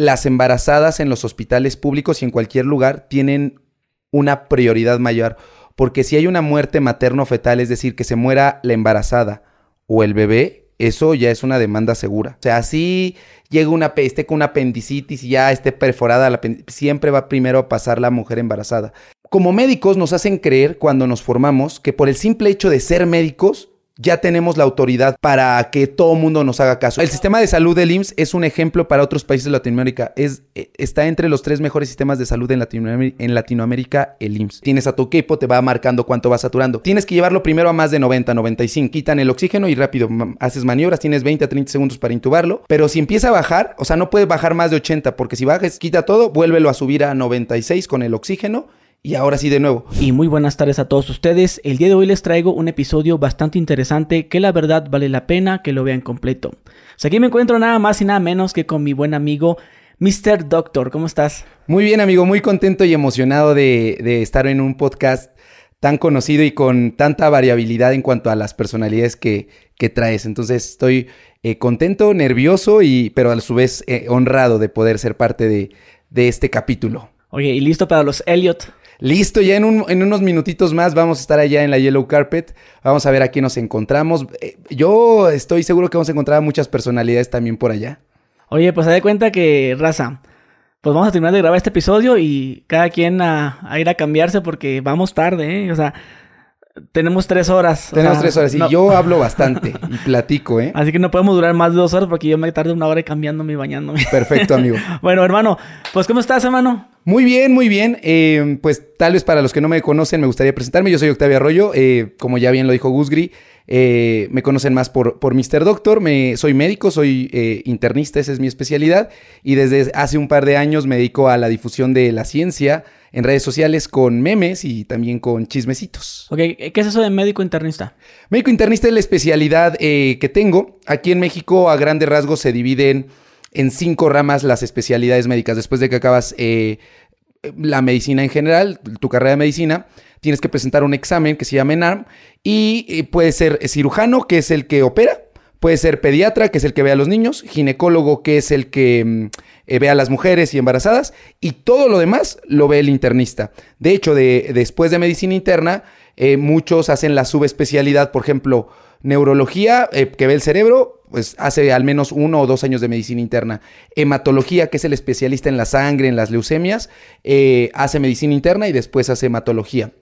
las embarazadas en los hospitales públicos y en cualquier lugar tienen una prioridad mayor. Porque si hay una muerte materno-fetal, es decir, que se muera la embarazada o el bebé, eso ya es una demanda segura. O sea, así llega una, esté con una apendicitis y ya esté perforada, la, siempre va primero a pasar la mujer embarazada. Como médicos nos hacen creer cuando nos formamos que por el simple hecho de ser médicos ya tenemos la autoridad para que todo mundo nos haga caso. El sistema de salud del IMSS es un ejemplo para otros países de Latinoamérica. Es, eh, está entre los tres mejores sistemas de salud en, Latinoamérica, en Latinoamérica, el IMSS. Tienes a tu equipo, te va marcando cuánto va saturando. Tienes que llevarlo primero a más de 90, 95. Quitan el oxígeno y rápido haces maniobras. Tienes 20 a 30 segundos para intubarlo. Pero si empieza a bajar, o sea, no puedes bajar más de 80 porque si bajes, quita todo, vuélvelo a subir a 96 con el oxígeno y ahora sí de nuevo. Y muy buenas tardes a todos ustedes. El día de hoy les traigo un episodio bastante interesante que la verdad vale la pena que lo vean completo. O aquí me encuentro nada más y nada menos que con mi buen amigo Mr. Doctor. ¿Cómo estás? Muy bien amigo, muy contento y emocionado de, estar en un podcast tan conocido y con tanta variabilidad en cuanto a las personalidades que, traes. Entonces estoy eh, contento, nervioso y pero a su vez eh, honrado de poder ser parte de, de este capítulo. Oye, ¿y listo para los Elliot? Listo, ya en, unos minutitos más vamos a estar allá en la Yellow Carpet. Vamos a ver a quién nos encontramos. Eh, yo estoy seguro que vamos a encontrar a muchas personalidades también por allá. Oye, pues se da cuenta que, raza, pues vamos a terminar de grabar este episodio y cada quien a, ir a cambiarse porque vamos tarde, ¿eh? O sea, tenemos tres horas. Tenemos tres horas y yo hablo bastante y platico, ¿eh? Así que no podemos durar más de dos horas porque yo me tardo una hora cambiándome y bañándome. Perfecto, amigo. bueno, hermano, pues ¿cómo estás, hermano? Muy bien, muy bien. Eh, pues tal vez para los que no me conocen me gustaría presentarme. Yo soy Octavio Arroyo, eh, como ya bien lo dijo Gusgri. Eh, me conocen más por, por Mr. Doctor. Me, soy médico, soy internista, esa es mi especialidad. Y desde hace un par de años me dedico a la difusión de la ciencia en redes sociales con memes y también con chismecitos. Ok, ¿qué es eso de médico internista? Médico internista es la especialidad que tengo. Aquí en México, a grandes rasgos, se dividen en cinco ramas las especialidades médicas. Después de que acabas eh, la medicina en general, tu carrera de medicina, tienes que presentar un examen que se llama ENARM y eh, puede ser cirujano, que es el que opera, puede ser pediatra, que es el que ve a los niños, ginecólogo, que es el que mm, eh, ve a las mujeres y embarazadas, y todo lo demás lo ve el internista. De hecho, de, después de medicina interna, muchos hacen la subespecialidad, por ejemplo, neurología, que ve el cerebro, pues hace al menos uno o dos años de medicina interna. Hematología, que es el especialista en la sangre, en las leucemias, eh, hace medicina interna y después hace hematología.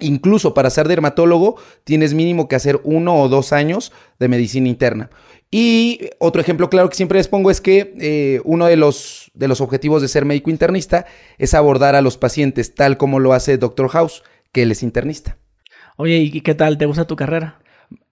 Incluso para ser dermatólogo tienes mínimo que hacer uno o dos años de medicina interna. Y otro ejemplo claro que siempre les pongo es que eh, uno de los, de los objetivos de ser médico internista es abordar a los pacientes tal como lo hace Dr. House, que él es internista. Oye, ¿y qué tal? ¿Te gusta tu carrera?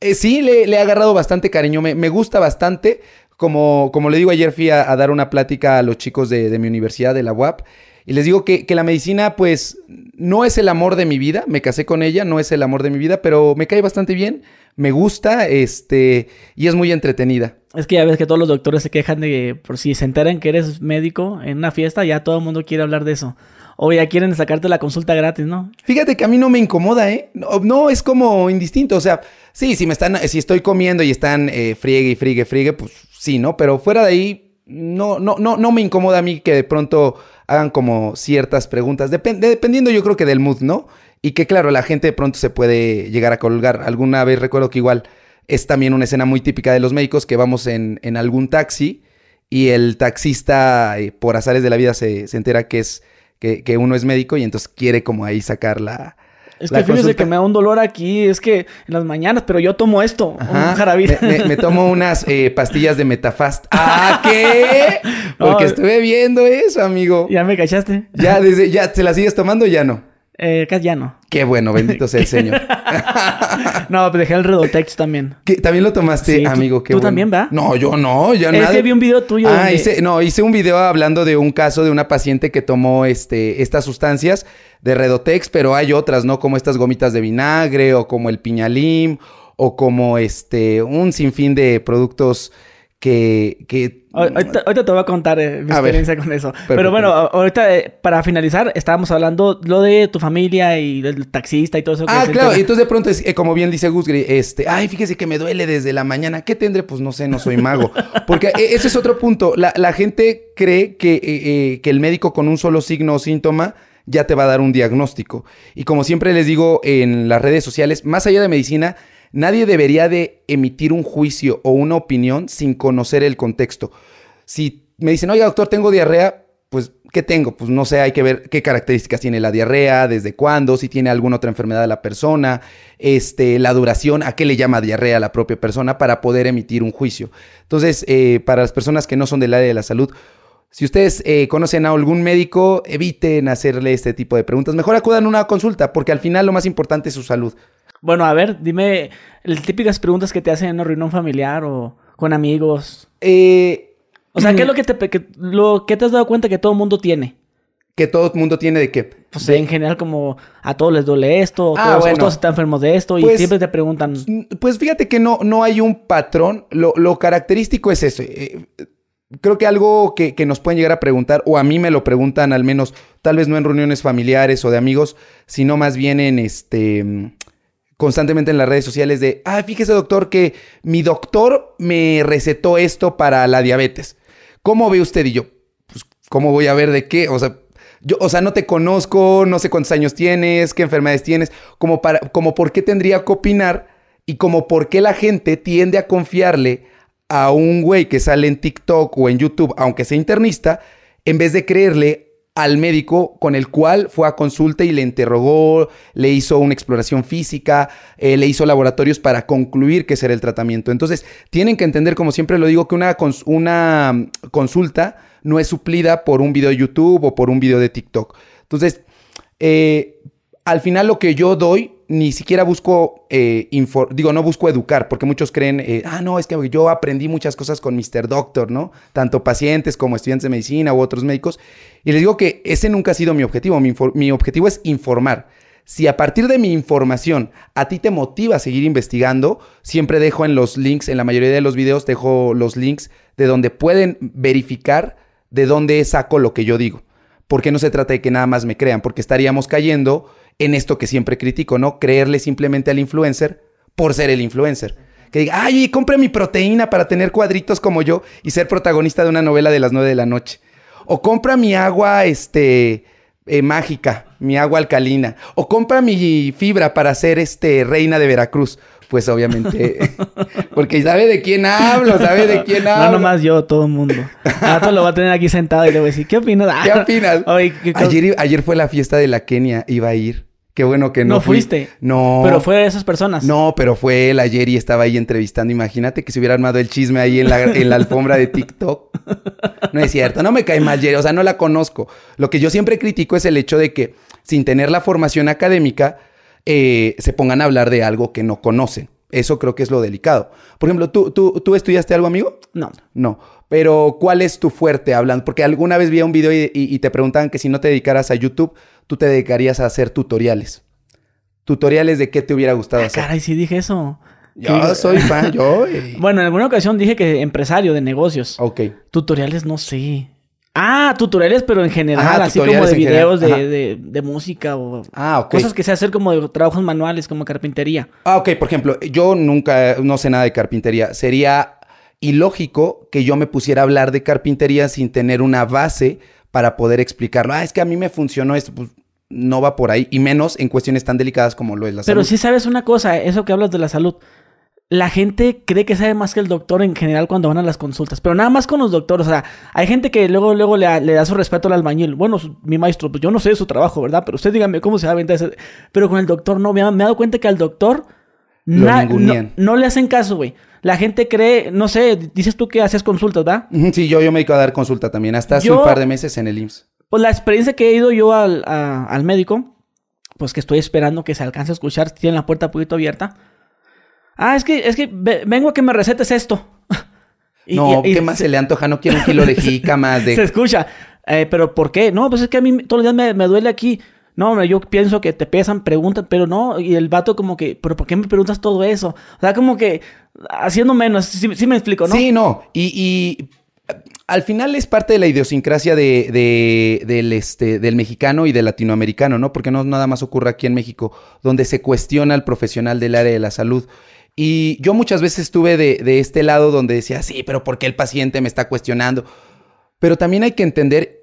Eh, sí, le, he agarrado bastante cariño, me, gusta bastante. Como, como, le digo, ayer fui a, dar una plática a los chicos de, mi universidad, de la UAP, y les digo que, la medicina, pues, no es el amor de mi vida, me casé con ella, no es el amor de mi vida, pero me cae bastante bien, me gusta, este, y es muy entretenida. Es que ya ves que todos los doctores se quejan de que por si se enteran que eres médico en una fiesta, ya todo el mundo quiere hablar de eso o ya quieren sacarte la consulta gratis, ¿no? Fíjate que a mí no me incomoda, ¿eh? No, es como indistinto, o sea, sí, si me están, si estoy comiendo y están eh, friegue y friegue, friegue, pues sí, ¿no? Pero fuera de ahí, no, no, no, no me incomoda a mí que de pronto hagan como ciertas preguntas, dependiendo yo creo que del mood, ¿no? Y que claro, la gente de pronto se puede llegar a colgar. Alguna vez recuerdo que igual es también una escena muy típica de los médicos que vamos en, algún taxi y el taxista, eh, por azares de la vida, se, se entera que es que, uno es médico y entonces quiere como ahí sacar la... Es que fíjese que me da un dolor aquí, es que en las mañanas, pero yo tomo esto, un jarabito. Me, tomo unas eh, pastillas de Metafast. ¿Ah, qué? Porque estuve viendo eso, amigo. ¿Ya me cachaste? Ya, desde, ya, ¿se la sigues tomando o ya no? Eh, ya no. Qué bueno, bendito sea el Señor. no, pero dejé el Redotex también. ¿También lo tomaste, amigo? ¿Tú, también, va? No, yo no, ya no. Es que vi un video tuyo. Ah, hice, no, hice un video hablando de un caso de una paciente que tomó este, estas sustancias de Redotex, pero hay otras, ¿no? Como estas gomitas de vinagre o como el piñalim o como este, un sinfín de productos que... que ahorita, te voy a contar eh, mi experiencia con eso. Pero bueno, ahorita eh, para finalizar, estábamos hablando lo de tu familia y del taxista y todo eso. Ah, claro. Y entonces de pronto, eh, como bien dice Gusgri, este, ay, fíjese que me duele desde la mañana. ¿Qué tendré? Pues no sé, no soy mago. Porque ese es otro punto. La, gente cree que, que el médico con un solo signo o síntoma ya te va a dar un diagnóstico. Y como siempre les digo en las redes sociales, más allá de medicina, Nadie debería de emitir un juicio o una opinión sin conocer el contexto. Si me dicen, oye doctor, tengo diarrea, pues, ¿qué tengo? Pues no sé, hay que ver qué características tiene la diarrea, desde cuándo, si tiene alguna otra enfermedad de la persona, este, la duración, a qué le llama diarrea la propia persona para poder emitir un juicio. Entonces, eh, para las personas que no son del área de la salud, si ustedes eh, conocen a algún médico, eviten hacerle este tipo de preguntas. Mejor acudan a una consulta, porque al final lo más importante es su salud. Bueno, a ver, dime las típicas preguntas que te hacen en una reunión familiar o con amigos. Eh, o sea, ¿qué es lo que te, lo que te has dado cuenta que todo el mundo tiene? Que todo el mundo tiene de qué? Pues en general como a todos les duele esto, ah, todos, están enfermos de esto y pues, siempre te preguntan. Pues fíjate que no, no hay un patrón. Lo, característico es eso. Eh, creo que algo que, que, nos pueden llegar a preguntar, o a mí me lo preguntan al menos, tal vez no en reuniones familiares o de amigos, sino más bien en este constantemente en las redes sociales de, ah, fíjese doctor que mi doctor me recetó esto para la diabetes. ¿Cómo ve usted? Y yo, pues, ¿cómo voy a ver de qué? O sea, yo, o sea, no te conozco, no sé cuántos años tienes, qué enfermedades tienes, como para, como por qué tendría que opinar y como por qué la gente tiende a confiarle a un güey que sale en TikTok o en YouTube, aunque sea internista, en vez de creerle al médico con el cual fue a consulta y le interrogó, le hizo una exploración física, eh, le hizo laboratorios para concluir que será el tratamiento. Entonces, tienen que entender, como siempre lo digo, que una, una mm, consulta no es suplida por un video de YouTube o por un video de TikTok. Entonces, eh, al final lo que yo doy ni siquiera busco, eh, digo, no busco educar, porque muchos creen, eh, ah, no, es que yo aprendí muchas cosas con Mr. Doctor, ¿no? Tanto pacientes como estudiantes de medicina u otros médicos. Y les digo que ese nunca ha sido mi objetivo. Mi, mi objetivo es informar. Si a partir de mi información a ti te motiva a seguir investigando, siempre dejo en los links, en la mayoría de los videos, dejo los links de donde pueden verificar de dónde saco lo que yo digo. Porque no se trata de que nada más me crean, porque estaríamos cayendo en esto que siempre critico, ¿no? Creerle simplemente al influencer por ser el influencer. Que diga, ay, compre mi proteína para tener cuadritos como yo y ser protagonista de una novela de las nueve de la noche. O compra mi agua, este, eh, mágica, mi agua alcalina. O compra mi fibra para ser, este, reina de Veracruz. Pues obviamente, porque sabe de quién hablo, sabe de quién hablo. No nomás yo, todo el mundo. Ahora lo va a tener aquí sentado y le voy a decir, ¿qué opinas? ¿Qué opinas? ayer, ayer fue la fiesta de la Kenia, iba a ir. Qué bueno que no. No fuiste. No. Pero fue de esas personas. No, pero fue él ayer y estaba ahí entrevistando. Imagínate que se hubiera armado el chisme ahí en la, en la alfombra de TikTok. No es cierto, no me cae mal Jerry, o sea, no la conozco. Lo que yo siempre critico es el hecho de que, sin tener la formación académica, eh, se pongan a hablar de algo que no conocen. Eso creo que es lo delicado. Por ejemplo, ¿tú, tú, ¿tú estudiaste algo, amigo? No. No. Pero, ¿cuál es tu fuerte hablando? Porque alguna vez vi un video y, te preguntaban que si no te dedicaras a YouTube, tú te dedicarías a hacer tutoriales. Tutoriales de qué te hubiera gustado ah, hacer. Caray, sí dije eso. Yo soy fan, yo. Bueno, en alguna ocasión dije que empresario de negocios. Ok. Tutoriales no sé. Ah, tutoriales, pero en general, así como de videos de, música o ah, cosas que se hacer como de trabajos manuales, como carpintería. Ah, ok, por ejemplo, yo nunca, no sé nada de carpintería. Sería ilógico que yo me pusiera a hablar de carpintería sin tener una base para poder explicarlo. Ah, es que a mí me funcionó esto. Pues no va por ahí, y menos en cuestiones tan delicadas como lo es la salud. Pero sí sabes una cosa, eso que hablas de la salud la gente cree que sabe más que el doctor en general cuando van a las consultas, pero nada más con los doctores, o sea, hay gente que luego, luego le, da su respeto al albañil. Bueno, mi maestro, pues yo no sé de su trabajo, ¿verdad? Pero usted dígame cómo se va a vender ese... Pero con el doctor no, me, me he dado cuenta que al doctor no, le hacen caso, güey. La gente cree, no sé, dices tú que haces consultas, ¿verdad? Sí, yo, yo me dedico a dar consulta también, hasta hace un par de meses en el IMSS. Pues la experiencia que he ido yo al, al médico, pues que estoy esperando que se alcance a escuchar, tiene la puerta un poquito abierta Ah, es que, es que vengo a que me recetes esto. no, ¿qué más se, le antoja? No quiero un kilo de jica más de... se escucha. Eh, pero ¿por qué? No, pues es que a mí todos los días me, duele aquí. No, yo pienso que te pesan, preguntan, pero no. Y el vato como que, ¿pero por qué me preguntas todo eso? O sea, como que haciendo menos. Sí, me explico, ¿no? Sí, no. Y, al final es parte de la idiosincrasia de, del, este, del mexicano y del latinoamericano, ¿no? Porque no nada más ocurre aquí en México, donde se cuestiona al profesional del área de la salud. Y yo muchas veces estuve de, de este lado donde decía, sí, pero ¿por qué el paciente me está cuestionando? Pero también hay que entender,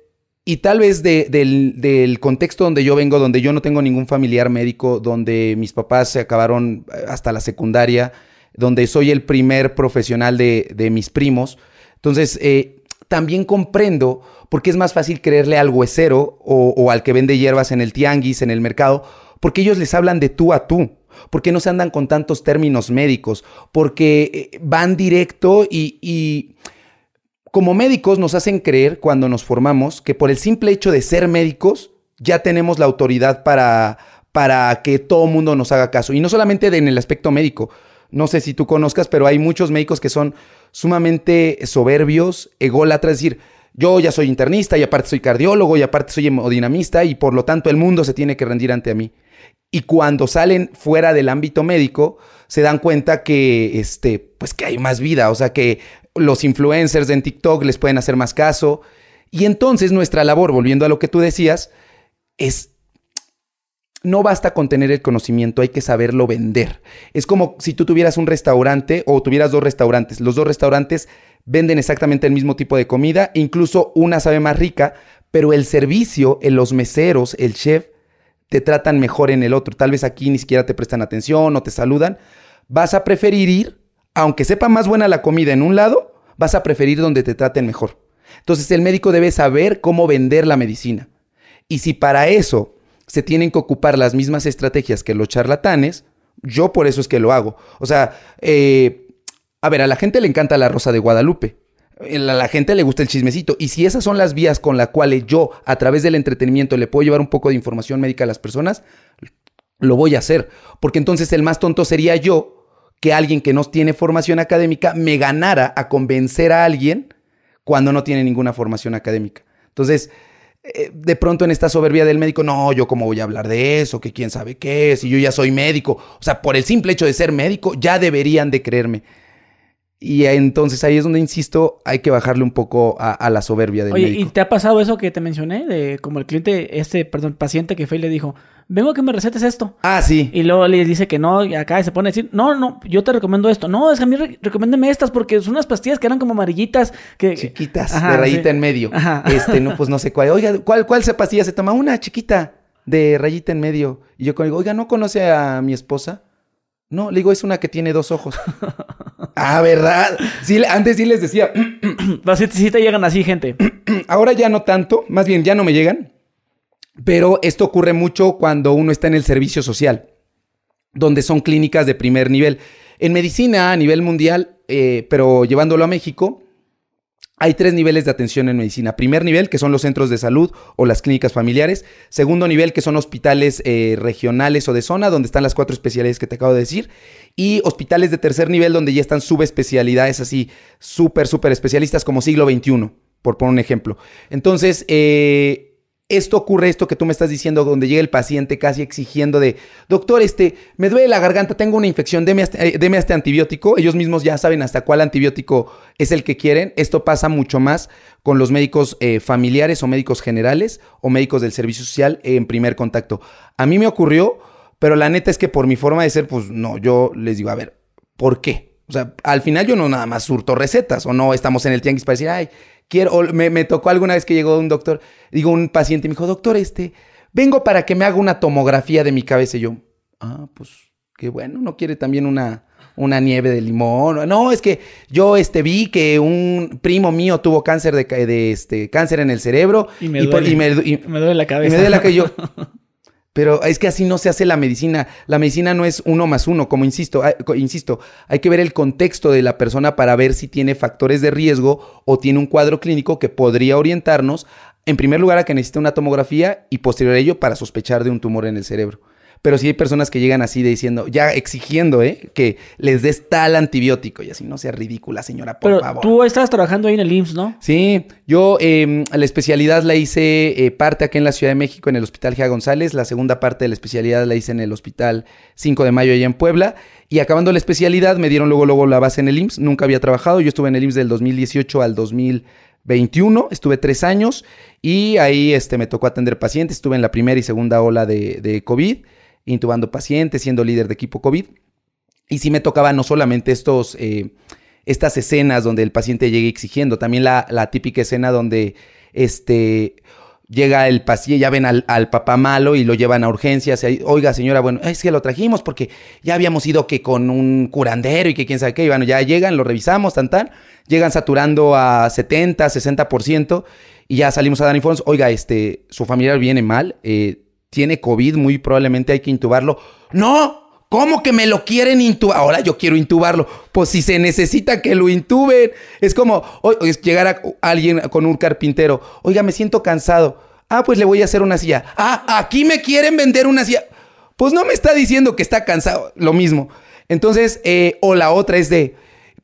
y tal vez del, contexto donde yo vengo, donde yo no tengo ningún familiar médico, donde mis papás se acabaron eh, hasta la secundaria, donde soy el primer profesional de, mis primos. Entonces, eh, también comprendo por qué es más fácil creerle al huesero o, o al que vende hierbas en el tianguis, en el mercado, porque ellos les hablan de tú a tú. porque no se andan con tantos términos médicos? Porque eh, van directo y como médicos nos hacen creer cuando nos formamos que por el simple hecho de ser médicos ya tenemos la autoridad para, para que todo mundo nos haga caso. Y no solamente en el aspecto médico. No sé si tú conozcas, pero hay muchos médicos que son sumamente soberbios, ególatras, es decir, yo ya soy internista y aparte soy cardiólogo y aparte soy hemodinamista y por lo tanto el mundo se tiene que rendir ante mí. Y cuando salen fuera del ámbito médico, se dan cuenta que, este, pues que hay más vida, o sea que los influencers en TikTok les pueden hacer más caso. Y entonces nuestra labor, volviendo a lo que tú decías, es no basta con tener el conocimiento, hay que saberlo vender. Es como si tú tuvieras un restaurante o tuvieras dos restaurantes. Los dos restaurantes venden exactamente el mismo tipo de comida, incluso una sabe más rica, pero el servicio, los meseros, el chef, te tratan mejor en el otro. Tal vez aquí ni siquiera te prestan atención o te saludan. Vas a preferir ir aunque sepa más buena la comida en un lado, vas a preferir donde te traten mejor. Entonces el médico debe saber cómo vender la medicina. Y si para eso se tienen que ocupar las mismas estrategias que los charlatanes, yo por eso es que lo hago. O sea, eh, a ver, a la gente le encanta la rosa de Guadalupe. A la gente le gusta el chismecito. Y si esas son las vías con las cuales yo, a través del entretenimiento, le puedo llevar un poco de información médica a las personas, lo voy a hacer. Porque entonces el más tonto sería yo que alguien que no tiene formación académica me ganara a convencer a alguien cuando no tiene ninguna formación académica. Entonces, eh, de pronto en esta soberbia del médico, no, yo cómo voy a hablar de eso, que quién sabe qué, si yo ya soy médico. O sea, por el simple hecho de ser médico, ya deberían de creerme. Y entonces ahí es donde insisto, hay que bajarle un poco a, la soberbia del Oye, médico. ¿y te ha pasado eso que te mencioné? De como el cliente, este, perdón, paciente que fue y le dijo, vengo a que me recetes esto. Ah, sí. Y luego le dice que no, y acá se pone a decir, no, no, yo te recomiendo esto. No, es que a mí recomiéndeme estas porque son unas pastillas que eran como amarillitas. Que... Chiquitas, de rayita en medio. Ajá. Este, no, pues no sé cuál. Oiga, ¿cuál, cuál pastilla se toma? Una chiquita de rayita en medio. Y yo digo, oiga, ¿no conoce a mi esposa? No, le digo, es una que tiene dos ojos. ah, ¿verdad? Sí, antes sí les decía. sí, sí te llegan así, gente. Ahora ya no tanto, más bien ya no me llegan. Pero esto ocurre mucho cuando uno está en el servicio social, donde son clínicas de primer nivel. En medicina a nivel mundial, eh, pero llevándolo a México, hay tres niveles de atención en medicina. Primer nivel, que son los centros de salud o las clínicas familiares. Segundo nivel, que son hospitales eh, regionales o de zona, donde están las cuatro especialidades que te acabo de decir. Y hospitales de tercer nivel, donde ya están subespecialidades así, súper, súper especialistas, como siglo XXI, por poner un ejemplo. Entonces, eh, esto ocurre, esto que tú me estás diciendo, donde llega el paciente casi exigiendo de, doctor, este, me duele la garganta, tengo una infección, deme este, antibiótico. Ellos mismos ya saben hasta cuál antibiótico es el que quieren. Esto pasa mucho más con los médicos eh, familiares o médicos generales o médicos del servicio social en primer contacto. A mí me ocurrió, pero la neta es que por mi forma de ser, pues no, yo les digo, a ver, ¿por qué? O sea, al final yo no nada más surto recetas o no estamos en el tianguis para decir, ay, quiero, me, tocó alguna vez que llegó un doctor, digo, un paciente, me dijo, doctor, este, vengo para que me haga una tomografía de mi cabeza. Y yo, ah, pues, qué bueno, ¿no quiere también una, una nieve de limón? No, es que yo, este, vi que un primo mío tuvo cáncer de, de este, cáncer en el cerebro. Y me, duele, me, duele la cabeza. Y me duele la cabeza. Pero es que así no se hace la medicina. La medicina no es uno más uno, como insisto, insisto, hay que ver el contexto de la persona para ver si tiene factores de riesgo o tiene un cuadro clínico que podría orientarnos, en primer lugar, a que necesite una tomografía y posterior a ello para sospechar de un tumor en el cerebro. Pero sí hay personas que llegan así de diciendo, ya exigiendo, ¿eh? Que les des tal antibiótico y así no sea ridícula, señora, por Pero favor. tú estabas trabajando ahí en el IMSS, ¿no? Sí, yo eh, la especialidad la hice eh, parte aquí en la Ciudad de México en el Hospital Gea González, la segunda parte de la especialidad la hice en el Hospital 5 de Mayo allá en Puebla y acabando la especialidad me dieron luego luego la base en el IMSS, nunca había trabajado, yo estuve en el IMSS del 2018 al 2021, estuve tres años y ahí este, me tocó atender pacientes, estuve en la primera y segunda ola de, de COVID, intubando pacientes, siendo líder de equipo COVID y sí me tocaba no solamente estos... Eh, estas escenas donde el paciente llegue exigiendo, también la, típica escena donde este llega el paciente, ya ven al, papá malo y lo llevan a urgencias. Oiga, señora, bueno, es que lo trajimos porque ya habíamos ido que con un curandero y que quién sabe qué. Y bueno, ya llegan, lo revisamos, tan, tan. Llegan saturando a 70, 60% y ya salimos a dar informes. Oiga, este, su familiar viene mal, eh, tiene COVID, muy probablemente hay que intubarlo. ¡No! ¿Cómo que me lo quieren intubar? Ahora yo quiero intubarlo. Pues si se necesita que lo intuben. Es como es llegar a alguien con un carpintero. Oiga, me siento cansado. Ah, pues le voy a hacer una silla. Ah, aquí me quieren vender una silla. Pues no me está diciendo que está cansado. Lo mismo. Entonces, eh, o la otra es de,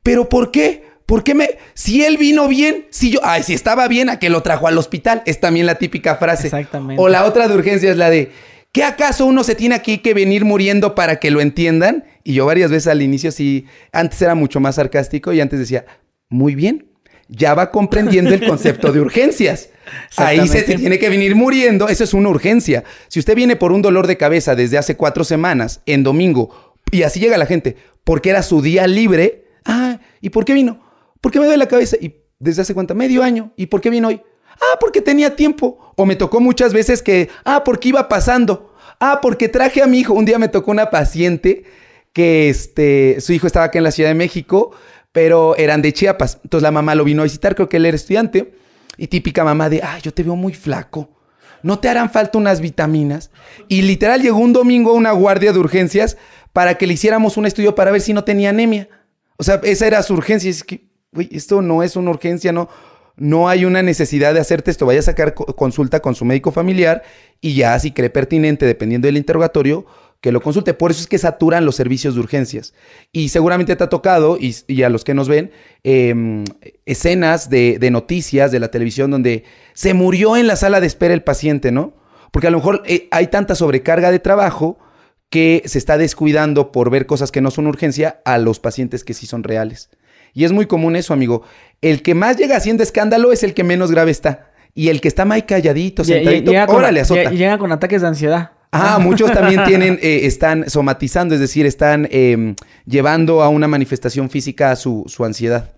¿pero por qué? ¿Por qué me.? Si él vino bien, si yo. Ay, si estaba bien, a que lo trajo al hospital. Es también la típica frase. Exactamente. O la otra de urgencia es la de. ¿Qué acaso uno se tiene aquí que venir muriendo para que lo entiendan? Y yo varias veces al inicio sí, antes era mucho más sarcástico y antes decía, muy bien, ya va comprendiendo el concepto de urgencias. Ahí se te tiene que venir muriendo, eso es una urgencia. Si usted viene por un dolor de cabeza desde hace cuatro semanas, en domingo, y así llega la gente, porque era su día libre, ah, ¿y por qué vino? Porque me duele la cabeza. ¿Y desde hace cuánto? Medio año. ¿Y por qué vino hoy? Ah, porque tenía tiempo. O me tocó muchas veces que, ah, porque iba pasando. Ah, porque traje a mi hijo. Un día me tocó una paciente que este, su hijo estaba acá en la Ciudad de México, pero eran de Chiapas. Entonces la mamá lo vino a visitar, creo que él era estudiante. Y típica mamá de, ah, yo te veo muy flaco. ¿No te harán falta unas vitaminas? Y literal llegó un domingo una guardia de urgencias para que le hiciéramos un estudio para ver si no tenía anemia. O sea, esa era su urgencia. Es que, güey, esto no es una urgencia, no no hay una necesidad de hacerte esto. Vaya a sacar consulta con su médico familiar y ya si cree pertinente, dependiendo del interrogatorio, que lo consulte. Por eso es que saturan los servicios de urgencias. Y seguramente te ha tocado, y, a los que nos ven, eh, escenas de, de, noticias de la televisión donde se murió en la sala de espera el paciente, ¿no? Porque a lo mejor eh, hay tanta sobrecarga de trabajo que se está descuidando por ver cosas que no son urgencia a los pacientes que sí son reales. Y es muy común eso, amigo. El que más llega haciendo escándalo es el que menos grave está. Y el que está más calladito, sentadito, llega con, órale, azota. Llega con ataques de ansiedad. Ah, muchos también tienen, eh, están somatizando, es decir, están eh, llevando a una manifestación física su, su ansiedad.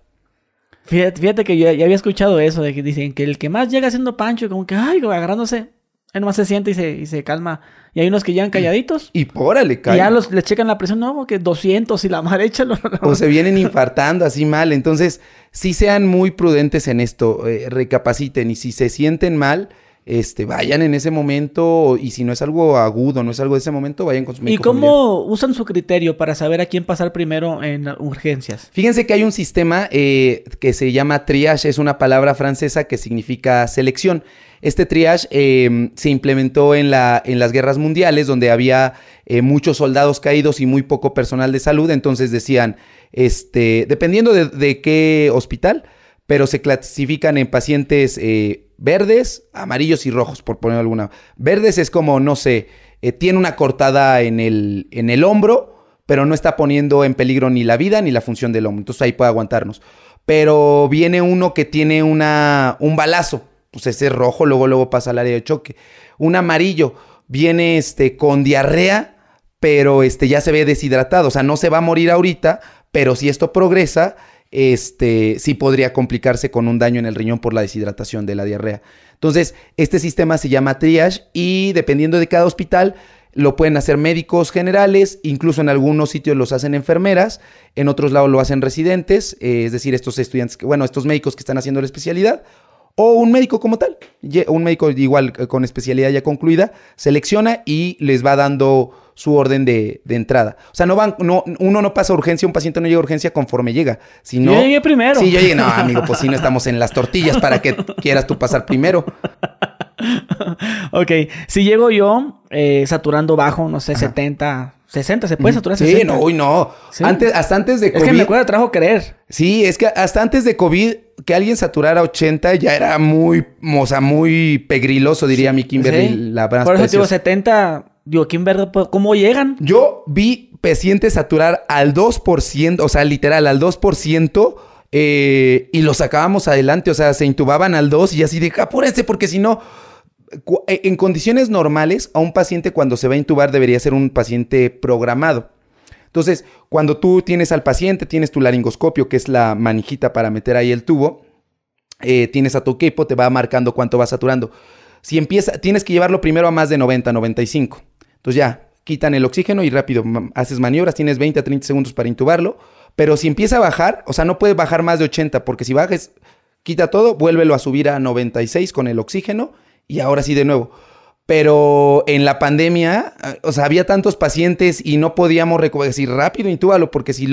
Fíjate, fíjate que yo ya había escuchado eso, de que dicen que el que más llega siendo Pancho, como que, ay, agarrándose, él nomás se siente y se, y se calma. Y hay unos que llegan calladitos. Y, y órale, cae. Y ya los, les checan la presión, no, que 200 y la madre échalo. O se vienen infartando así mal. Entonces, sí sean muy prudentes en esto, eh, recapaciten. Y si se sienten mal, este, vayan en ese momento. Y si no es algo agudo, no es algo de ese momento, vayan con su médico ¿Y cómo familiar. usan su criterio para saber a quién pasar primero en urgencias? Fíjense que hay un sistema eh, que se llama triage, es una palabra francesa que significa selección. Este triage eh, se implementó en, la, en, las guerras mundiales, donde había eh, muchos soldados caídos y muy poco personal de salud. Entonces decían, este, dependiendo de, de qué hospital, pero se clasifican en pacientes eh, verdes, amarillos y rojos, por poner alguna. Verdes es como, no sé, eh, tiene una cortada en el, en el hombro, pero no está poniendo en peligro ni la vida ni la función del hombro. Entonces ahí puede aguantarnos. Pero viene uno que tiene una, un balazo pues ese rojo, luego, luego pasa al área de choque. Un amarillo viene este, con diarrea, pero este, ya se ve deshidratado. O sea, no se va a morir ahorita, pero si esto progresa, este, sí podría complicarse con un daño en el riñón por la deshidratación de la diarrea. Entonces, este sistema se llama triage y dependiendo de cada hospital, lo pueden hacer médicos generales, incluso en algunos sitios los hacen enfermeras, en otros lados lo hacen residentes, eh, es decir, estos estudiantes, que, bueno, estos médicos que están haciendo la especialidad, o un médico como tal, un médico igual con especialidad ya concluida, selecciona y les va dando su orden de, de, entrada. O sea, no van, no, uno no pasa urgencia, un paciente no llega a urgencia conforme llega. Sino, yo llegué primero. Sí, yo llegué, no, amigo, pues si no estamos en las tortillas para que quieras tú pasar primero. ok, si llego yo eh, saturando bajo, no sé, 70, 60, ¿se puede saturar 60? Sí, no, uy, no. Antes, hasta antes de COVID. Es que me cuesta trabajo creer. Sí, es que hasta antes de COVID, que alguien saturara 80 ya era muy, o sea, muy pegriloso, diría mi Kimberly. La Por eso digo, 70, digo, Kimberly, pues, ¿cómo llegan? Yo vi pacientes saturar al 2%, o sea, literal, al 2%. Eh, y los sacábamos adelante, o sea, se intubaban al 2 y así de apúrense porque si no, eh, en condiciones normales, a un paciente cuando se va a intubar debería ser un paciente programado. Entonces, cuando tú tienes al paciente, tienes tu laringoscopio, que es la manijita para meter ahí el tubo, eh, tienes a tu equipo, te va marcando cuánto va saturando. Si empieza, tienes que llevarlo primero a más de 90, 95. Entonces ya, quitan el oxígeno y rápido haces maniobras, tienes 20 a 30 segundos para intubarlo. Pero si empieza a bajar, o sea, no puede bajar más de 80, porque si bajes, quita todo, vuélvelo a subir a 96 con el oxígeno y ahora sí de nuevo. Pero en la pandemia, o sea, había tantos pacientes y no podíamos decir rápido, intúbalo, porque si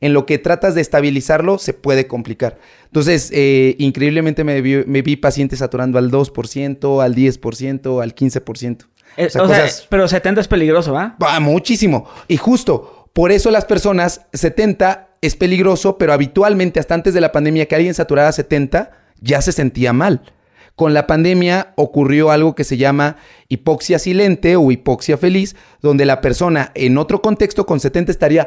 en lo que tratas de estabilizarlo se puede complicar. Entonces, eh, increíblemente me vi, pacientes saturando al 2%, al 10%, al 15%. Eh, o sea, pero 70 es peligroso, ¿va? Va, muchísimo. Y justo, por eso las personas, 70 es peligroso, pero habitualmente hasta antes de la pandemia que alguien saturara 70 ya se sentía mal. Con la pandemia ocurrió algo que se llama hipoxia silente o hipoxia feliz, donde la persona en otro contexto con 70 estaría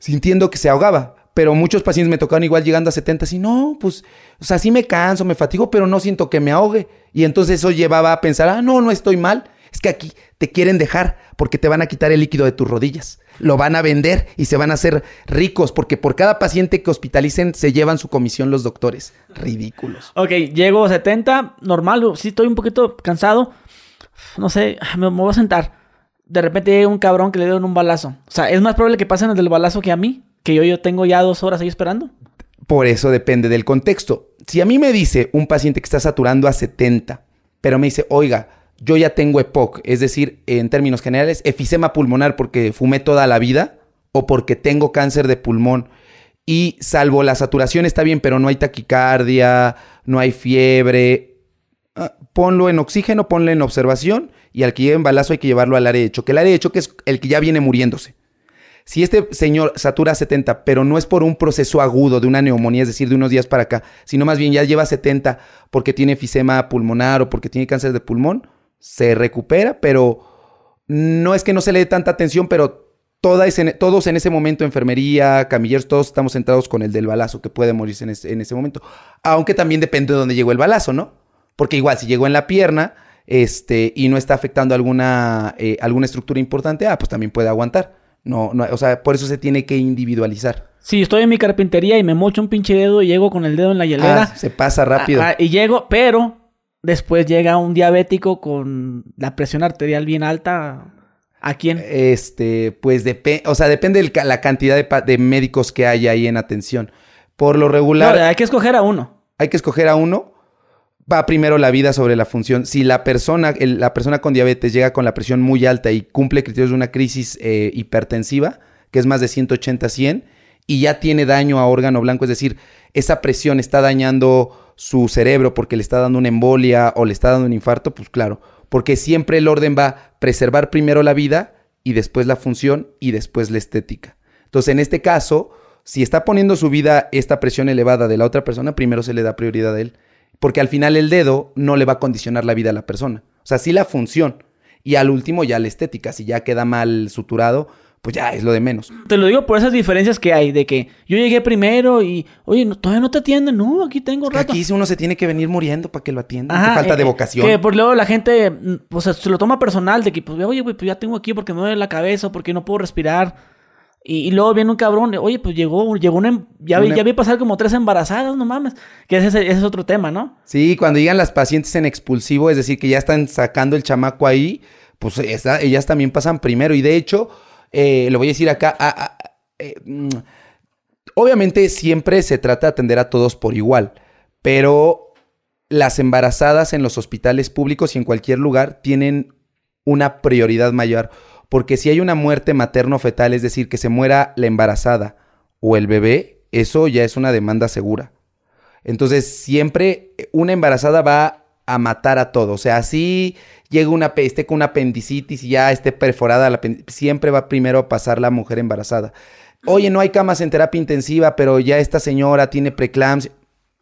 sintiendo que se ahogaba. Pero muchos pacientes me tocaron igual llegando a 70 y no, pues, o sea, sí me canso, me fatigo, pero no siento que me ahogue. Y entonces eso llevaba a pensar, ah, no, no estoy mal. Es que aquí te quieren dejar porque te van a quitar el líquido de tus rodillas. Lo van a vender y se van a hacer ricos porque por cada paciente que hospitalicen se llevan su comisión los doctores. Ridículos. Ok, llego a 70, normal, sí estoy un poquito cansado. No sé, me, voy a sentar. De repente llega un cabrón que le dieron un balazo. O sea, es más probable que pasen el del balazo que a mí, que yo, yo tengo ya dos horas ahí esperando. Por eso depende del contexto. Si a mí me dice un paciente que está saturando a 70, pero me dice, oiga, yo ya tengo EPOC, es decir, en términos generales, efisema pulmonar porque fumé toda la vida o porque tengo cáncer de pulmón. Y salvo la saturación está bien, pero no hay taquicardia, no hay fiebre. Ah, ponlo en oxígeno, ponlo en observación y al que lleve en balazo hay que llevarlo al área de choque. El área de choque es el que ya viene muriéndose. Si este señor satura 70, pero no es por un proceso agudo de una neumonía, es decir, de unos días para acá, sino más bien ya lleva 70 porque tiene efisema pulmonar o porque tiene cáncer de pulmón, se recupera, pero no es que no se le dé tanta atención, pero toda todos en ese momento, enfermería, camilleros, todos estamos centrados con el del balazo, que puede morirse en ese, momento. Aunque también depende de dónde llegó el balazo, ¿no? Porque igual, si llegó en la pierna este, y no está afectando alguna, eh, alguna estructura importante, ah, pues también puede aguantar. No, no, o sea, por eso se tiene que individualizar. Si estoy en mi carpintería y me mocho un pinche dedo y llego con el dedo en la hielera. Ah, se pasa rápido. Ah, y llego, pero Después llega un diabético con la presión arterial bien alta. ¿A quién? Este, pues depende, o sea, depende de la cantidad de, médicos que hay ahí en atención. Por lo regular. hay que escoger a uno. Hay que escoger a uno. Va primero la vida sobre la función. Si la persona, la persona con diabetes llega con la presión muy alta y cumple criterios de una crisis eh, hipertensiva, que es más de 180 100, y ya tiene daño a órgano blanco, es decir, esa presión está dañando su cerebro porque le está dando una embolia o le está dando un infarto, pues claro, porque siempre el orden va preservar primero la vida y después la función y después la estética. Entonces, en este caso, si está poniendo su vida esta presión elevada de la otra persona, primero se le da prioridad a él, porque al final el dedo no le va a condicionar la vida a la persona. O sea, sí la función y al último ya la estética, si ya queda mal suturado, pues ya es lo de menos. Te lo digo por esas diferencias que hay, de que yo llegué primero y, oye, todavía no te atienden, no, aquí tengo rato. aquí uno se tiene que venir muriendo para que lo atiendan, falta de eh, vocación. Que por luego la gente, pues se lo toma personal, de que, pues, oye, pues ya tengo aquí porque me duele la cabeza, porque no puedo respirar. Y, luego viene un cabrón, oye, pues llegó, llegó una, em, ya, vi, ya vi pasar como tres embarazadas, no mames. Que ese, ese, es otro tema, ¿no? Sí, cuando llegan las pacientes en expulsivo, es decir, que ya están sacando el chamaco ahí, pues ellas también pasan primero. Y de hecho, eh, lo voy a decir acá, eh, mm, obviamente siempre se trata de atender a todos por igual, pero las embarazadas en los hospitales públicos y en cualquier lugar tienen una prioridad mayor, porque si hay una muerte materno-fetal, es decir, que se muera la embarazada o el bebé, eso ya es una demanda segura. Entonces, siempre una embarazada va a matar a todo. O sea, así llega una, esté con una apendicitis y ya esté perforada, la siempre va primero a pasar la mujer embarazada. Oye, no hay camas en terapia intensiva, pero ya esta señora tiene preeclampsia.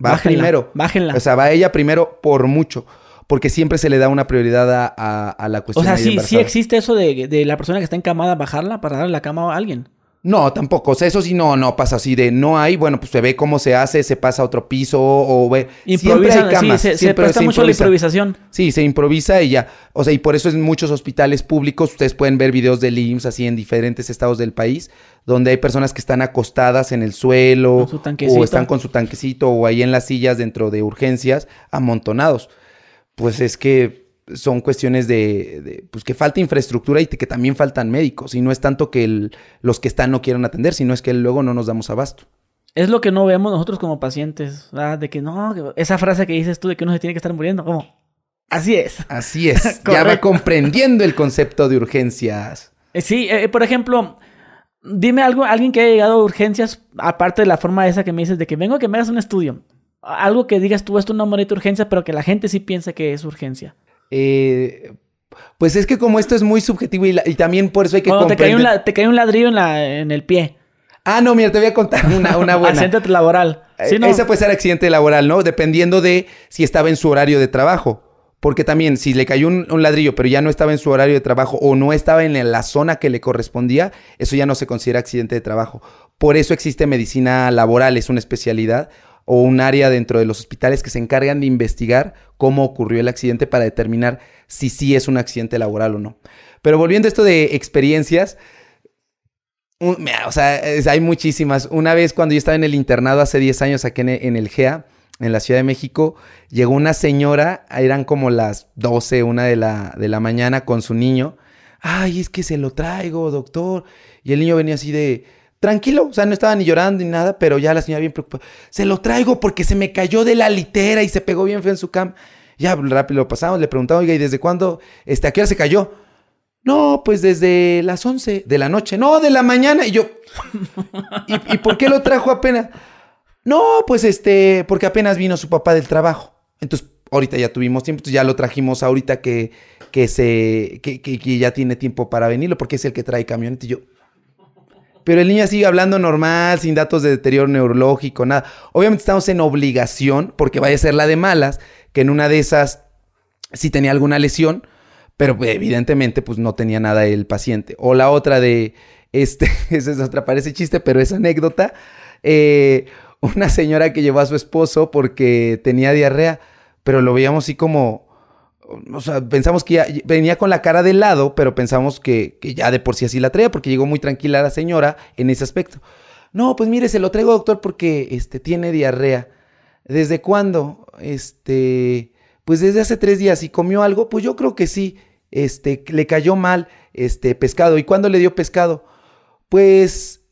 Va primero. Bájenla. O sea, va ella primero por mucho. Porque siempre se le da una prioridad a, la cuestión. O sea, sí, sí existe eso de, de, la persona que está encamada, bajarla para darle la cama a alguien. No, tampoco. O sea, eso sí no, no pasa así de no hay. Bueno, pues se ve cómo se hace, se pasa a otro piso o ve. Siempre hay camas. Sí, se, presta mucho la improvisación. Sí, se improvisa y ya. O sea, y por eso en muchos hospitales públicos ustedes pueden ver videos de IMSS así en diferentes estados del país, donde hay personas que están acostadas en el suelo o están con su tanquecito o ahí en las sillas dentro de urgencias amontonados. Pues es que son cuestiones de, pues que falta infraestructura y que también faltan médicos. Y no es tanto que los que están no quieran atender, sino es que luego no nos damos abasto. Es lo que no vemos nosotros como pacientes, De que no, esa frase que dices tú de que uno se tiene que estar muriendo, ¿cómo? Así es. Así es. ya va comprendiendo el concepto de urgencias. Eh, sí, eh, por ejemplo, dime algo, alguien que haya llegado a urgencias, aparte de la forma esa que me dices de que vengo a que me hagas un estudio. Algo que digas tú, esto no es urgencia, pero que la gente sí piensa que es urgencia. Eh, pues es que como esto es muy subjetivo y, también por eso hay que Te cae, un, te cae un ladrillo en, la, en el pie. Ah, no, mira, te voy a contar una, una buena. accidente laboral. ¿Sí, eh, Ese puede ser accidente laboral, ¿no? Dependiendo de si estaba en su horario de trabajo. Porque también, si le cayó un, ladrillo, pero ya no estaba en su horario de trabajo o no estaba en la zona que le correspondía, eso ya no se considera accidente de trabajo. Por eso existe medicina laboral, es una especialidad o un área dentro de los hospitales que se encargan de investigar cómo ocurrió el accidente para determinar si sí es un accidente laboral o no. Pero volviendo a esto de experiencias, o sea, hay muchísimas. Una vez cuando yo estaba en el internado hace 10 años aquí en, el GEA, en la Ciudad de México, llegó una señora, eran como las 12, una de la, de la mañana con su niño. Ay, es que se lo traigo, doctor. Y el niño venía así de, Tranquilo, o sea, no estaba ni llorando ni nada, pero ya la señora bien preocupada. Se lo traigo porque se me cayó de la litera y se pegó bien feo en su cama. Ya rápido lo pasamos, le preguntamos, oiga, ¿y desde cuándo? Este, ¿A qué hora se cayó? No, pues desde las 11 de la noche. No, de la mañana. Y yo, ¿y, por qué lo trajo apenas? No, pues este, porque apenas vino su papá del trabajo. Entonces, ahorita ya tuvimos tiempo, entonces ya lo trajimos ahorita que, que se, que, que, ya tiene tiempo para venirlo, porque es el que trae camioneta. Y yo, pero el niño sigue hablando normal, sin datos de deterioro neurológico, nada. Obviamente estamos en obligación, porque vaya a ser la de malas, que en una de esas sí tenía alguna lesión, pero evidentemente pues no tenía nada el paciente. O la otra de, este, esa es otra, parece chiste, pero es anécdota. Eh, una señora que llevó a su esposo porque tenía diarrea, pero lo veíamos así como, o sea, pensamos que ya venía con la cara de lado, pero pensamos que, ya de por sí así la traía, porque llegó muy tranquila la señora en ese aspecto. No, pues mire, se lo traigo, doctor, porque este, tiene diarrea. ¿Desde cuándo? Este, pues desde hace tres días. ¿Y comió algo? Pues yo creo que sí. Este, le cayó mal, este, pescado. ¿Y cuándo le dio pescado? Pues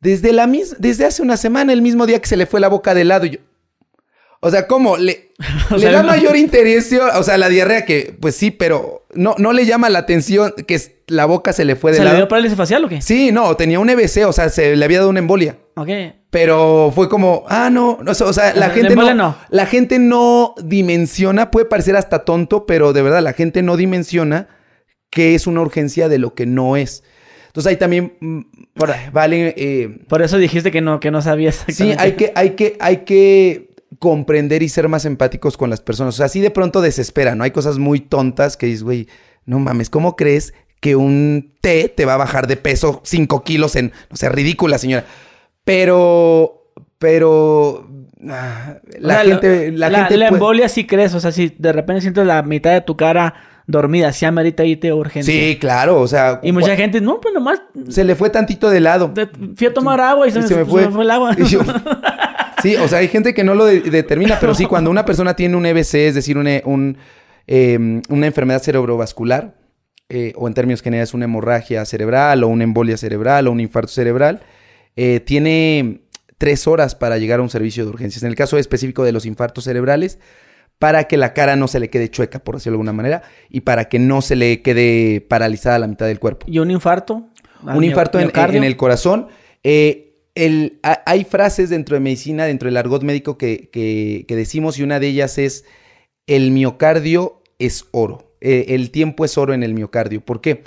desde la misma, desde hace una semana, el mismo día que se le fue la boca de lado. Y yo, o sea, ¿cómo? Le, le da mayor interés, o sea, la diarrea que, pues sí, pero no, no le llama la atención que la boca se le fue de ¿Se le dio parálisis facial o qué? Sí, no, tenía un EBC, o sea, se le había dado una embolia. Ok. Pero fue como, ah, no, no o sea, la, gente no, la gente no dimensiona, puede parecer hasta tonto, pero de verdad la gente no dimensiona que es una urgencia de lo que no es. Entonces ahí también, mm, vale. Eh, Por eso dijiste que no, que no sabías. Sí, hay que, hay que, hay que comprender y ser más empáticos con las personas. O sea, así de pronto desespera, ¿no? Hay cosas muy tontas que dices, güey, no mames, ¿cómo crees que un té te va a bajar de peso 5 kilos en, no sé, ridícula, señora? Pero, pero... Ah, la gente... La, gente la embolia sí crees, o sea, si de repente sientes la mitad de tu cara dormida, si amerita irte urgencia. Sí, claro, o sea. Y mucha gente, no, pues nomás. Se le fue tantito de lado. fui a tomar agua y, se, me, fue. el agua. Sí, o sea, hay gente que no lo determina, pero sí, cuando una persona tiene un EBC, es decir, em, una enfermedad cerebrovascular, eh, o en términos generales una hemorragia cerebral, o una embolia cerebral, o un infarto cerebral, eh, tiene tres horas para llegar a un servicio de urgencias. En el caso específico de los infartos cerebrales, para que la cara no se le quede chueca, por decirlo de alguna manera, y para que no se le quede paralizada la mitad del cuerpo. ¿Y un infarto? Un infarto en, en, el corazón. Eh, hay frases dentro de medicina, dentro del argot médico que, decimos y una de ellas es el miocardio es oro. Eh, el tiempo es oro en el miocardio. ¿Por qué?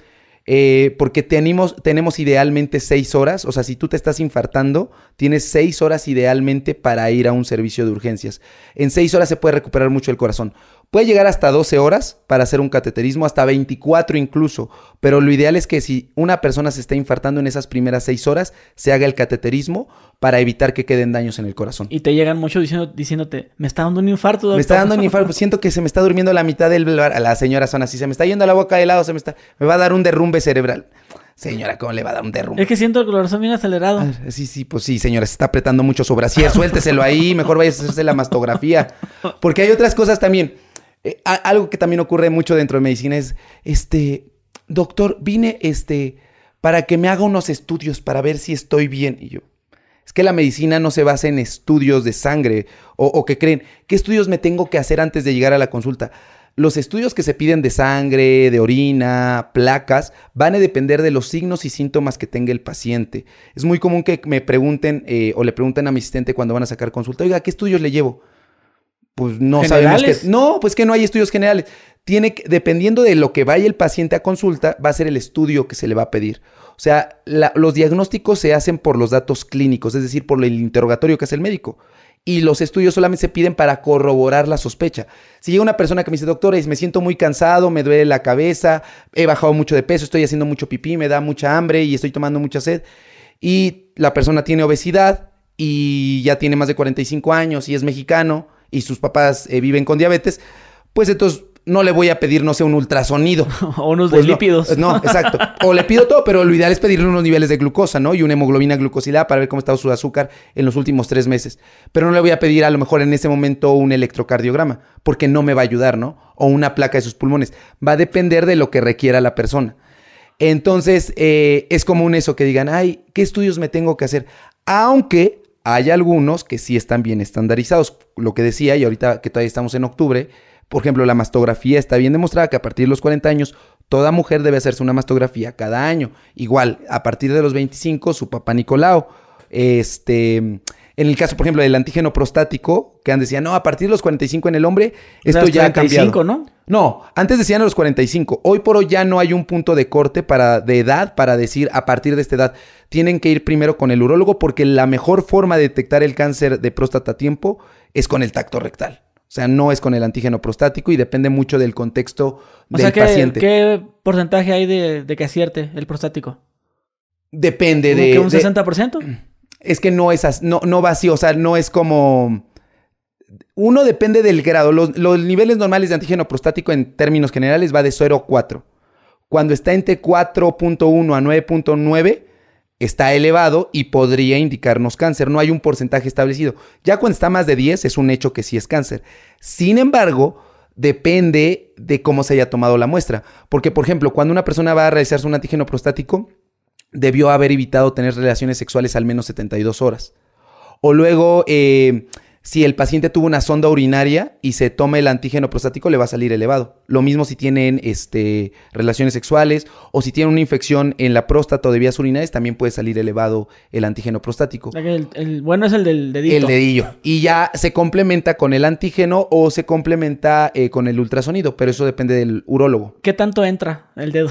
Eh, porque tenemos, tenemos idealmente seis horas, o sea, si tú te estás infartando, tienes seis horas idealmente para ir a un servicio de urgencias. En seis horas se puede recuperar mucho el corazón. Puede llegar hasta 12 horas para hacer un cateterismo, hasta 24 incluso, pero lo ideal es que si una persona se está infartando en esas primeras 6 horas, se haga el cateterismo para evitar que queden daños en el corazón. Y te llegan mucho diciendo, diciéndote, me está dando un infarto. Doctor? Me está dando un infarto, siento que se me está durmiendo la mitad del... La señora son así, se me está yendo la boca de lado, se me está... Me va a dar un derrumbe cerebral. Señora, ¿cómo le va a dar un derrumbe? Es que siento el corazón bien acelerado. Ah, sí, sí, pues sí, señora, se está apretando mucho su brasier. Suélteselo ahí, mejor vaya a hacerse la mastografía. Porque hay otras cosas también. Eh, algo que también ocurre mucho dentro de medicina es, este, doctor, vine, este, para que me haga unos estudios para ver si estoy bien. Y yo, es que la medicina no se basa en estudios de sangre o, que creen, ¿qué estudios me tengo que hacer antes de llegar a la consulta? Los estudios que se piden de sangre, de orina, placas, van a depender de los signos y síntomas que tenga el paciente. Es muy común que me pregunten eh, o le pregunten a mi asistente cuando van a sacar consulta, oiga, ¿qué estudios le llevo? Pues no sabemos que... No, pues que no hay estudios generales. Tiene que, dependiendo de lo que vaya el paciente a consulta, va a ser el estudio que se le va a pedir. O sea, los diagnósticos se hacen por los datos clínicos, es decir, por el interrogatorio que hace el médico y los estudios solamente se piden para corroborar la sospecha. Si llega una persona que me dice, doctor, me siento muy cansado, me duele la cabeza, he bajado mucho de peso, estoy haciendo mucho pipí, me da mucha hambre y estoy tomando mucha sed, y la persona tiene obesidad y ya tiene más de 45 años y es mexicano y sus papás eh, viven con diabetes, pues entonces no le voy a pedir, no sé, un ultrasonido. o unos pues lípidos. No, exacto. O le pido todo, pero lo ideal es pedirle unos niveles de glucosa, ¿no? Y una hemoglobina glucosilada para ver cómo está su azúcar en los últimos tres meses. Pero no le voy a pedir a lo mejor en ese momento un electrocardiograma, porque no me va a ayudar, ¿no? O una placa de sus pulmones. Va a depender de lo que requiera la persona. Entonces, eh, es común eso que digan, ay, ¿qué estudios me tengo que hacer? Aunque hay algunos que sí están bien estandarizados. Lo que decía, y ahorita que todavía estamos en octubre, por ejemplo, la mastografía está bien demostrada que a partir de los 40 años toda mujer debe hacerse una mastografía cada año. Igual, a partir de los 25, su papá Nicolau. Este, en el caso, por ejemplo, del antígeno prostático, que antes decían, no, a partir de los 45 en el hombre, esto ya ha cambiado. ¿no? No, antes decían a los 45. Hoy por hoy ya no hay un punto de corte para, de edad para decir a partir de esta edad. Tienen que ir primero con el urólogo porque la mejor forma de detectar el cáncer de próstata a tiempo es con el tacto rectal. O sea, no es con el antígeno prostático y depende mucho del contexto del sea, paciente. ¿Qué porcentaje hay de, que acierte el prostático? Depende de. Que ¿Un 60%? es que no es no, no va así, o sea, no es como. Uno depende del grado. Los, los niveles normales de antígeno prostático en términos generales va de 0 a 4. Cuando está entre 4.1 a 9.9 está elevado y podría indicarnos cáncer. No hay un porcentaje establecido. Ya cuando está más de 10 es un hecho que sí es cáncer. Sin embargo, depende de cómo se haya tomado la muestra. Porque, por ejemplo, cuando una persona va a realizarse un antígeno prostático, debió haber evitado tener relaciones sexuales al menos 72 horas. O luego... Eh, si el paciente tuvo una sonda urinaria y se toma el antígeno prostático, le va a salir elevado. Lo mismo si tienen este, relaciones sexuales o si tienen una infección en la próstata o de vías urinarias, también puede salir elevado el antígeno prostático. El, bueno es el del dedillo. El dedillo. Y ya se complementa con el antígeno o se complementa eh, con el ultrasonido, pero eso depende del urólogo. ¿Qué tanto entra el dedo?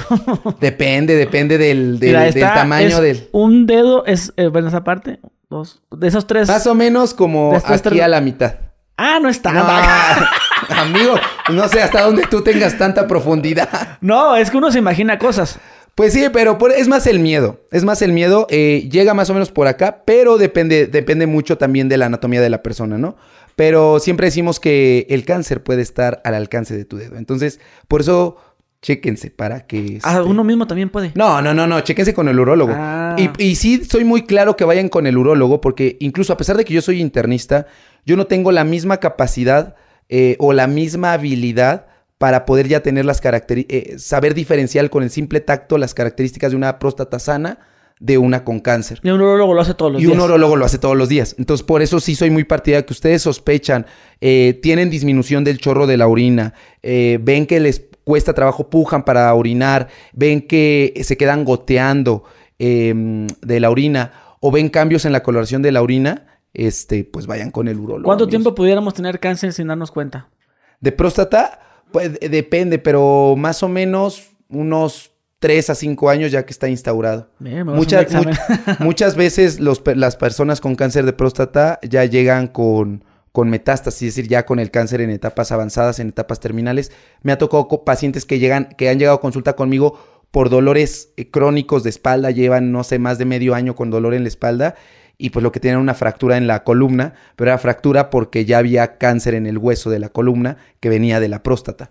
depende, depende del, tamaño del... Un dedo es, eh, bueno, esa parte, dos. De esos tres. Más o menos como aquí a la mitad. Ah, no está. amigo, no sé hasta dónde tú tengas tanta profundidad. No, es que uno se imagina cosas. Pues sí, pero es más el miedo. Es más el miedo. Eh, llega más o menos por acá, pero depende, depende mucho también de la anatomía de la persona, ¿no? Pero siempre decimos que el cáncer puede estar al alcance de tu dedo. Entonces, por eso Chéquense para que... Ah, este uno mismo también puede. No, no, no, no, chéquense con el urólogo. Ah. Y, y, sí, soy muy claro que vayan con el urólogo porque incluso a pesar de que yo soy internista, yo no tengo la misma capacidad eh, o la misma habilidad para poder ya tener las características, eh, saber diferenciar con el simple tacto las características de una próstata sana de una con cáncer. Y un urólogo lo hace todos los días. Y un urólogo lo hace todos los días. Entonces, por eso sí soy muy partidario que ustedes sospechan, eh, tienen disminución del chorro de la orina, ven que les cuesta trabajo, pujan para orinar, ven que se quedan goteando em, de la orina o ven cambios en la coloración de la orina, este, pues vayan con el urólogo. ¿Cuánto tiempo pudiéramos tener cáncer sin darnos cuenta? De próstata, pues depende, pero más o menos unos 3 a 5 años ya que está instaurado. Bien, Muchas, much- muchas veces los las personas con cáncer de próstata ya llegan con, con metástasis, es decir, ya con el cáncer en etapas avanzadas, en etapas terminales. Me ha tocado pacientes que llegan, que han llegado a consulta conmigo por dolores eh, crónicos de espalda, llevan, no sé, más de medio año con dolor en la espalda y pues lo que tienen una fractura en la columna, pero era fractura porque ya había cáncer en el hueso de la columna que venía de la próstata.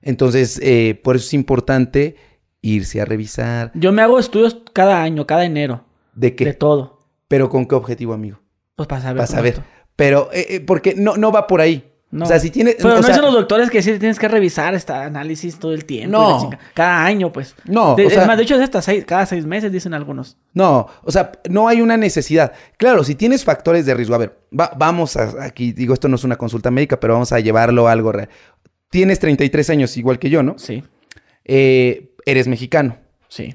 Entonces, eh, por eso es importante irse a revisar. Yo me hago estudios cada año, cada enero. ¿De qué? De todo. Pero con qué objetivo, amigo. Pues para saber. Vas cómo a ver. estoy. Pero, eh, eh, porque no, no va por ahí. No. O sea, si tienes. Pero o no sea, dicen los doctores que sí tienes que revisar este análisis todo el tiempo. No. Cada año, pues. No, De, o sea- es más, de hecho es hasta seis, cada seis meses, dicen algunos. No, o sea, no hay una necesidad. Claro, si tienes factores de riesgo, a ver, va- vamos a, aquí, digo, esto no es una consulta médica, pero vamos a llevarlo a algo real. Tienes 33 años, igual que yo, ¿no? Sí, Eh, eres mexicano. sí.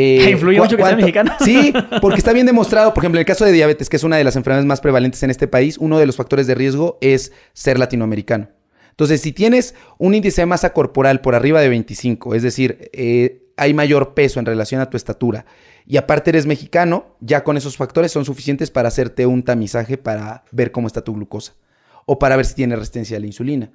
Eh, Influye ¿cu- mucho que sea mexicano. Sí, porque está bien demostrado, por ejemplo, en el caso de diabetes, que es una de las enfermedades más prevalentes en este país, uno de los factores de riesgo es ser latinoamericano. Entonces, si tienes un índice de masa corporal por arriba de 25, es decir, eh, hay mayor peso en relación a tu estatura, y aparte eres mexicano, ya con esos factores son suficientes para hacerte un tamizaje para ver cómo está tu glucosa o para ver si tienes resistencia a la insulina.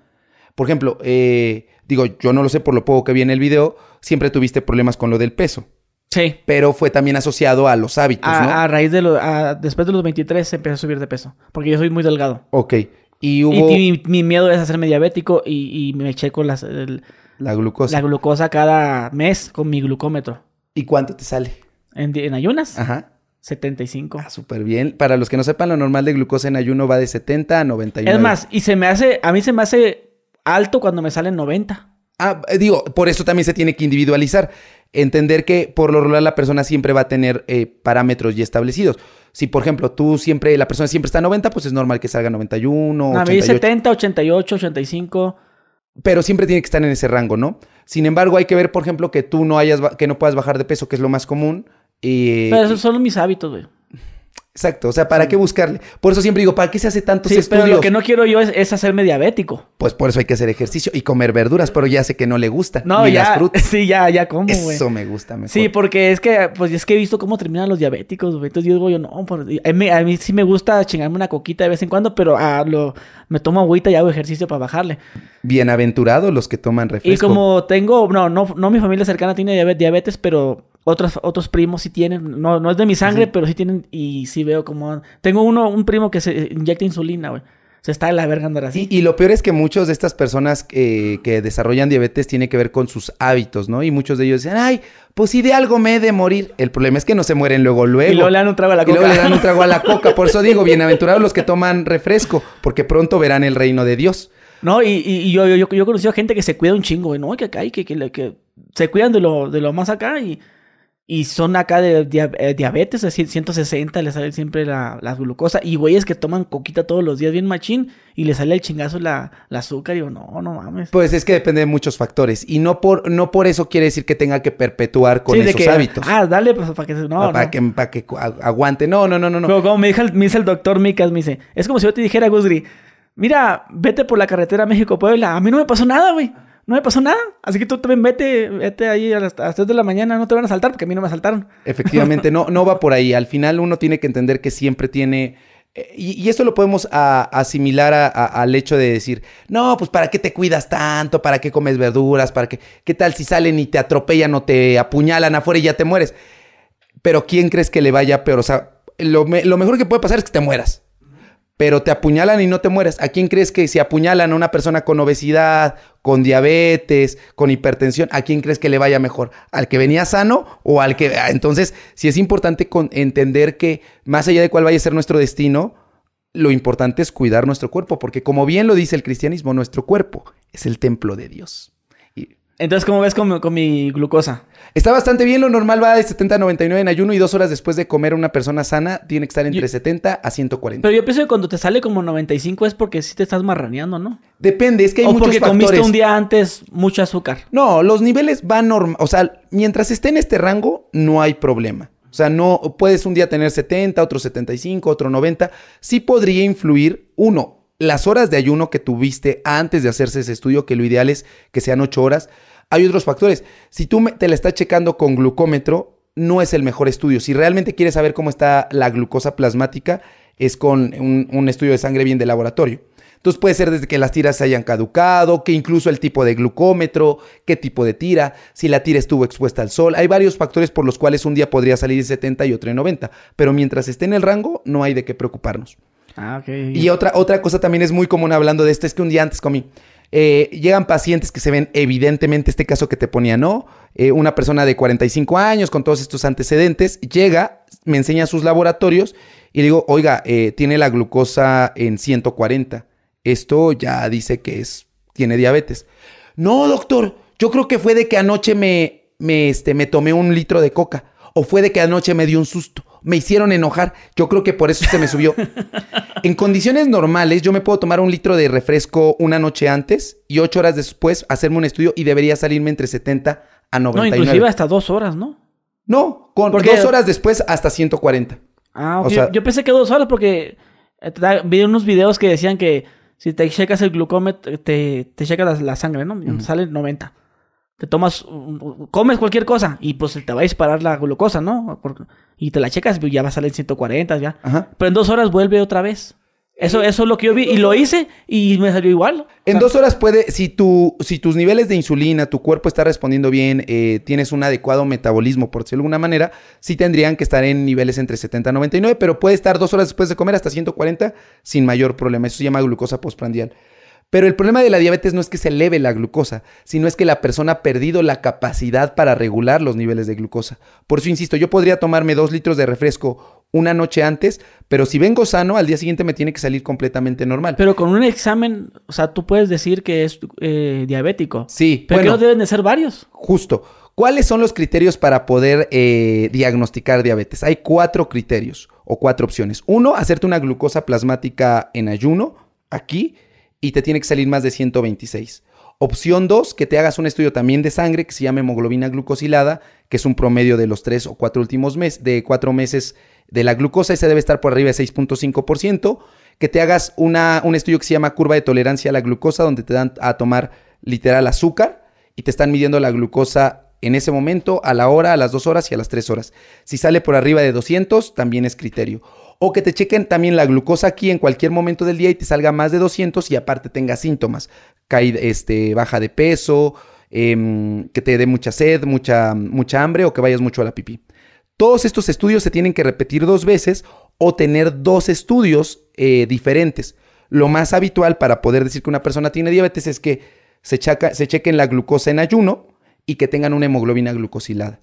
Por ejemplo, eh, digo, yo no lo sé por lo poco que vi en el video, siempre tuviste problemas con lo del peso Sí. pero fue también asociado a los hábitos, A, ¿no? a raíz de lo, a- después de los 23 empecé a subir de peso. Porque yo soy muy delgado. Ok. Y mi, mi miedo es hacerme diabético y, y me checo las, el- la glucosa. la glucosa cada mes con mi glucómetro. ¿Y cuánto te sale? En, en ayunas, Ajá. 75. Ah, súper bien. Para los que no sepan, lo normal de glucosa en ayuno va de 70 a 99. Es más, y se me hace, a mí se me hace alto cuando me salen 90. Ah, eh, digo, por eso también se tiene que individualizar. Entender que por lo regular la persona siempre va a tener eh, parámetros ya establecidos. Si, por ejemplo, tú siempre, la persona siempre está a 90, pues es normal que salga 91, a mí 88. 70, 88, 85. pero siempre tiene que estar en ese rango, ¿no? Sin embargo, hay que ver, por ejemplo, que tú no hayas, que no puedas bajar de peso, que es lo más común. Y, Pero esos son mis hábitos, güey. Exacto, o sea, ¿para qué buscarle? Por eso siempre digo, ¿para qué se hace tantos Sí, estudios? pero lo que no quiero yo es, es hacerme diabético. Pues por eso hay que hacer ejercicio y comer verduras, pero ya sé que no le gusta. No, ni ya. las frutas. Sí, ya, ya como, güey. Eso me gusta mejor. Sí, porque es que, pues es que he visto cómo terminan los diabéticos, güey. Entonces yo digo, yo no, por- a, mí, a mí sí me gusta chingarme una coquita de vez en cuando, pero ah, lo, me tomo agüita y hago ejercicio para bajarle. Bienaventurados los que toman refresco. Y como tengo, no, no, no mi familia cercana tiene diabe- diabetes, pero otros, otros primos sí tienen. No, no es de mi sangre, pero sí tienen y sí veo como... Tengo uno, un primo que se inyecta insulina, güey. Se está de la verga andar así. Y, y lo peor es que muchos de estas personas eh, que desarrollan diabetes tiene que ver con sus hábitos, ¿no? Y muchos de ellos dicen, ay, pues si de algo me he de morir. El problema es que no se mueren luego, luego. Y luego le dan un trago a la Y luego coca. le dan un trago a la coca. Por eso digo, bienaventurados los que toman refresco, porque pronto verán el reino de Dios. No, y, y- yo, yo, yo, yo he conocido gente que se cuida un chingo, güey. No, que acá hay que, que, que se cuidan de lo, de lo más acá y, y son acá de dia- eh, diabetes, así 160, les sale siempre la, la glucosa. Y güeyes que toman coquita todos los días bien machín y les sale el chingazo la, la azúcar. Y yo, no, no mames. Pues es que depende de muchos factores. Y no por, no por eso quiere decir que tenga que perpetuar con Sí, esos que, hábitos. Ah, dale, pues para que. No, para, no. que, para que aguante. No, no, no, no. no. Como, como me, dijo el, me dice el doctor Micas, me dice, es como si yo te dijera, Gusgri, mira, vete por la carretera México-Puebla. A mí no me pasó nada, güey. No me pasó nada. Así que tú también vete, vete ahí a las, a las 3 de la mañana, no te van a saltar porque a mí no me asaltaron. Efectivamente, no, no va por ahí. Al final uno tiene que entender que siempre tiene... eh, Y, esto lo podemos asimilar al hecho de decir, no, pues ¿para qué te cuidas tanto? ¿Para qué comes verduras? ¿Para qué? ¿Qué tal si salen y te atropellan o te apuñalan afuera y ya te mueres? Pero ¿quién crees que le vaya peor? O sea, lo, lo mejor que puede pasar es que te mueras. Pero te apuñalan y no te mueres. ¿A quién crees que si apuñalan a una persona con obesidad, con diabetes, con hipertensión, a quién crees que le vaya mejor? ¿Al que venía sano o al que... ah, Entonces, sí es importante con- entender que más allá de cuál vaya a ser nuestro destino, lo importante es cuidar nuestro cuerpo, porque como bien lo dice el cristianismo, nuestro cuerpo es el templo de Dios. Entonces, ¿cómo ves con, mi- con mi glucosa? está bastante bien, lo normal va de 70 a 99 en ayuno y dos horas después de comer una persona sana tiene que estar entre Yo- 70 a 140. Pero yo pienso que cuando te sale como 95 es porque sí te estás marraneando, ¿no? Depende, es que hay o muchos porque factores. comiste un día antes mucho azúcar. No, los niveles van normal. O sea, mientras esté en este rango, no hay problema. O sea, no puedes un día tener 70, otro 75, otro 90. Sí podría influir, uno, las horas de ayuno que tuviste antes de hacerse ese estudio, que lo ideal es que sean ocho horas. Hay otros factores. Si tú te la estás checando con glucómetro, no es el mejor estudio. Si realmente quieres saber cómo está la glucosa plasmática, es con un, estudio de sangre bien de laboratorio. Entonces puede ser desde que las tiras se hayan caducado, que incluso el tipo de glucómetro, qué tipo de tira, si la tira estuvo expuesta al sol. Hay varios factores por los cuales un día podría salir en 70 y otro en 90. Pero mientras esté en el rango, no hay de qué preocuparnos. Ah, y otra, otra cosa también es muy común hablando de esto, es que un día antes comí. Eh, llegan pacientes que se ven evidentemente, este caso que te ponía, ¿no? Eh, una persona de 45 años con todos estos antecedentes, llega, me enseña sus laboratorios y digo, oiga, eh, tiene la glucosa en 140. Esto ya dice que es, tiene diabetes. No, doctor, yo creo que fue de que anoche me, me, este, me tomé un litro de coca o fue de que anoche me dio un susto me hicieron enojar. Yo creo que por eso se me subió. en condiciones normales, yo me puedo tomar un litro de refresco una noche antes y ocho horas después hacerme un estudio y debería salirme entre 70 a 99. No, inclusive hasta dos horas, ¿no? No, con dos horas después hasta 140. Ah, ok. yo pensé que dos horas porque eh, vi unos videos que decían que si te checas el glucómetro, te, te checas la, sangre, ¿no? Sale 90 te tomas, comes cualquier cosa y pues te va a disparar la glucosa, ¿no? y te la checas, y ya va a salir 140 ya. Pero en dos horas vuelve otra vez. Eso, eso es lo que yo vi y lo hice y me salió igual. En dos horas puede, si, tu, si tus niveles de insulina, tu cuerpo está respondiendo bien, eh, tienes un adecuado metabolismo, por decirlo de alguna manera, sí tendrían que estar en niveles entre 70 y 99, pero puede estar dos horas después de comer hasta 140 sin mayor problema. Eso se llama glucosa postprandial. Pero el problema de la diabetes no es que se eleve la glucosa, sino es que la persona ha perdido la capacidad para regular los niveles de glucosa. Por eso insisto, yo podría tomarme dos litros de refresco una noche antes, pero si vengo sano, al día siguiente me tiene que salir completamente normal. Pero con un examen, o sea, tú puedes decir que es eh, diabético. Sí. Pero no deben de ser varios. Justo. ¿Cuáles son los criterios para poder eh, diagnosticar diabetes? Hay cuatro criterios o cuatro opciones. Uno, hacerte una glucosa plasmática en ayuno, aquí y te tiene que salir más de 126. Opción 2, que te hagas un estudio también de sangre que se llama hemoglobina glucosilada, que es un promedio de los 3 o 4 últimos meses, de 4 meses de la glucosa, ese debe estar por arriba de 6.5%, que te hagas una, un estudio que se llama curva de tolerancia a la glucosa, donde te dan a tomar literal azúcar y te están midiendo la glucosa en ese momento, a la hora, a las 2 horas y a las 3 horas. Si sale por arriba de 200, también es criterio. O que te chequen también la glucosa aquí en cualquier momento del día y te salga más de 200 y aparte tenga síntomas. Caída, este, baja de peso, em, que te dé mucha sed, mucha, mucha hambre o que vayas mucho a la pipí. Todos estos estudios se tienen que repetir dos veces o tener dos estudios eh, diferentes. Lo más habitual para poder decir que una persona tiene diabetes es que se chequen la glucosa en ayuno y que tengan una hemoglobina glucosilada.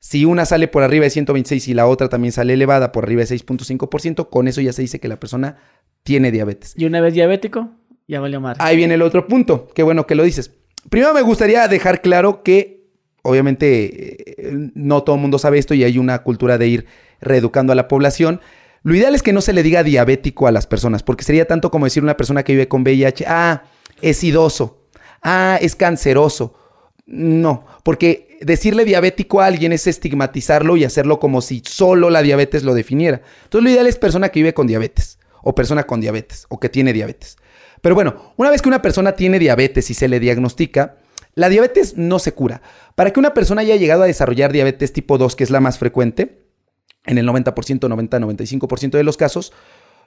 Si una sale por arriba de 126 y la otra también sale elevada por arriba de 6.5%, con eso ya se dice que la persona tiene diabetes. ¿Y una vez diabético? Ya valió mal. Ahí viene el otro punto. Qué bueno que lo dices. Primero me gustaría dejar claro que obviamente eh, no todo el mundo sabe esto y hay una cultura de ir reeducando a la población. Lo ideal es que no se le diga diabético a las personas, porque sería tanto como decir una persona que vive con VIH, ah, es idoso, ah, es canceroso. No, porque decirle diabético a alguien es estigmatizarlo y hacerlo como si solo la diabetes lo definiera. Entonces lo ideal es persona que vive con diabetes, o persona con diabetes, o que tiene diabetes. Pero bueno, una vez que una persona tiene diabetes y se le diagnostica, la diabetes no se cura. Para que una persona haya llegado a desarrollar diabetes tipo 2, que es la más frecuente, en el 90%, 90-95% de los casos,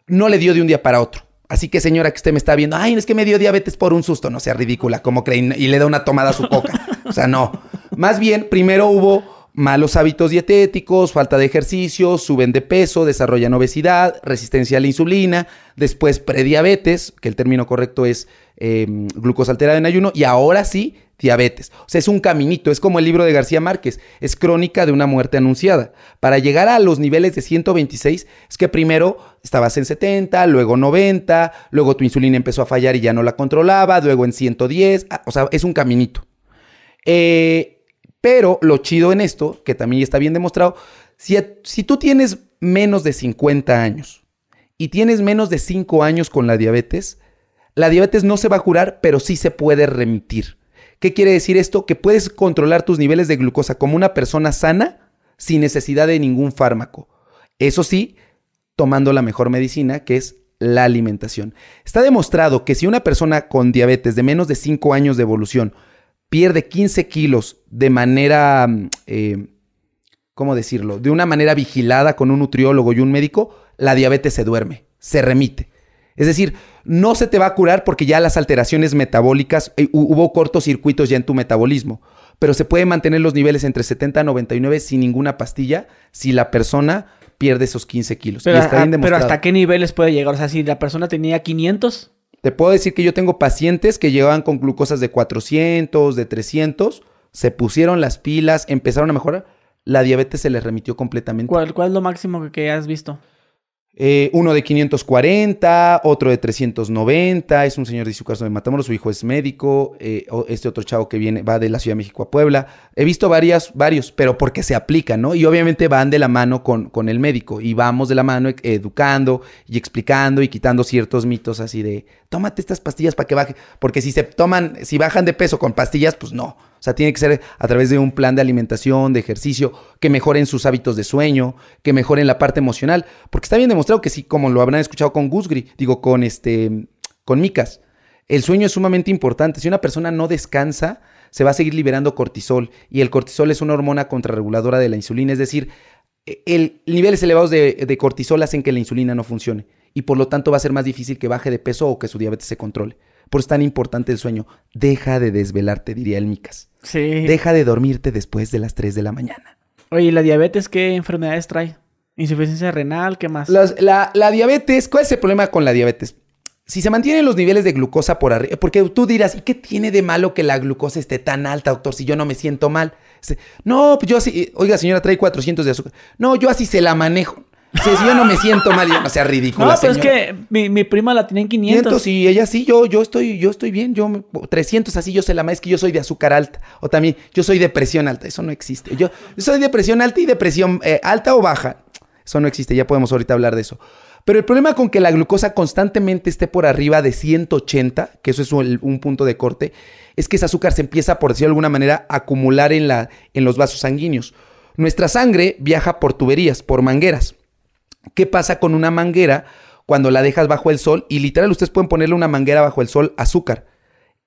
no le dio de un día para otro. Así que señora que usted me está viendo, ay, es que me dio diabetes por un susto, no sea ridícula, como creen, y le da una tomada a su coca. O sea, no. Más bien, primero hubo malos hábitos dietéticos, falta de ejercicio, suben de peso, desarrollan obesidad, resistencia a la insulina, después prediabetes, que el término correcto es em, glucosa alterada en ayuno, y ahora sí, diabetes. O sea, es un caminito, es como el libro de García Márquez, es crónica de una muerte anunciada. Para llegar a los niveles de 126, es que primero estabas en 70, luego 90, luego tu insulina empezó a fallar y ya no la controlaba, luego en 110, ah, o sea, es un caminito. Eh, pero lo chido en esto, que también está bien demostrado, si, tú tienes menos de 50 años y tienes menos de 5 años con la diabetes, la diabetes no se va a curar, pero sí se puede remitir. ¿Qué quiere decir esto? Que puedes controlar tus niveles de glucosa como una persona sana sin necesidad de ningún fármaco. Eso sí, tomando la mejor medicina, que es la alimentación. Está demostrado que si una persona con diabetes de menos de 5 años de evolución pierde 15 kilos de manera, mm, eh, ¿cómo decirlo? De una manera vigilada con un nutriólogo y un médico, la diabetes se duerme, se remite. Es decir, no se te va a curar porque ya las alteraciones metabólicas, eh, hubo cortocircuitos ya en tu metabolismo, pero se puede mantener los niveles entre 70 y 99 sin ninguna pastilla si la persona pierde esos 15 kilos. Pero, pero ¿hasta qué niveles puede llegar? O sea, si la persona tenía 500... Te puedo decir que yo tengo pacientes que llegaban con glucosas de 400, de 300, se pusieron las pilas, empezaron a mejorar, la diabetes se les remitió completamente. ¿Cuál, cuál es lo máximo que has visto? Eh, uno de 540, otro de 390, es un señor de su caso de Matamoros, su hijo es médico, eh, este otro chavo que viene, va de la Ciudad de México a Puebla. He visto varias, varios, pero porque se aplican, ¿no? Y obviamente van de la mano con, con el médico y vamos de la mano educando y explicando y quitando ciertos mitos así de, tómate estas pastillas para que baje, porque si se toman, si bajan de peso con pastillas, pues no. O sea, tiene que ser a través de un plan de alimentación, de ejercicio, que mejoren sus hábitos de sueño, que mejoren la parte emocional. Porque está bien demostrado que sí, como lo habrán escuchado con Gusgri, digo, con este, con Micas, el sueño es sumamente importante. Si una persona no descansa, se va a seguir liberando cortisol. Y el cortisol es una hormona contrarreguladora de la insulina. Es decir, el, niveles elevados de, de cortisol hacen que la insulina no funcione. Y por lo tanto va a ser más difícil que baje de peso o que su diabetes se controle. Por eso es tan importante el sueño. Deja de desvelarte, diría el Micas. Sí. Deja de dormirte después de las 3 de la mañana. Oye, ¿y la diabetes qué enfermedades trae? Insuficiencia renal, ¿qué más? la, la diabetes, ¿cuál es el problema con la diabetes? Si se mantienen los niveles de glucosa por arriba, porque tú dirás, ¿y qué tiene de malo que la glucosa esté tan alta, doctor, si yo no me siento mal? No, pues yo así, oiga señora, trae 400 de azúcar. No, yo así se la manejo. Si, yo no me siento mal, yo no sea ridícula. No, pero es que mi, prima la tiene en 500. 500 y ella sí, yo, yo estoy, yo estoy bien. Yo 300 así, yo sé la más es que yo soy de azúcar alta. O también, yo soy de presión alta. Eso no existe. Yo, soy de presión alta y de presión eh, alta o baja. Eso no existe. Ya podemos ahorita hablar de eso. Pero el problema con que la glucosa constantemente esté por arriba de 180, que eso es un, un, punto de corte, es que ese azúcar se empieza, por decirlo de alguna manera, a acumular en, la, en los vasos sanguíneos. Nuestra sangre viaja por tuberías, por mangueras. ¿Qué pasa con una manguera cuando la dejas bajo el sol? Y literal, ustedes pueden ponerle una manguera bajo el sol azúcar.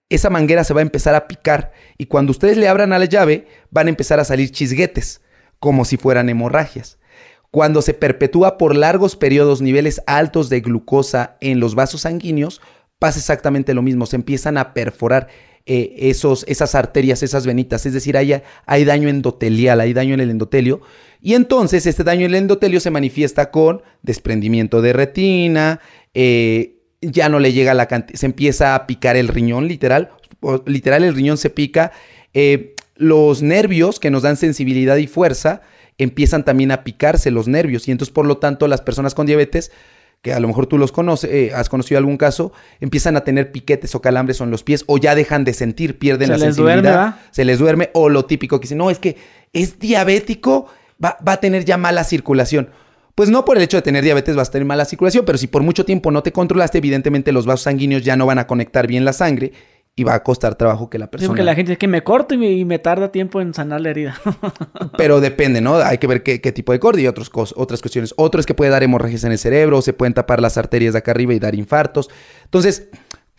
Esa manguera se va a empezar a picar y cuando ustedes le abran a la llave van a empezar a salir chisguetes, como si fueran hemorragias. Cuando se perpetúa por largos periodos niveles altos de glucosa en los vasos sanguíneos, pasa exactamente lo mismo, se empiezan a perforar eh, esos, esas arterias, esas venitas, es decir, hay, hay daño endotelial, hay daño en el endotelio, y entonces este daño en el endotelio se manifiesta con desprendimiento de retina, eh, ya no le llega la cantidad, se empieza a picar el riñón, literal, literal el riñón se pica, eh, los nervios que nos dan sensibilidad y fuerza, empiezan también a picarse los nervios. Y entonces por lo tanto las personas con diabetes que a lo mejor tú los conoces, eh, has conocido algún caso, empiezan a tener piquetes o calambres en los pies o ya dejan de sentir, pierden la sensibilidad, se les duerme o lo típico que dicen, no, es que es diabético, va, va, a tener ya mala circulación. Pues no por el hecho de tener diabetes vas a tener mala circulación, pero si por mucho tiempo no te controlaste, evidentemente los vasos sanguíneos ya no van a conectar bien la sangre y va a costar trabajo que la persona. que la gente es que me corto y me, tarda tiempo en sanar la herida. Pero depende, ¿no? Hay que ver qué, tipo de corte y otros, otras cuestiones. Otro es que puede dar hemorragias en el cerebro, se pueden tapar las arterias de acá arriba y dar infartos. Entonces,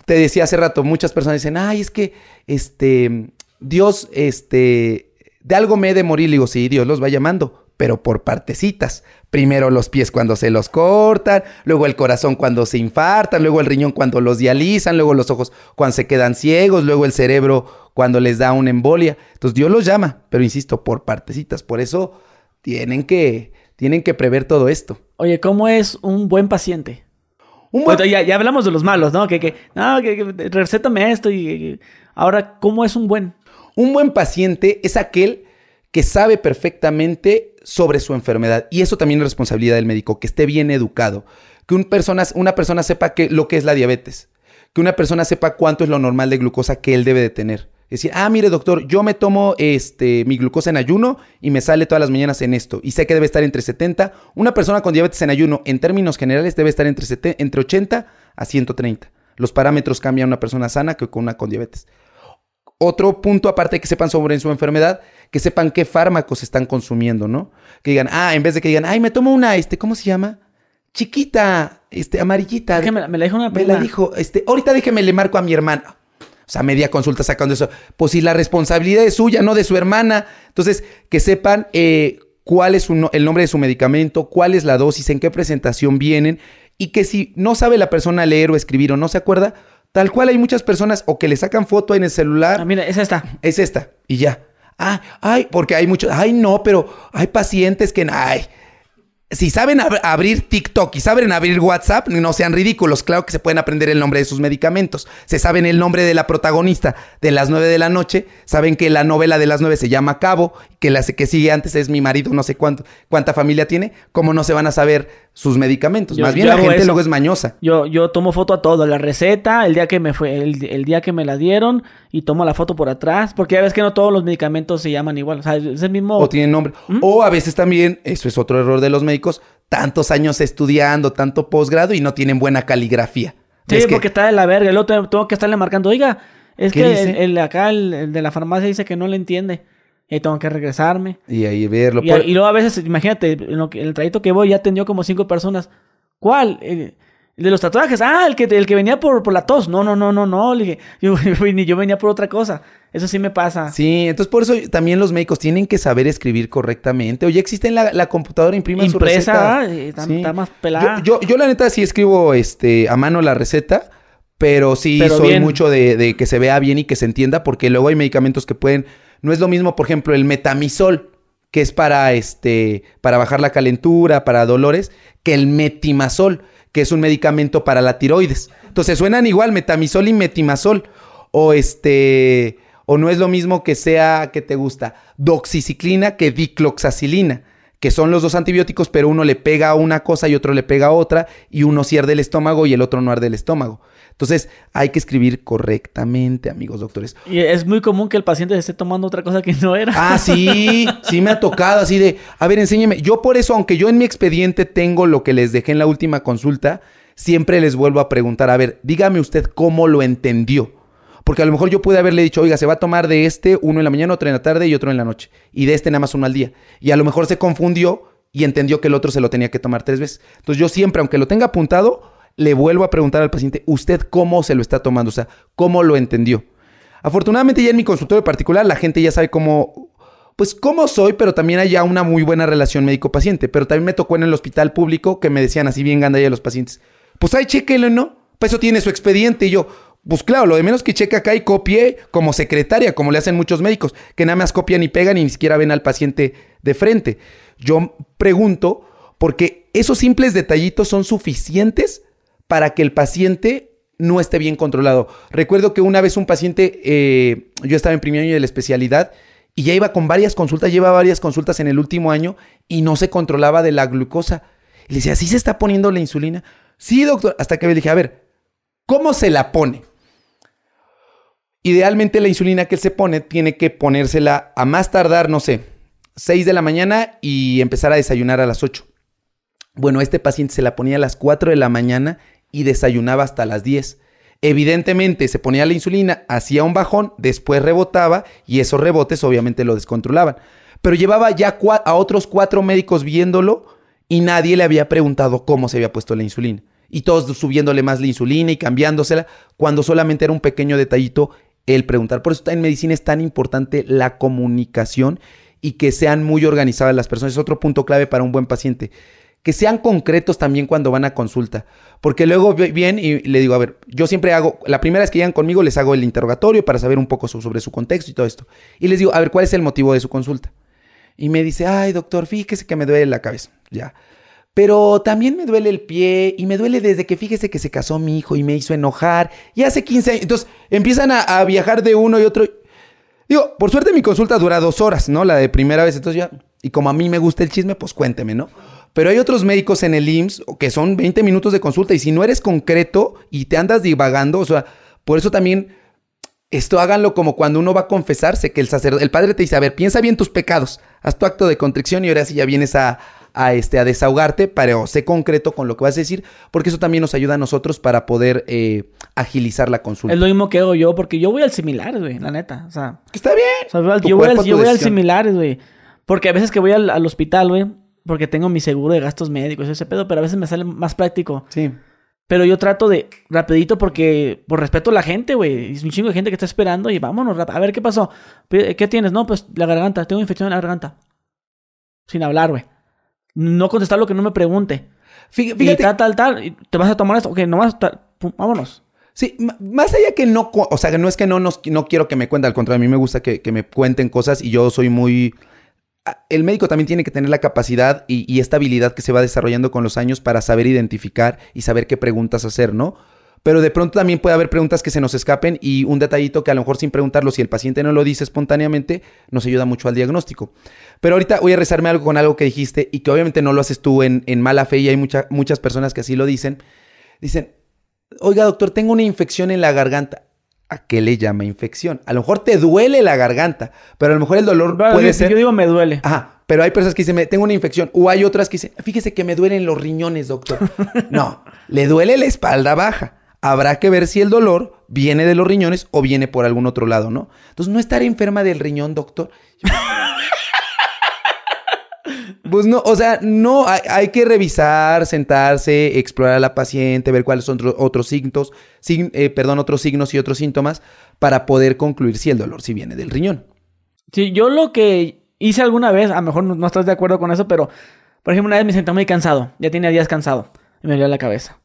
te decía hace rato, muchas personas dicen, ay, es que este, Dios, este, de algo me he de morir. Le digo, sí, Dios los va llamando pero por partecitas. Primero los pies cuando se los cortan, luego el corazón cuando se infartan, luego el riñón cuando los dializan, luego los ojos cuando se quedan ciegos, luego el cerebro cuando les da una embolia. Entonces Dios los llama, pero insisto, por partecitas. Por eso tienen que, tienen que prever todo esto. Oye, ¿cómo es un buen paciente? Un buen... ya, ya, hablamos de los malos, ¿no? Que, que, no, que, que recétame esto y... Ahora, ¿cómo es un buen? Un buen paciente es aquel que sabe perfectamente sobre su enfermedad. Y eso también es responsabilidad del médico, que esté bien educado, que persona, una persona sepa que, lo que es la diabetes, que una persona sepa cuánto es lo normal de glucosa que él debe de tener. Es decir, ah, mire doctor, yo me tomo este, mi glucosa en ayuno y me sale todas las mañanas en esto. Y sé que debe estar entre 70. Una persona con diabetes en ayuno, en términos generales, debe estar entre, entre 80 a 130. Los parámetros cambian una persona sana que con una con diabetes. Otro punto aparte de que sepan sobre su enfermedad, que sepan qué fármacos están consumiendo, ¿no? Que digan, ah, en vez de que digan, ay, me tomo una, este, ¿cómo se llama? chiquita, este, amarillita. Es que me, me la dijo una Me prima. la dijo, este, ahorita déjeme le marco a mi hermana. O sea, media consulta sacando eso. Pues si la responsabilidad es suya, no de su hermana. Entonces, que sepan eh, cuál es no- el nombre de su medicamento, cuál es la dosis, en qué presentación vienen. Y que si no sabe la persona leer o escribir o no se acuerda, tal cual hay muchas personas o que le sacan foto en el celular Ah, mira, es esta. es esta y ya. Ah, ay, porque hay muchos, ay, no, pero hay pacientes que, ay, si saben ab- abrir TikTok y saben abrir WhatsApp, no sean ridículos. Claro que se pueden aprender el nombre de sus medicamentos. Se saben el nombre de la protagonista de las 9 de la noche. Saben que la novela de las 9 se llama Cabo, que la que sigue antes es mi marido, no sé cuánto, cuánta familia tiene. ¿Cómo no se van a saber sus medicamentos? Yo- Más bien la gente eso. luego es mañosa. Yo, yo tomo foto a todo, la receta, el día que me fue, el, el día que me la dieron, y tomo la foto por atrás, porque ya ves que no todos los medicamentos se llaman igual. O sea, es el mismo. O tienen nombre. O a veces también, eso es otro error de los médicos, tantos años estudiando, tanto posgrado y no tienen buena caligrafía. Sí, Es que- porque está de la verga. El otro tengo que estarle marcando, oiga, es ¿Qué que el, el acá, el, el de la farmacia dice que no le entiende. Y ahí tengo que regresarme. Y ahí verlo. Y, Por- y luego a veces, imagínate, en lo que- el trayecto que voy ya atendió como cinco personas. ¿Cuál? Eh, El de los tatuajes. Ah, el que, el que venía por, por la tos. No, no, no, no, no. Le dije, yo, ni yo venía por otra cosa. Eso sí me pasa. Sí, entonces por eso también los médicos tienen que saber escribir correctamente. Oye, existe en la, la computadora, impriman su Impresa, receta. eh, está, Sí. está más pelada. Yo, yo, yo, la neta sí escribo este, a mano la receta, pero sí Pero soy bien. mucho de, de que se vea bien y que se entienda, porque luego hay medicamentos que pueden. No es lo mismo, por ejemplo, el metamisol, que es para este. para bajar la calentura, para dolores, que el metimazol, que es un medicamento para la tiroides. Entonces suenan igual, metamisol y metimazol. O este. O no es lo mismo que sea, que te gusta, doxiciclina que dicloxacilina que son los dos antibióticos, pero uno le pega a una cosa y otro le pega a otra, y uno sí el estómago y el otro no arde el estómago. Entonces, hay que escribir correctamente, amigos doctores. Y es muy común que el paciente se esté tomando otra cosa que no era. Ah, sí, sí me ha tocado así de, a ver, enséñeme. Yo por eso, aunque yo en mi expediente tengo lo que les dejé en la última consulta, siempre les vuelvo a preguntar, a ver, dígame usted cómo lo entendió. Porque a lo mejor yo pude haberle dicho, oiga, se va a tomar de este uno en la mañana, otro en la tarde y otro en la noche. Y de este nada más uno al día. Y a lo mejor se confundió y entendió que el otro se lo tenía que tomar tres veces. Entonces yo siempre, aunque lo tenga apuntado, le vuelvo a preguntar al paciente, ¿usted cómo se lo está tomando? O sea, ¿cómo lo entendió? Afortunadamente ya en mi consultorio particular la gente ya sabe cómo, pues cómo soy, pero también hay ya una muy buena relación médico-paciente. Pero también me tocó en el hospital público que me decían así bien gandalla los pacientes, pues ahí chéquelo, ¿no? Pues eso tiene su expediente y yo, pues claro, lo de menos que cheque acá y copie como secretaria, como le hacen muchos médicos, que nada más copian y pegan y ni siquiera ven al paciente de frente. Yo pregunto, porque esos simples detallitos son suficientes para que el paciente no esté bien controlado. Recuerdo que una vez un paciente, eh, yo estaba en primer año de la especialidad y ya iba con varias consultas, lleva varias consultas en el último año y no se controlaba de la glucosa. Y le decía, ¿sí se está poniendo la insulina? Sí, doctor. Hasta que le dije, a ver, ¿cómo se la pone? Idealmente la insulina que se pone tiene que ponérsela a más tardar, no sé, 6 de la mañana y empezar a desayunar a las 8. Bueno, este paciente se la ponía a las 4 de la mañana y desayunaba hasta las 10. Evidentemente se ponía la insulina, hacía un bajón, después rebotaba y esos rebotes obviamente lo descontrolaban. Pero llevaba ya a otros cuatro médicos viéndolo y nadie le había preguntado cómo se había puesto la insulina. Y todos subiéndole más la insulina y cambiándosela, cuando solamente era un pequeño detallito el preguntar. Por eso en medicina es tan importante la comunicación y que sean muy organizadas las personas. Es otro punto clave para un buen paciente. Que sean concretos también cuando van a consulta. Porque luego bien y le digo, a ver, yo siempre hago, la primera vez que llegan conmigo les hago el interrogatorio para saber un poco so- sobre su contexto y todo esto. Y les digo, a ver, ¿cuál es el motivo de su consulta? Y me dice, ay, doctor, fíjese que me duele la cabeza. Ya. Pero también me duele el pie y me duele desde que fíjese que se casó mi hijo y me hizo enojar. Y hace 15 años. Entonces empiezan a, a viajar de uno y otro. Digo, por suerte mi consulta dura dos horas, ¿no? La de primera vez. Entonces ya. Y como a mí me gusta el chisme, pues cuénteme, ¿no? Pero hay otros médicos en el IMSS que son 20 minutos de consulta. Y si no eres concreto y te andas divagando, o sea, por eso también esto háganlo como cuando uno va a confesarse, que el sacerdote, el padre te dice, a ver, piensa bien tus pecados, haz tu acto de contrición y ahora sí ya vienes a, a, este, a desahogarte, pero sé concreto con lo que vas a decir, porque eso también nos ayuda a nosotros para poder eh, agilizar la consulta. Es lo mismo que hago yo, porque yo voy al similar, güey, la neta. O sea, Está bien. o sea, Tu yo, voy al, yo voy al similar, güey. Porque a veces que voy al, al hospital, güey, porque tengo mi seguro de gastos médicos, ese pedo, pero a veces me sale más práctico. Sí. Pero yo trato de rapidito porque por respeto a la gente, güey. Es un chingo de gente que está esperando y vámonos. A ver qué pasó. ¿Qué tienes? No, pues la garganta. Tengo infección en la garganta. Sin hablar, güey. No contestar lo que no me pregunte. Fíjate. Y tal, tal, tal. ¿Te vas a tomar esto? Ok, nomás. vámonos. Sí, más allá que no. O sea, que no es que no, no quiero que me cuente. Al contrario, a mí me gusta que, que me cuenten cosas y yo soy muy el médico también tiene que tener la capacidad y, esta habilidad que se va desarrollando con los años para saber identificar y saber qué preguntas hacer, ¿no? Pero de pronto también puede haber preguntas que se nos escapen y un detallito que a lo mejor sin preguntarlo, si el paciente no lo dice espontáneamente, nos ayuda mucho al diagnóstico. Pero ahorita voy a rezarme algo con algo que dijiste y que obviamente no lo haces tú en, mala fe y hay muchas personas que así lo dicen. Dicen, oiga doctor, tengo una infección en la garganta. ¿A qué le llama infección? A lo mejor te duele la garganta, pero a lo mejor el dolor puede ser. Yo digo me duele. Ajá, pero hay personas que dicen, tengo una infección. O hay otras que dicen, fíjese que me duelen los riñones, doctor. no, le duele la espalda baja. Habrá que ver si el dolor viene de los riñones o viene por algún otro lado, ¿no? Entonces, no estar enferma del riñón, doctor. Pues no, o sea, no, hay, que revisar, sentarse, explorar a la paciente, ver cuáles son otros signos, eh, perdón, otros signos y otros síntomas para poder concluir si el dolor sí viene del riñón. Sí, yo lo que hice alguna vez, a lo mejor no, estás de acuerdo con eso, pero por ejemplo, una vez me senté muy cansado, ya tenía días cansado, y me dio la cabeza.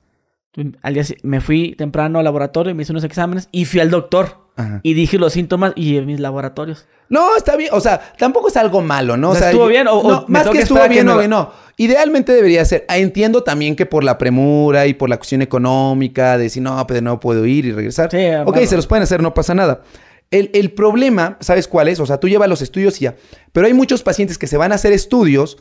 Al día me fui temprano al laboratorio, me hice unos exámenes y fui al doctor. Y dije los síntomas y mis laboratorios. No, está bien. O sea, tampoco es algo malo, ¿no? O sea, ¿Estuvo bien o, más que estuvo bien o no? Idealmente debería ser. Ah, entiendo también que por la premura y por la cuestión económica, de decir, no, pero no puedo ir y regresar. Sí, ok, se los pueden hacer, no pasa nada. El, el, problema, ¿sabes cuál es? O sea, tú llevas los estudios y ya. Pero hay muchos pacientes que se van a hacer estudios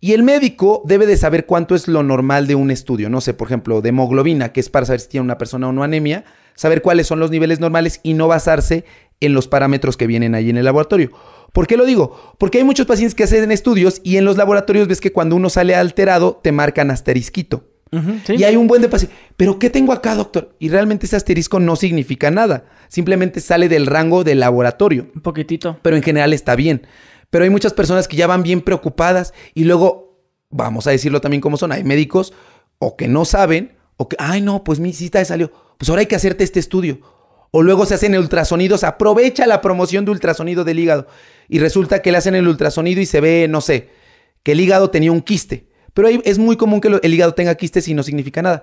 y el médico debe de saber cuánto es lo normal de un estudio. No sé, por ejemplo, de hemoglobina, que es para saber si tiene una persona o no anemia, saber cuáles son los niveles normales y no basarse en los parámetros que vienen ahí en el laboratorio. ¿Por qué lo digo? Porque hay muchos pacientes que hacen estudios y en los laboratorios ves que cuando uno sale alterado te marcan asterisquito. Y hay un buen de pacientes. ¿Pero qué tengo acá, doctor? Y realmente ese asterisco no significa nada. Simplemente sale del rango del laboratorio. Un poquitito. Pero en general está bien. Pero hay muchas personas que ya van bien preocupadas y luego, vamos a decirlo también como son, hay médicos o que no saben o que, ay no, pues mi cita salió, pues ahora hay que hacerte este estudio. O luego se hacen ultrasonidos, aprovecha la promoción de ultrasonido del hígado y resulta que le hacen el ultrasonido y se ve, no sé, que el hígado tenía un quiste. Pero es muy común que el hígado tenga quistes y no significa nada.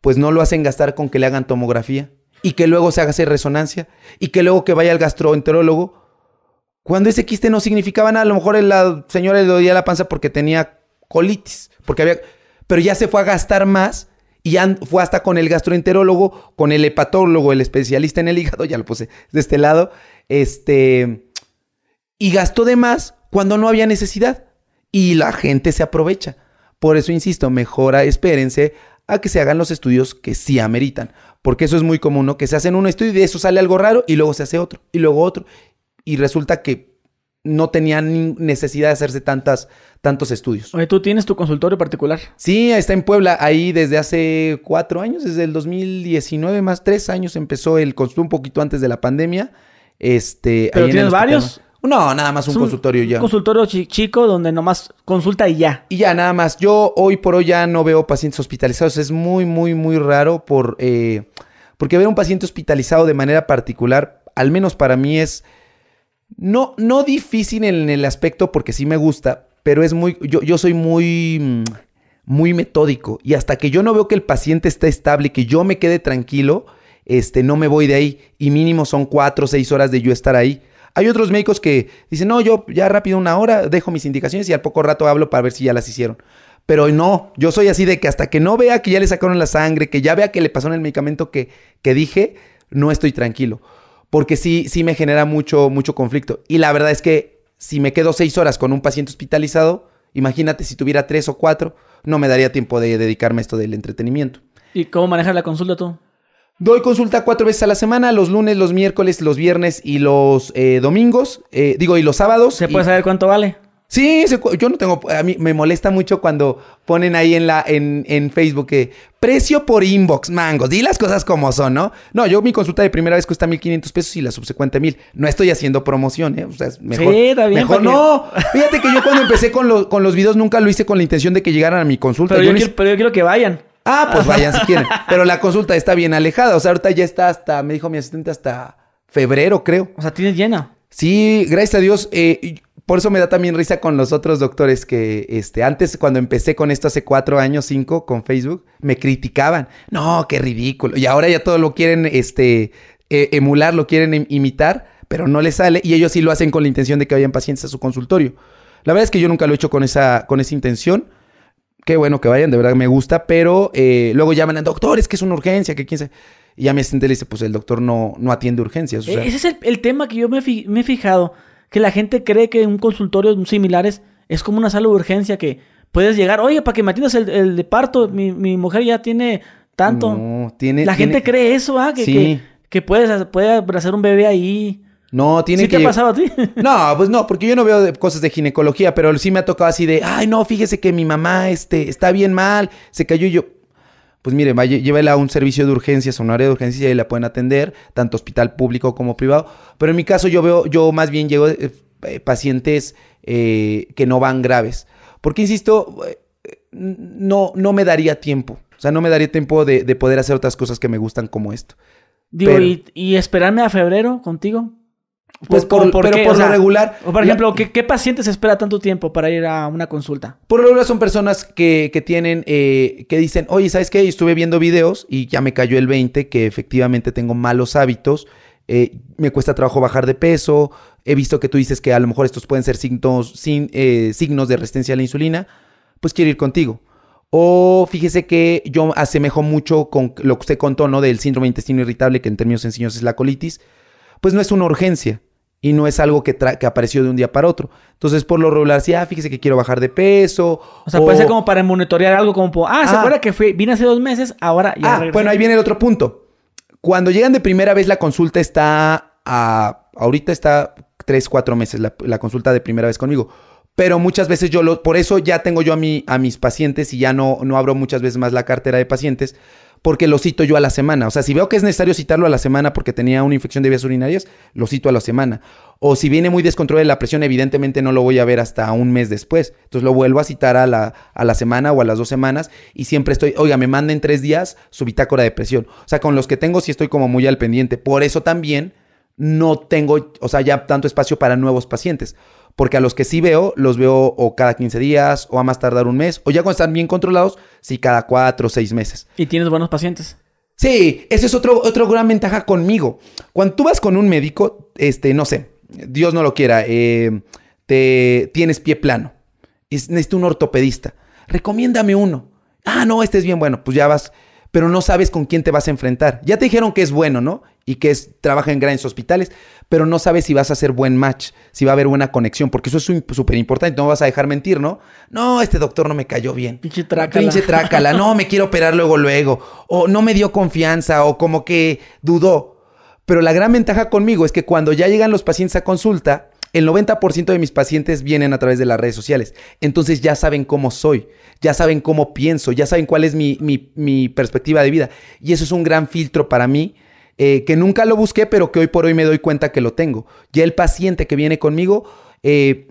Pues no lo hacen gastar con que le hagan tomografía y que luego se haga resonancia y que luego que vaya al gastroenterólogo cuando ese quiste no significaba nada, a lo mejor la señora le dolía la panza porque tenía colitis, porque había, pero ya se fue a gastar más y fue hasta con el gastroenterólogo, con el hepatólogo, el especialista en el hígado, ya lo puse de este lado, este, y gastó de más cuando no había necesidad y la gente se aprovecha. Por eso insisto, mejora, espérense a que se hagan los estudios que sí ameritan, porque eso es muy común, ¿no? Que se hacen un estudio y de eso sale algo raro y luego se hace otro y luego otro y resulta que no tenían necesidad de hacerse tantas, tantos estudios. Oye, ¿tú tienes tu consultorio particular? Sí, está en Puebla, ahí desde hace cuatro años, desde el 2019 más tres años empezó el consultorio un poquito antes de la pandemia. Este, ¿Pero tienes varios? No, nada más un, consultorio ya. Un consultorio chico donde nomás consulta y ya. Y ya, nada más. Yo hoy por hoy ya no veo pacientes hospitalizados. Es muy, muy, muy raro por, eh, porque ver un paciente hospitalizado de manera particular, al menos para mí es no, no difícil en el aspecto porque sí me gusta, pero es muy, yo, soy muy, mm, muy metódico y hasta que yo no veo que el paciente está estable y que yo me quede tranquilo, este, no me voy de ahí y mínimo son cuatro o seis horas de yo estar ahí. Hay otros médicos que dicen, no, yo ya rápido una hora dejo mis indicaciones y al poco rato hablo para ver si ya las hicieron. Pero no, yo soy así de que hasta que no vea que ya le sacaron la sangre, que ya vea que le pasó en el medicamento que, que dije, no estoy tranquilo porque sí, sí me genera mucho, mucho conflicto. Y la verdad es que si me quedo seis horas con un paciente hospitalizado, imagínate si tuviera tres o cuatro, no me daría tiempo de dedicarme a esto del entretenimiento. ¿Y cómo manejas la consulta tú? Doy consulta cuatro veces a la semana, los lunes, los miércoles, los viernes y los eh, domingos, eh, digo, y los sábados. ¿Se puede saber cuánto vale? Sí, yo no tengo, a mí me molesta mucho cuando ponen ahí en la en, en Facebook que precio por inbox, mangos, di las cosas como son, ¿no? No, yo mi consulta de primera vez cuesta 1500 pesos y la subsecuente mil. No estoy haciendo promoción, ¿eh? O sea, mejor. Sí, está bien, mejor no. Fíjate que yo cuando empecé con, los con los videos nunca lo hice con la intención de que llegaran a mi consulta. Pero yo, quiero, pero yo quiero que vayan. Ah, pues vayan si quieren. Pero la consulta está bien alejada. O sea, ahorita ya está hasta, me dijo mi asistente, hasta febrero, creo. O sea, tienes llena. Sí, gracias a Dios. Eh, por eso me da también risa con los otros doctores que este, antes, cuando empecé con esto hace cuatro años, cinco, con Facebook, me criticaban. No, qué ridículo. Y ahora ya todo lo quieren este, e, emular, lo quieren imitar, pero no les sale. Y ellos sí lo hacen con la intención de que vayan pacientes a su consultorio. La verdad es que yo nunca lo he hecho con esa, con esa intención. Qué bueno que vayan, de verdad me gusta, pero eh, luego llaman a doctores que es una urgencia, que quién sabe. Y ya me asistente le dice, pues el doctor no, no atiende urgencias. Ese es el, el, tema que yo me, me he fijado que la gente cree que un consultorio similares es como una sala de urgencia que puedes llegar, oye, para que me atiendas el, de parto, mi, mujer ya tiene tanto. No, tiene. La gente cree eso, ¿ah? Que, que, puedes, hacer un bebé ahí. No, tiene ¿Sí que. te ha pasado a ti? No, pues no, porque yo no veo cosas de ginecología, pero sí me ha tocado así de, ay, no, fíjese que mi mamá este, está bien mal, se cayó y yo pues mire, llévela a un servicio de urgencias, a un área de urgencias y ahí la pueden atender, tanto hospital público como privado. Pero en mi caso yo veo, yo más bien llego eh, eh, pacientes eh, que no van graves. Porque, insisto, no, no me daría tiempo. O sea, no me daría tiempo de, poder hacer otras cosas que me gustan como esto. Digo, ¿y esperarme a febrero contigo? Pues por, pero por lo regular. O por ejemplo, ¿qué, pacientes espera tanto tiempo para ir a una consulta? Por lo regular son personas que, tienen, eh, que dicen, oye, ¿sabes qué? Estuve viendo videos y ya me cayó el 20, que efectivamente tengo malos hábitos. Eh, me cuesta trabajo bajar de peso. He visto que tú dices que a lo mejor estos pueden ser signos, sin, eh, signos de resistencia a la insulina. Pues quiero ir contigo. O fíjese que yo asemejo mucho con lo que usted contó, ¿no? Del síndrome de intestino irritable, que en términos sencillos es la colitis. Pues no es una urgencia y no es algo que, que, apareció de un día para otro. Entonces, por lo regular, sí, ah, fíjese que quiero bajar de peso. O sea, puede ser como para monitorear algo como, ah, ¿se ah. acuerda que fui, vine hace dos meses, ahora ya Ah, bueno, ahí viene el otro punto. Cuando llegan de primera vez, la consulta está a, ahorita está tres, cuatro meses, la, la, consulta de primera vez conmigo. Pero muchas veces yo lo, por eso ya tengo yo a, mi, a mis pacientes y ya no, no abro muchas veces más la cartera de pacientes, porque lo cito yo a la semana. O sea, si veo que es necesario citarlo a la semana porque tenía una infección de vías urinarias, lo cito a la semana. O si viene muy descontrolada la presión, evidentemente no lo voy a ver hasta un mes después. Entonces lo vuelvo a citar a la, a la semana o a las dos semanas y siempre estoy, oiga, me manden tres días su bitácora de presión. O sea, con los que tengo sí estoy como muy al pendiente. Por eso también no tengo, o sea, ya tanto espacio para nuevos pacientes. Porque a los que sí veo, los veo o cada 15 días, o a más tardar un mes, o ya cuando están bien controlados, sí cada 4 o 6 meses. ¿Y tienes buenos pacientes? Sí, esa es otro, otro gran ventaja conmigo. Cuando tú vas con un médico, este, no sé, Dios no lo quiera, eh, te tienes pie plano. necesito un ortopedista. Recomiéndame uno. Ah, no, este es bien bueno. Pues ya vas pero no sabes con quién te vas a enfrentar. Ya te dijeron que es bueno, ¿no? Y que es, trabaja en grandes hospitales, pero no sabes si vas a hacer buen match, si va a haber buena conexión, porque eso es súper importante. No vas a dejar mentir, ¿no? No, este doctor no me cayó bien. Pinche trácala. Pinche trácala. No, me quiero operar luego, luego. O no me dio confianza, o como que dudó. Pero la gran ventaja conmigo es que cuando ya llegan los pacientes a consulta, el 90% de mis pacientes vienen a través de las redes sociales. Entonces ya saben cómo soy, ya saben cómo pienso, ya saben cuál es mi, perspectiva de vida. Y eso es un gran filtro para mí. Eh, que nunca lo busqué, pero que hoy por hoy me doy cuenta que lo tengo. Ya el paciente que viene conmigo, eh,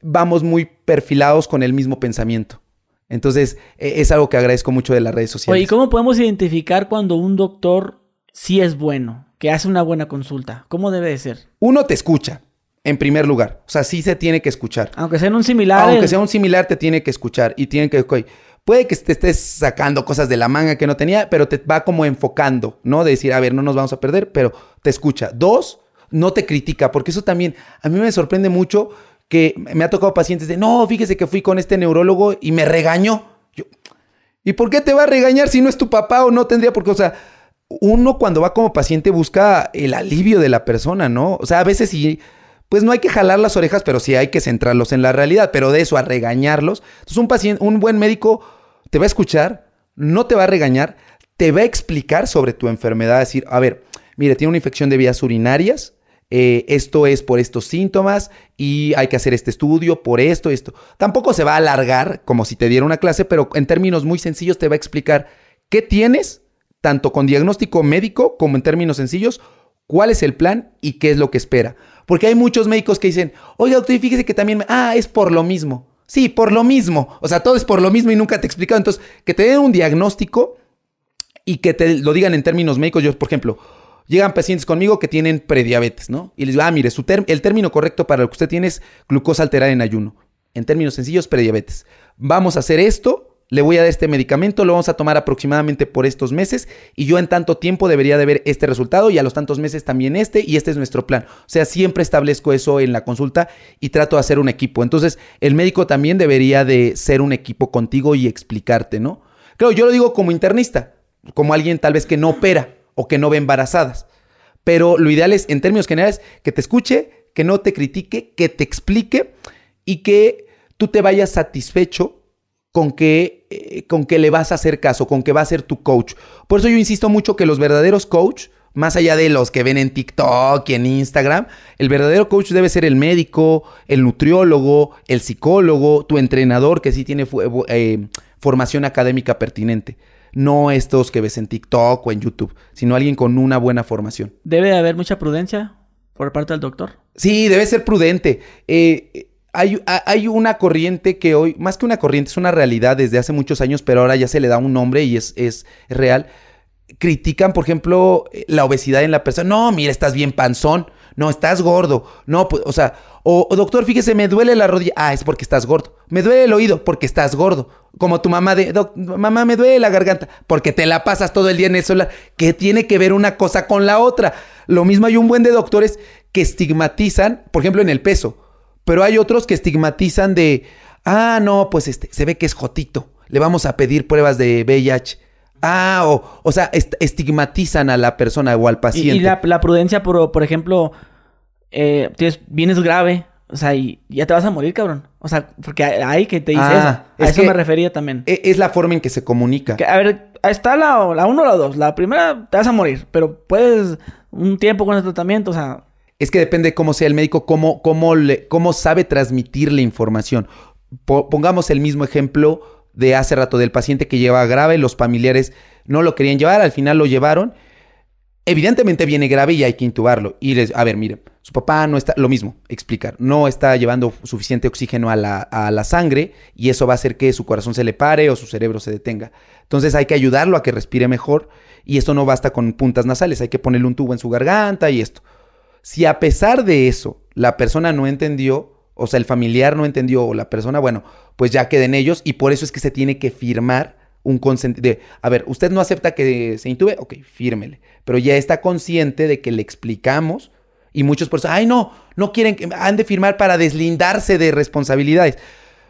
vamos muy perfilados con el mismo pensamiento. Entonces, e, es algo que agradezco mucho de las redes sociales. Oye, ¿y cómo podemos identificar cuando un doctor sí es bueno, que hace una buena consulta? ¿Cómo debe de ser? Uno te escucha en primer lugar. O sea, sí se tiene que escuchar. Aunque sea un similar. Aunque sea un similar, te tiene que escuchar y tiene que... puede que te estés sacando cosas de la manga que no tenía, pero te va como enfocando, ¿no? De decir, a ver, no nos vamos a perder, pero te escucha. Dos, no te critica, porque eso también a mí me sorprende mucho que me ha tocado pacientes de, no, fíjese que fui con este neurólogo y me regañó. Yo, ¿Y por qué te va a regañar si no es tu papá o no tendría por qué? O sea, uno cuando va como paciente busca el alivio de la persona, ¿no? O sea, a veces sí pues no hay que jalar las orejas, pero sí hay que centrarlos en la realidad. Pero de eso a regañarlos. Entonces, un paciente, un buen médico te va a escuchar, no te va a regañar, te va a explicar sobre tu enfermedad. Decir, a ver, mire, tiene una infección de vías urinarias. eh, esto es por estos síntomas y hay que hacer este estudio por esto, esto. Tampoco se va a alargar como si te diera una clase, pero en términos muy sencillos te va a explicar qué tienes, tanto con diagnóstico médico como en términos sencillos, cuál es el plan y qué es lo que espera. Porque hay muchos médicos que dicen, oiga doctor, fíjese que también, ah, es por lo mismo. Sí, por lo mismo. O sea, todo es por lo mismo y nunca te he explicado. Entonces, que te den un diagnóstico y que te lo digan en términos médicos. Yo, por ejemplo, Llegan pacientes conmigo que tienen prediabetes, ¿no? Y les digo, ah, mire, su el término correcto para lo que usted tiene es glucosa alterada en ayuno. En términos sencillos, prediabetes. Vamos a hacer esto, le voy a dar este medicamento, lo vamos a tomar aproximadamente por estos meses y yo en tanto tiempo debería de ver este resultado y a los tantos meses también este y este es nuestro plan. O sea, siempre establezco eso en la consulta y trato de hacer un equipo. Entonces, el médico también debería de ser un equipo contigo y explicarte, ¿no? Claro, yo lo digo como internista, como alguien tal vez que no opera o que no ve embarazadas. Pero lo ideal es, en términos generales, que te escuche, que no te critique, que te explique y que tú te vayas satisfecho con que, eh, con que le vas a hacer caso, con que va a ser tu coach. Por eso yo insisto mucho que los verdaderos coach, más allá de los que ven en TikTok y en Instagram, el verdadero coach debe ser el médico, el nutriólogo, el psicólogo, tu entrenador que sí tiene eh, formación académica pertinente no estos que ves en TikTok o en YouTube, sino alguien con una buena formación. ¿Debe haber mucha prudencia por parte del doctor? Sí, debe ser prudente. Eh, hay, una corriente que hoy, más que una corriente, es una realidad desde hace muchos años, pero ahora ya se le da un nombre y es, real. Critican, por ejemplo, la obesidad en la persona. No, mira, estás bien panzón. No, estás gordo. No, pues, o sea, o, doctor, fíjese, me duele la rodilla. Ah, es porque estás gordo. Me duele el oído porque estás gordo. Como tu mamá de, mamá, me duele la garganta porque te la pasas todo el día en el solar. ¿Qué tiene que ver una cosa con la otra? Lo mismo hay un buen de doctores que estigmatizan, por ejemplo, en el peso. Pero hay otros que estigmatizan de, ah, no, pues este, se ve que es jotito. Le vamos a pedir pruebas de VIH. Ah, o, o sea, estigmatizan a la persona o al paciente. Y, la, la, prudencia, por, por ejemplo, eh, tienes, vienes grave, o sea, y ya te vas a morir, cabrón. O sea, porque hay que te dice ah, eso. A eso me refería también. E, es la forma en que se comunica. a ver, está la, la uno o la dos. La primera te vas a morir, pero puedes un tiempo con el tratamiento, o sea... Es que depende cómo sea el médico, cómo, cómo, le, cómo sabe transmitir la información. pongamos el mismo ejemplo de hace rato del paciente que lleva grave, los familiares no lo querían llevar, al final lo llevaron Evidentemente viene grave y hay que intubarlo. Y les, a ver, miren, su papá no está, lo mismo, explicar, no está llevando suficiente oxígeno a la, a la, sangre y eso va a hacer que su corazón se le pare o su cerebro se detenga. Entonces hay que ayudarlo a que respire mejor y esto no basta con puntas nasales, hay que ponerle un tubo en su garganta y esto. Si a pesar de eso la persona no entendió, o sea, el familiar no entendió o la persona, bueno, pues ya queden ellos y por eso es que se tiene que firmar un consentimiento. A ver, usted no acepta que se intube, ok, fírmele. Pero ya está consciente de que le explicamos y muchos por eso, ay no, no quieren, que han de firmar para deslindarse de responsabilidades.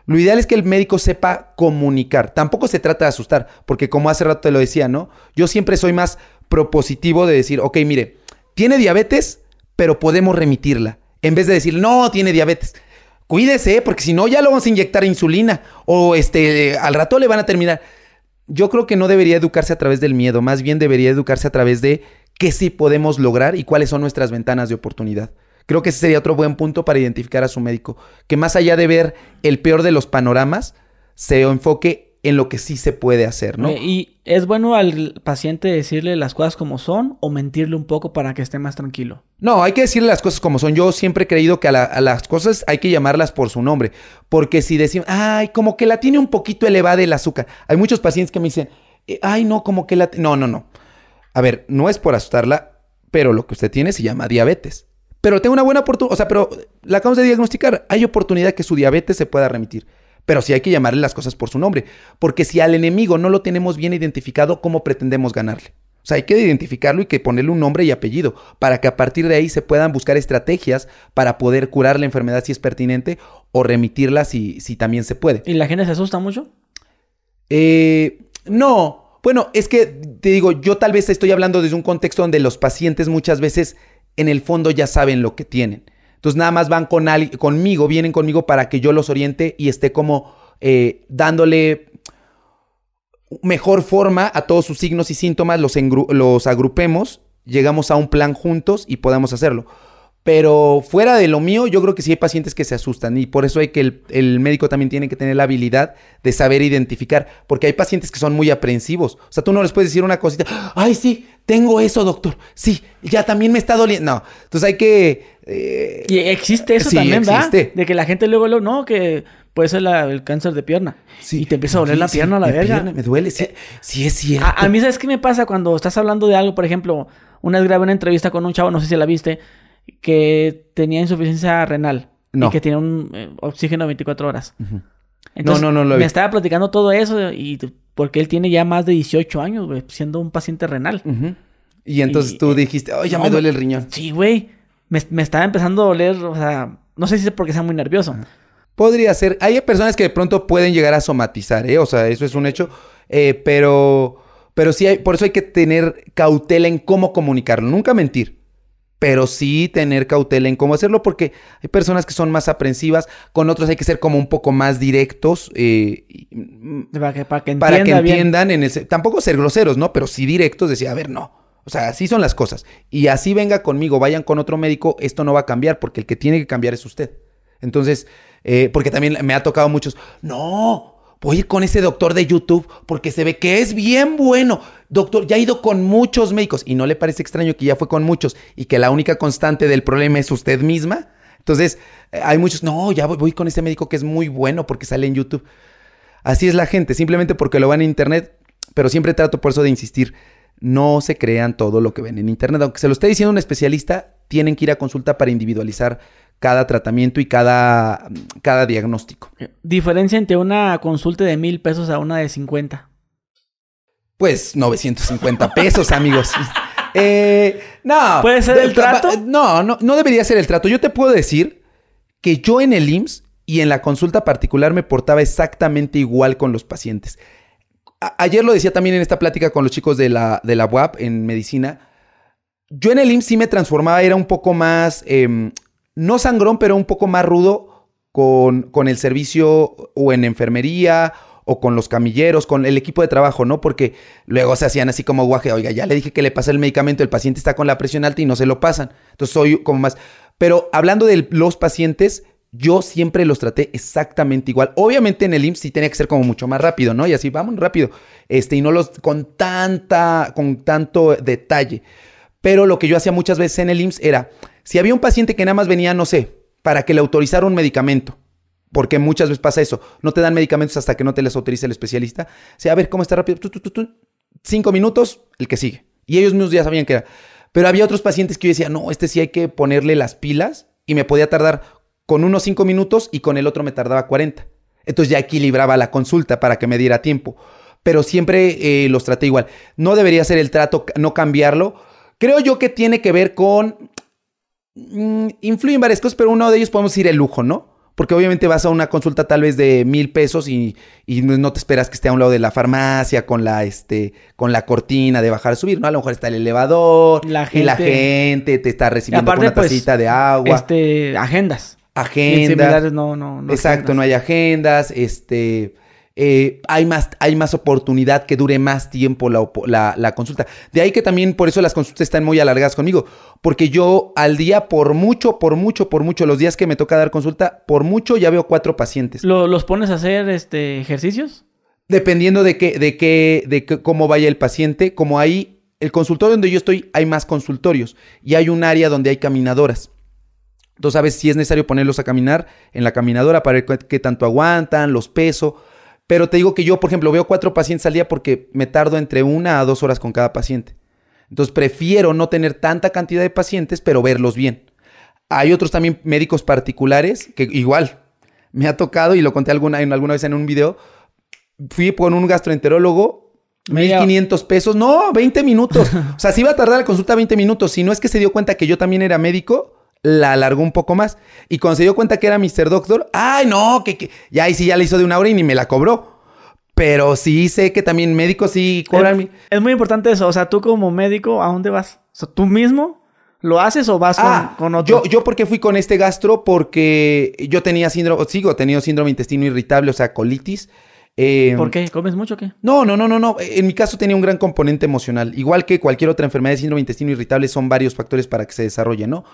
Lo ideal es que el médico sepa comunicar. Tampoco se trata de asustar, porque como hace rato te lo decía, ¿no? Yo siempre soy más propositivo de decir, ok, mire, tiene diabetes, pero podemos remitirla. En vez de decir, no, tiene diabetes. Cuídese, porque si no, ya lo vamos a inyectar insulina. O este, al rato le van a terminar yo creo que no debería educarse a través del miedo, más bien debería educarse a través de qué sí podemos lograr y cuáles son nuestras ventanas de oportunidad. Creo que ese sería otro buen punto para identificar a su médico, que más allá de ver el peor de los panoramas, se enfoque en lo que sí se puede hacer, ¿no? ¿Y es bueno al paciente decirle las cosas como son o mentirle un poco para que esté más tranquilo? No, hay que decirle las cosas como son. Yo siempre he creído que a, las cosas hay que llamarlas por su nombre. Porque si decimos, ay, como que la tiene un poquito elevada el azúcar. Hay muchos pacientes que me dicen, eh, ay, no, como que la... No, no, no. A ver, no es por asustarla, pero lo que usted tiene se llama diabetes. Pero tengo una buena oportunidad, o sea, pero la acabamos de diagnosticar. Hay oportunidad que su diabetes se pueda remitir. Pero sí hay que llamarle las cosas por su nombre, porque si al enemigo no lo tenemos bien identificado, ¿cómo pretendemos ganarle? O sea, hay que identificarlo y que ponerle un nombre y apellido para que a partir de ahí se puedan buscar estrategias para poder curar la enfermedad si es pertinente o remitirla si, si también se puede. ¿Y la gente se asusta mucho? Eh, no. Bueno, es que te digo, yo tal vez estoy hablando desde un contexto donde los pacientes muchas veces en el fondo ya saben lo que tienen. Entonces nada más van con conmigo, vienen conmigo para que yo los oriente y esté como eh, dándole mejor forma a todos sus signos y síntomas, los, los agrupemos, llegamos a un plan juntos y podamos hacerlo. Pero fuera de lo mío, yo creo que sí hay pacientes que se asustan y por eso hay que el, el, médico también tiene que tener la habilidad de saber identificar, porque hay pacientes que son muy aprensivos. O sea, tú no les puedes decir una cosita, ay, sí, tengo eso, doctor, sí, ya también me está doliendo. No, entonces hay que... Eh, y existe eso también, existe. De que la gente luego, luego, no, que puede ser el cáncer de pierna. Sí. Y te empieza a doler la pierna a la verga. me duele, sí, sí es cierto. A, a, mí, ¿sabes qué me pasa cuando estás hablando de algo? Por ejemplo, una vez grabé una entrevista con un chavo, no sé si la viste que tenía insuficiencia renal. Y que tiene un eh, oxígeno 24 horas. no, no, no lo Me estaba platicando todo eso y porque él tiene ya más de 18 años, güey, siendo un paciente renal. Y entonces tú dijiste, oh, ya me duele el riñón. Sí, güey. Me, estaba empezando a doler, o sea, no sé si es porque sea muy nervioso. Podría ser. Hay personas que de pronto pueden llegar a somatizar, ¿eh? O sea, eso es un hecho. Eh, pero, pero sí, hay, por eso hay que tener cautela en cómo comunicarlo. Nunca mentir pero sí tener cautela en cómo hacerlo porque hay personas que son más aprensivas, con otros hay que ser como un poco más directos eh, para, que, para, que, entiendan en ese, tampoco ser groseros, ¿no? Pero sí directos, decía, a ver, no. O sea, así son las cosas. Y así venga conmigo, vayan con otro médico, esto no va a cambiar porque el que tiene que cambiar es usted. Entonces, eh, porque también me ha tocado muchos, no, voy a ir con ese doctor de YouTube porque se ve que es bien bueno. Doctor, ya ha ido con muchos médicos y no le parece extraño que ya fue con muchos y que la única constante del problema es usted misma. Entonces, eh, hay muchos, no, ya voy, con ese médico que es muy bueno porque sale en YouTube. Así es la gente, simplemente porque lo van en internet, pero siempre trato por eso de insistir, no se crean todo lo que ven en internet. Aunque se lo esté diciendo un especialista, tienen que ir a consulta para individualizar cada tratamiento y cada, cada diagnóstico. Diferencia entre una consulta de mil pesos a una de 50. Pues 950 pesos, amigos. Eh, no. ¿Puede ser el trato? No, no, no debería ser el trato. Yo te puedo decir que yo en el IMSS y en la consulta particular me portaba exactamente igual con los pacientes. Ayer lo decía también en esta plática con los chicos de la, de la en medicina. Yo en el IMSS sí me transformaba, era un poco más em, no sangrón, pero un poco más rudo con, con el servicio o en enfermería o con los camilleros, con el equipo de trabajo, ¿no? Porque luego se hacían así como guaje, oiga, ya le dije que le pasa el medicamento, el paciente está con la presión alta y no se lo pasan. Entonces soy como más... Pero hablando de los pacientes, yo siempre los traté exactamente igual. Obviamente en el IMSS sí tenía que ser como mucho más rápido, ¿no? Y así, vamos rápido. Este, y no los con tanta, con tanto detalle. Pero lo que yo hacía muchas veces en el IMSS era, si había un paciente que nada más venía, no sé, para que le autorizara un medicamento, porque muchas veces pasa eso, no te dan medicamentos hasta que no te les autorice el especialista. O sea, a ver cómo está rápido, cinco minutos, el que sigue. Y ellos mismos ya sabían que era. Pero había otros pacientes que yo decía, no, este sí hay que ponerle las pilas y me podía tardar con unos cinco minutos y con el otro me tardaba 40. Entonces ya equilibraba la consulta para que me diera tiempo. Pero siempre eh, los traté igual. No debería ser el trato, no cambiarlo. Creo yo que tiene que ver con Mm, influyen varias cosas, pero uno de ellos podemos decir el lujo, ¿no? Porque obviamente vas a una consulta tal vez de mil pesos y, no te esperas que esté a un lado de la farmacia con la, este, con la cortina de bajar, subir, ¿no? A lo mejor está el elevador la gente, y la gente te está recibiendo con una pues, tacita de agua. Este, agendas. Agendas. No, no, no. Exacto, no hay agendas, este... Eh, hay, más, hay más oportunidad que dure más tiempo la, consulta. De ahí que también por eso las consultas están muy alargadas conmigo, porque yo al día por mucho, por mucho, por mucho, los días que me toca dar consulta, por mucho ya veo cuatro pacientes. ¿Los pones a hacer este, ejercicios? Dependiendo de qué, de qué, de cómo vaya el paciente, como ahí, el consultorio donde yo estoy, hay más consultorios y hay un área donde hay caminadoras. Entonces, sabes si es necesario ponerlos a caminar en la caminadora para ver qué tanto aguantan, los peso pero te digo que yo, por ejemplo, veo cuatro pacientes al día porque me tardo entre una a dos horas con cada paciente. Entonces prefiero no tener tanta cantidad de pacientes, pero verlos bien. Hay otros también médicos particulares que igual me ha tocado y lo conté alguna, alguna vez en un video. Fui con un gastroenterólogo, 1500 pesos, no, 20 minutos. O sea, si iba a tardar la consulta 20 minutos. Si no es que se dio cuenta que yo también era médico, la alargó un poco más. Y cuando se dio cuenta que era Mr. Doctor, ay, no, que, ya ahí sí ya le hizo de una hora y ni me la cobró. Pero sí sé que también médicos sí cobran. Es, es muy importante eso. O sea, tú como médico, ¿a dónde vas? O sea, tú mismo ¿Lo haces o vas con, ah, otro? Yo, yo porque fui con este gastro porque yo tenía síndrome, sigo teniendo síndrome intestino irritable, o sea, colitis. Eh, ¿Por qué? ¿Comes mucho o qué? No, no, no, no, no. En mi caso tenía un gran componente emocional. Igual que cualquier otra enfermedad de síndrome intestino irritable, son varios factores para que se desarrolle, ¿no?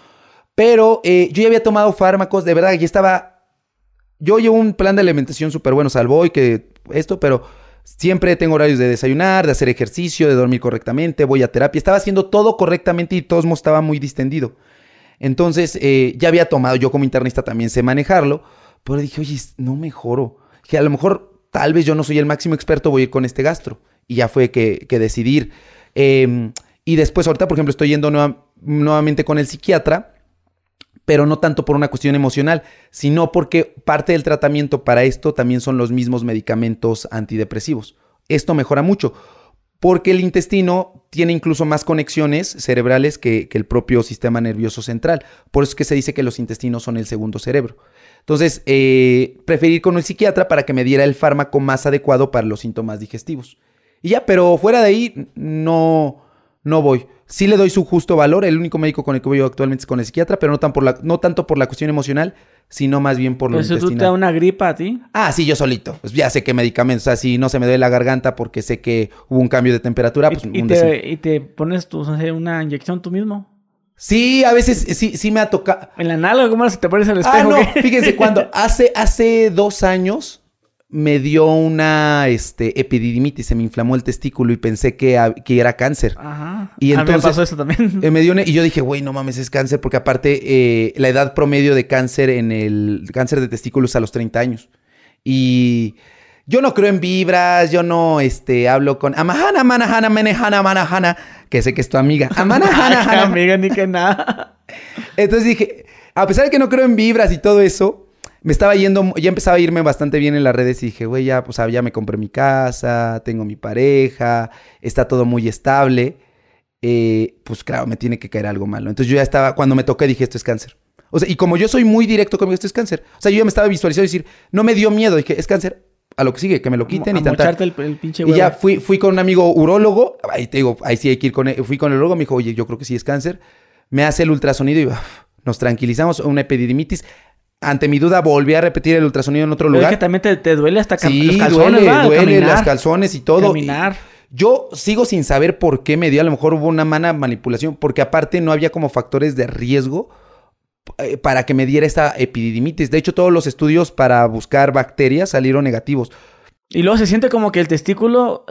Pero eh, yo ya había tomado fármacos, de verdad, ya estaba... Yo llevo un plan de alimentación súper bueno, salvo hoy que esto, pero siempre tengo horarios de desayunar, de hacer ejercicio, de dormir correctamente, voy a terapia. Estaba haciendo todo correctamente y todo estaba muy distendido. Entonces, eh, ya había tomado, yo como internista también sé manejarlo, pero dije, oye, no mejoro. Que a lo mejor, tal vez yo no soy el máximo experto, voy a ir con este gastro. Y ya fue que, que decidir. Em, y después, ahorita, por ejemplo, estoy yendo nuevamente con el psiquiatra pero no tanto por una cuestión emocional, sino porque parte del tratamiento para esto también son los mismos medicamentos antidepresivos. Esto mejora mucho, porque el intestino tiene incluso más conexiones cerebrales que, el propio sistema nervioso central. Por eso es que se dice que los intestinos son el segundo cerebro. Entonces, eh, preferí ir con el psiquiatra para que me diera el fármaco más adecuado para los síntomas digestivos. Y ya, pero fuera de ahí, no, no voy. Sí le doy su justo valor. El único médico con el que voy yo actualmente es con el psiquiatra, pero no, tan por la, no tanto por la cuestión emocional, sino más bien por lo intestinal. ¿Eso tú te da una gripa a ti? Ah, sí, yo solito. Pues ya sé qué medicamentos. O sea, si no se me duele la garganta porque sé que hubo un cambio de temperatura, pues ¿Y, te, ¿y te, pones tu, una inyección tú mismo? Sí, a veces sí, sí me ha tocado. ¿En la nalga? ¿Cómo se te pones el ah, espejo? Ah, no, fíjense, cuando hace, hace dos años me dio una este, epididimitis, se me inflamó el testículo y pensé que, que era cáncer. Ajá. Y entonces, me pasó eso también. Eh, me dio y yo dije, güey, no mames, es cáncer, porque aparte eh, la edad promedio de cáncer en el cáncer de testículo es a los 30 años. Y yo no creo en vibras, yo no este, hablo con Amahana, Manahana, Menehana, Manahana, que sé que es tu amiga. Amahana, Hana, amiga, ni que nada. Entonces dije, a pesar de que no creo en vibras y todo eso, me estaba yendo, ya empezaba a irme bastante bien en las redes y dije, güey, ya, pues, ya me compré mi casa, tengo mi pareja, está todo muy estable. Eh, pues claro, me tiene que caer algo malo. Entonces yo ya estaba, cuando me toqué dije, esto es cáncer. O sea, y como yo soy muy directo conmigo, esto es cáncer. O sea, yo ya me estaba visualizando y decir, no me dio miedo, dije, es cáncer, a lo que sigue, que me lo quiten y tal. El, el pinche y ya fui, fui con un amigo urólogo, ahí te digo, ahí sí hay que ir con él. Fui con el urólogo, me dijo, oye, yo creo que sí es cáncer. Me hace el ultrasonido y nos tranquilizamos, una epididimitis ante mi duda volví a repetir el ultrasonido en otro lugar. Es que también te, duele hasta sí, los calzones, duele, duele las calzones y todo. Caminar. yo sigo sin saber por qué me dio, a lo mejor hubo una mala manipulación, porque aparte no había como factores de riesgo eh, para que me diera esta epididimitis. De hecho, todos los estudios para buscar bacterias salieron negativos. Y luego se siente como que el testículo,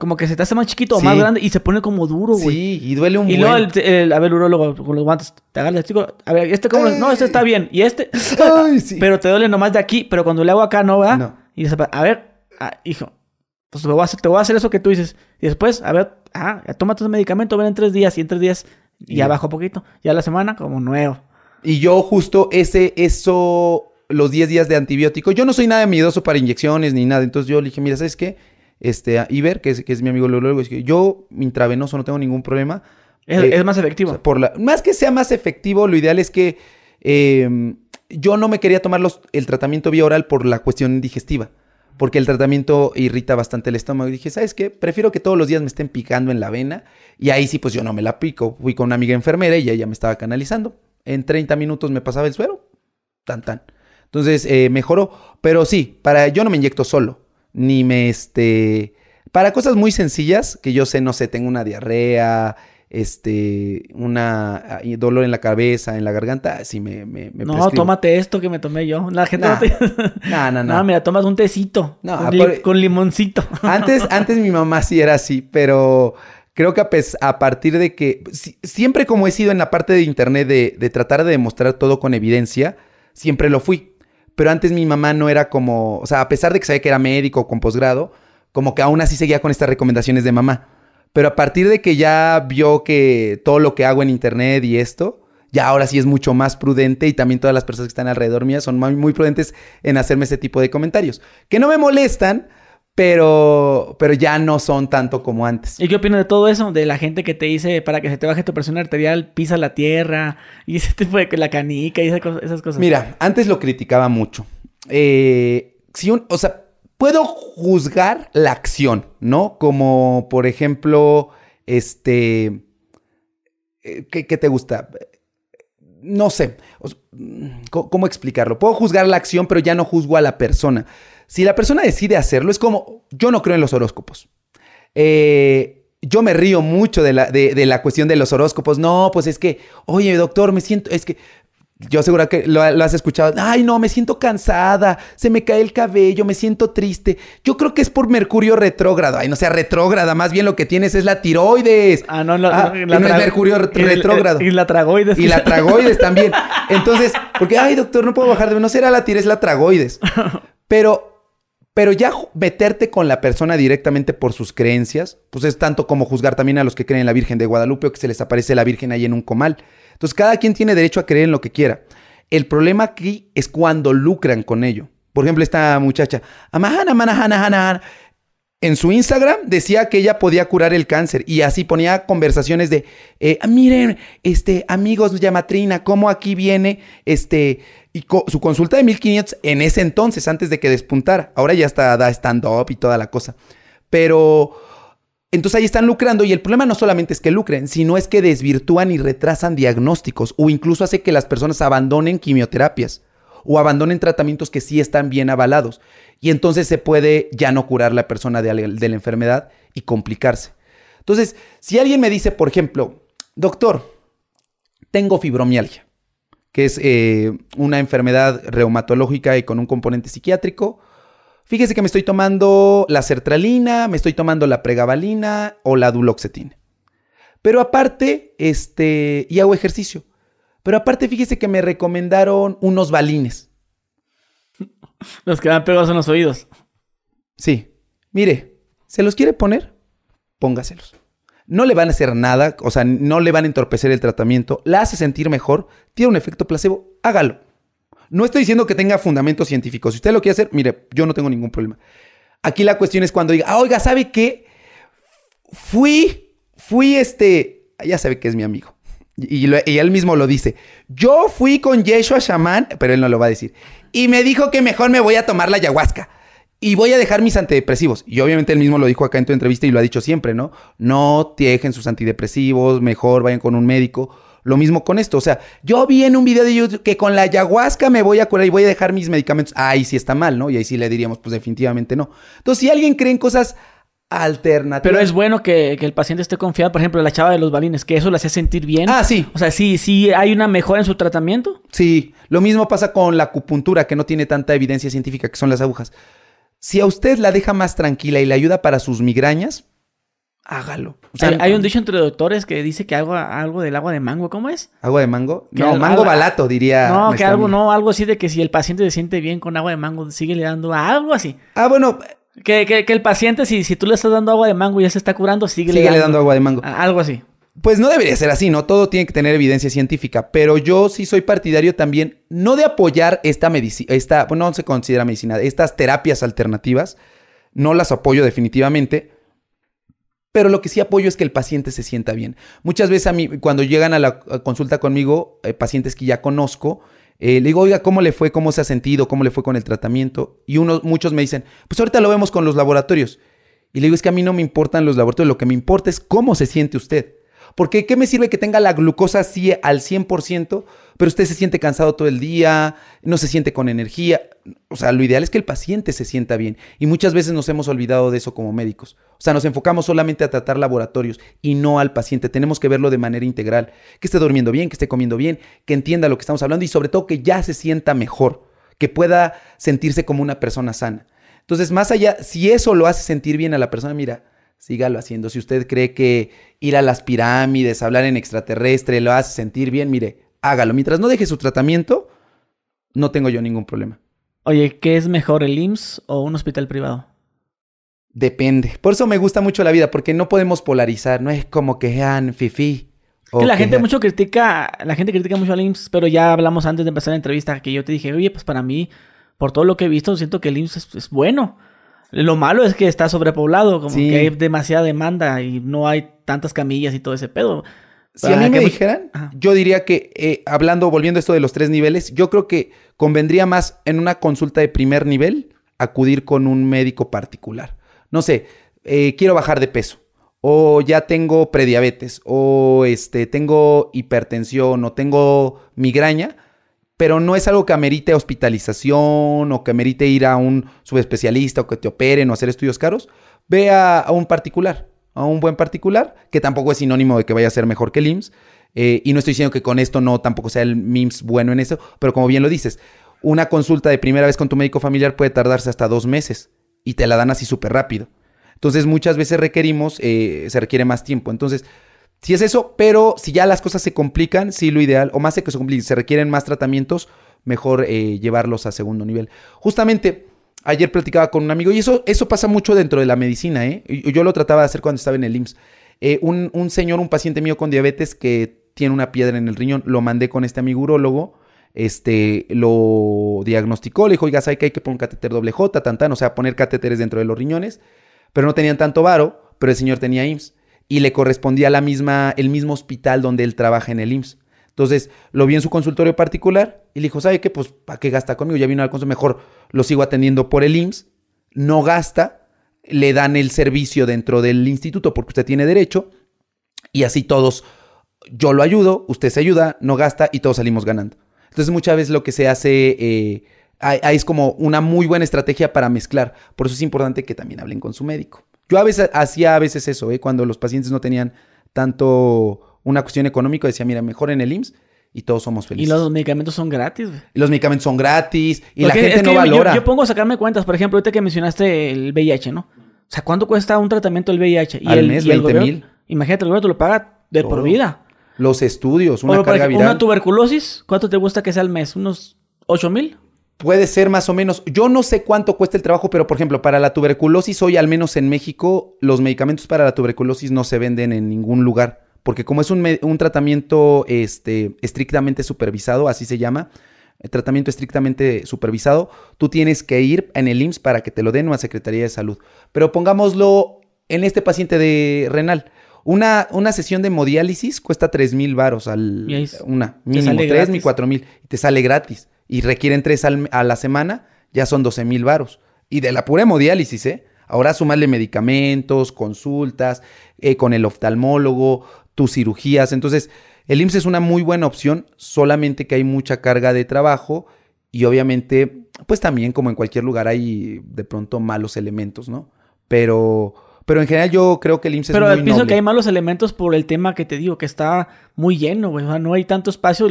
como que se te hace más chiquito o más grande y se pone como duro, güey. Sí, y duele un Y luego, el, a ver, el urólogo con los guantes, te agarra el testículo. A ver, este como, no, este está bien. Y este, Ay, sí. pero te duele nomás de aquí, pero cuando le hago acá no, va. No. Y dice, a ver, ah, hijo, pues te voy, a hacer, te voy a hacer eso que tú dices. Y después, a ver, ah, toma tu medicamento, ven en tres días y en tres días ya bajo poquito. Ya la semana como nuevo. Y yo justo ese, eso los 10 días de antibiótico. Yo no soy nada miedoso para inyecciones ni nada. Entonces yo le dije, mira, ¿sabes qué? Este, Iber, que es, que es mi amigo luego, es que yo intravenoso no tengo ningún problema. Es, eh, más efectivo. por la, más que sea más efectivo, lo ideal es que em, yo no me quería tomar los, el tratamiento vía oral por la cuestión digestiva. Porque el tratamiento irrita bastante el estómago. Y dije, ¿sabes qué? Prefiero que todos los días me estén picando en la vena. Y ahí sí, pues yo no me la pico. Fui con una amiga enfermera y ella me estaba canalizando. En 30 minutos me pasaba el suero. Tan, tan. Entonces, eh, mejoró. Pero sí, para, yo no me inyecto solo. Ni me, este... Para cosas muy sencillas, que yo sé, no sé, tengo una diarrea, este, una ah, dolor en la cabeza, en la garganta, sí me, me, No, tómate esto que me tomé yo. La gente no te... no, no, no. mira, tomas un tecito no, con, limoncito. Antes, antes mi mamá sí era así, pero creo que a, partir de que siempre como he sido en la parte de internet de, de tratar de demostrar todo con evidencia, siempre lo fui. Pero antes mi mamá no era como, o sea, a pesar de que sabía que era médico con posgrado, como que aún así seguía con estas recomendaciones de mamá. Pero a partir de que ya vio que todo lo que hago en internet y esto, ya ahora sí es mucho más prudente y también todas las personas que están alrededor mía son muy, muy prudentes en hacerme ese tipo de comentarios. Que no me molestan, pero, pero ya no son tanto como antes. ¿Y qué opinas de todo eso? De la gente que te dice para que se te baje tu presión arterial, pisa la tierra y ese tipo de la canica y esas cosas. Mira, antes lo criticaba mucho. Eh, si un, o sea, puedo juzgar la acción, ¿no? Como, por ejemplo, este... Eh, ¿Qué, qué te gusta? No sé, ¿cómo explicarlo? Puedo juzgar la acción, pero ya no juzgo a la persona. Si la persona decide hacerlo, es como, yo no creo en los horóscopos. Eh, yo me río mucho de la, de, de la cuestión de los horóscopos. No, pues es que, oye, doctor, me siento, es que yo seguro que lo, has escuchado. Ay, no, me siento cansada, se me cae el cabello, me siento triste. Yo creo que es por Mercurio retrógrado. Ay, no sea retrógrada, más bien lo que tienes es la tiroides. Ah, no, la, ah, no es Mercurio retrógrado. Y, la tragoides. Y la tragoides también. Entonces, porque, ay, doctor, no puedo bajar de... No será la tiroides, la tragoides. Pero pero ya meterte con la persona directamente por sus creencias, pues es tanto como juzgar también a los que creen en la Virgen de Guadalupe o que se les aparece la Virgen ahí en un comal. Entonces, cada quien tiene derecho a creer en lo que quiera. El problema aquí es cuando lucran con ello. Por ejemplo, esta muchacha, en su Instagram decía que ella podía curar el cáncer y así ponía conversaciones de, eh, miren, este, amigos, Yamatrina, cómo aquí viene, este, y su consulta de 1500 en ese entonces, antes de que despuntara. Ahora ya está, da stand-up y toda la cosa. Pero entonces ahí están lucrando y el problema no solamente es que lucren, sino es que desvirtúan y retrasan diagnósticos o incluso hace que las personas abandonen quimioterapias o abandonen tratamientos que sí están bien avalados. Y entonces se puede ya no curar la persona de, la enfermedad y complicarse. Entonces, si alguien me dice, por ejemplo, doctor, tengo fibromialgia, que es eh, una enfermedad reumatológica y con un componente psiquiátrico, Fíjese que me estoy tomando la sertralina, me estoy tomando la pregabalina o la duloxetina. Pero aparte, este, y hago ejercicio. Pero aparte, fíjese que me recomendaron unos balines. Los que dan pegados en los oídos. Sí. Mire, ¿se los quiere poner? Póngaselos. No le van a hacer nada, o sea, no le van a entorpecer el tratamiento, la hace sentir mejor, tiene un efecto placebo, hágalo. No estoy diciendo que tenga fundamentos científicos. Si usted lo quiere hacer, mire, yo no tengo ningún problema. Aquí la cuestión es cuando diga, ah, oiga, ¿sabe qué? Fui, fui este, ya sabe que es mi amigo. Y, él mismo lo dice. Yo fui con Yeshua Shaman, pero él no lo va a decir. Y me dijo que mejor me voy a tomar la ayahuasca. Y voy a dejar mis antidepresivos. Y obviamente él mismo lo dijo acá en tu entrevista y lo ha dicho siempre, ¿no? No dejen sus antidepresivos, mejor vayan con un médico. Lo mismo con esto. O sea, yo vi en un video de YouTube que con la ayahuasca me voy a curar y voy a dejar mis medicamentos. Ahí sí está mal, ¿no? Y ahí sí le diríamos, pues definitivamente no. Entonces, si alguien cree en cosas alternativas. Pero es bueno que, el paciente esté confiado, por ejemplo, la chava de los balines, que eso le hace sentir bien. Ah, sí. O sea, sí, sí hay una mejora en su tratamiento. Sí. Lo mismo pasa con la acupuntura, que no tiene tanta evidencia científica, que son las agujas. Si a usted la deja más tranquila y le ayuda para sus migrañas, hágalo. hay, un dicho entre doctores que dice que algo, algo del agua de mango, ¿cómo es? ¿Agua de mango? no, mango balato, diría. No, que algo, no, algo así de que si el paciente se siente bien con agua de mango, sigue le dando algo así. Ah, bueno. Que, que, el paciente, si, si tú le estás dando agua de mango y ya se está curando, sigue, sigue le dando, agua de mango. Algo así. Pues no debería ser así, ¿no? Todo tiene que tener evidencia científica, pero yo sí soy partidario también, no de apoyar esta medicina, esta, bueno, no se considera medicina, estas terapias alternativas, no las apoyo definitivamente, pero lo que sí apoyo es que el paciente se sienta bien. Muchas veces a mí, cuando llegan a la consulta conmigo, eh, pacientes que ya conozco, eh, le digo, oiga, ¿cómo le fue? ¿Cómo se ha sentido? ¿Cómo le fue con el tratamiento? Y unos, muchos me dicen, pues ahorita lo vemos con los laboratorios. Y le digo, es que a mí no me importan los laboratorios, lo que me importa es cómo se siente usted. Porque ¿qué me sirve que tenga la glucosa así al 100%, pero usted se siente cansado todo el día, no se siente con energía? O sea, lo ideal es que el paciente se sienta bien. Y muchas veces nos hemos olvidado de eso como médicos. O sea, nos enfocamos solamente a tratar laboratorios y no al paciente. Tenemos que verlo de manera integral. Que esté durmiendo bien, que esté comiendo bien, que entienda lo que estamos hablando y sobre todo que ya se sienta mejor, que pueda sentirse como una persona sana. Entonces, más allá, si eso lo hace sentir bien a la persona, mira, sígalo haciendo. Si usted cree que ir a las pirámides, hablar en extraterrestre, lo hace sentir bien, mire, hágalo. Mientras no deje su tratamiento, no tengo yo ningún problema. Oye, ¿qué es mejor, el IMSS o un hospital privado? Depende. Por eso me gusta mucho la vida, porque no podemos polarizar. No es como que sean fifi. Que la gente mucho critica, la gente critica mucho al IMSS, pero ya hablamos antes de empezar la entrevista que yo te dije, oye, pues para mí, por todo lo que he visto, siento que el IMSS es bueno. Lo malo es que está sobrepoblado, como que hay demasiada demanda y no hay tantas camillas y todo ese pedo. Si a mí me dijeran, yo diría que, eh, hablando, volviendo a esto de los tres niveles, yo creo que convendría más en una consulta de primer nivel acudir con un médico particular. No sé, eh, quiero bajar de peso, o ya tengo prediabetes, o este, tengo hipertensión, o tengo migraña pero no es algo que amerite hospitalización o que amerite ir a un subespecialista o que te operen o hacer estudios caros, ve a, un particular. a un buen particular, que tampoco es sinónimo de que vaya a ser mejor que el IMSS. Eh, y no estoy diciendo que con esto no tampoco sea el MIMS bueno en eso, pero como bien lo dices, una consulta de primera vez con tu médico familiar puede tardarse hasta dos meses y te la dan así súper rápido. Entonces muchas veces requerimos, eh, se requiere más tiempo. Entonces, si es eso, pero si ya las cosas se complican, sí lo ideal, o más de que se se requieren más tratamientos, mejor eh, llevarlos a segundo nivel. Justamente, ayer platicaba con un amigo y eso, eso pasa mucho dentro de la medicina, ¿eh? Yo lo trataba de hacer cuando estaba en el IMSS. un, un señor, un paciente mío con diabetes que tiene una piedra en el riñón. Lo mandé con este amigo urólogo, este, lo diagnosticó, le dijo, oiga, ¿sabe que hay que poner catéter doble J, tan, tan, o sea, poner catéteres dentro de los riñones, pero no tenían tanto varo, pero el señor tenía IMSS y le correspondía la misma, el mismo hospital donde él trabaja en el IMSS. Entonces, lo vi en su consultorio particular y le dijo, ¿sabe qué? Pues, ¿para qué gasta conmigo? Ya vino al consultorio, mejor lo sigo atendiendo por el IMSS, no gasta, le dan el servicio dentro del instituto porque usted tiene derecho y así todos yo lo ayudo, usted se ayuda, no gasta y todos salimos ganando. Entonces muchas veces lo que se hace eh, ahí es como una muy buena estrategia para mezclar. Por eso es importante que también hablen con su médico. Yo a veces hacía a veces eso, ¿eh? cuando los pacientes no tenían tanto una cuestión económica, decía, mira, mejor en el IMSS y todos somos felices. Y los medicamentos son gratis. Y los medicamentos son gratis y la gente no valora. Yo, pongo a sacarme cuentas, por ejemplo, ahorita que mencionaste el VIH, ¿no? O sea, ¿cuánto cuesta un tratamiento del VIH? Y Al el, mes, 20 mil. Imagínate, el gobierno te lo paga de por vida los estudios, una carga viral. ¿Una tuberculosis? ¿Cuánto te gusta que sea al mes? ¿Unos 8 mil? Puede ser más o menos. Yo no sé cuánto cuesta el trabajo, pero por ejemplo, para la tuberculosis, hoy al menos en México, los medicamentos para la tuberculosis no se venden en ningún lugar. Porque como es un, tratamiento este, estrictamente supervisado, así se llama, el tratamiento estrictamente supervisado, tú tienes que ir en el IMSS para que te lo den o a Secretaría de Salud. Pero pongámoslo en este paciente de renal. Una, una sesión de hemodiálisis cuesta 3 mil varos al... Una, mínimo 3 mil, 4 mil. Y te sale gratis. Y requieren 3 a la semana, ya son 12 mil varos. Y de la pura hemodiálisis, ¿eh? Ahora sumarle medicamentos, consultas, eh, con el oftalmólogo, tus cirugías. Entonces, el IMSS es una muy buena opción, solamente que hay mucha carga de trabajo y obviamente, pues también como en cualquier lugar hay de pronto malos elementos, ¿no? Pero pero en general yo creo que el IMSS Pero es muy pienso que hay malos elementos por el tema que te digo, que está muy lleno, güey. O sea, no hay tanto espacio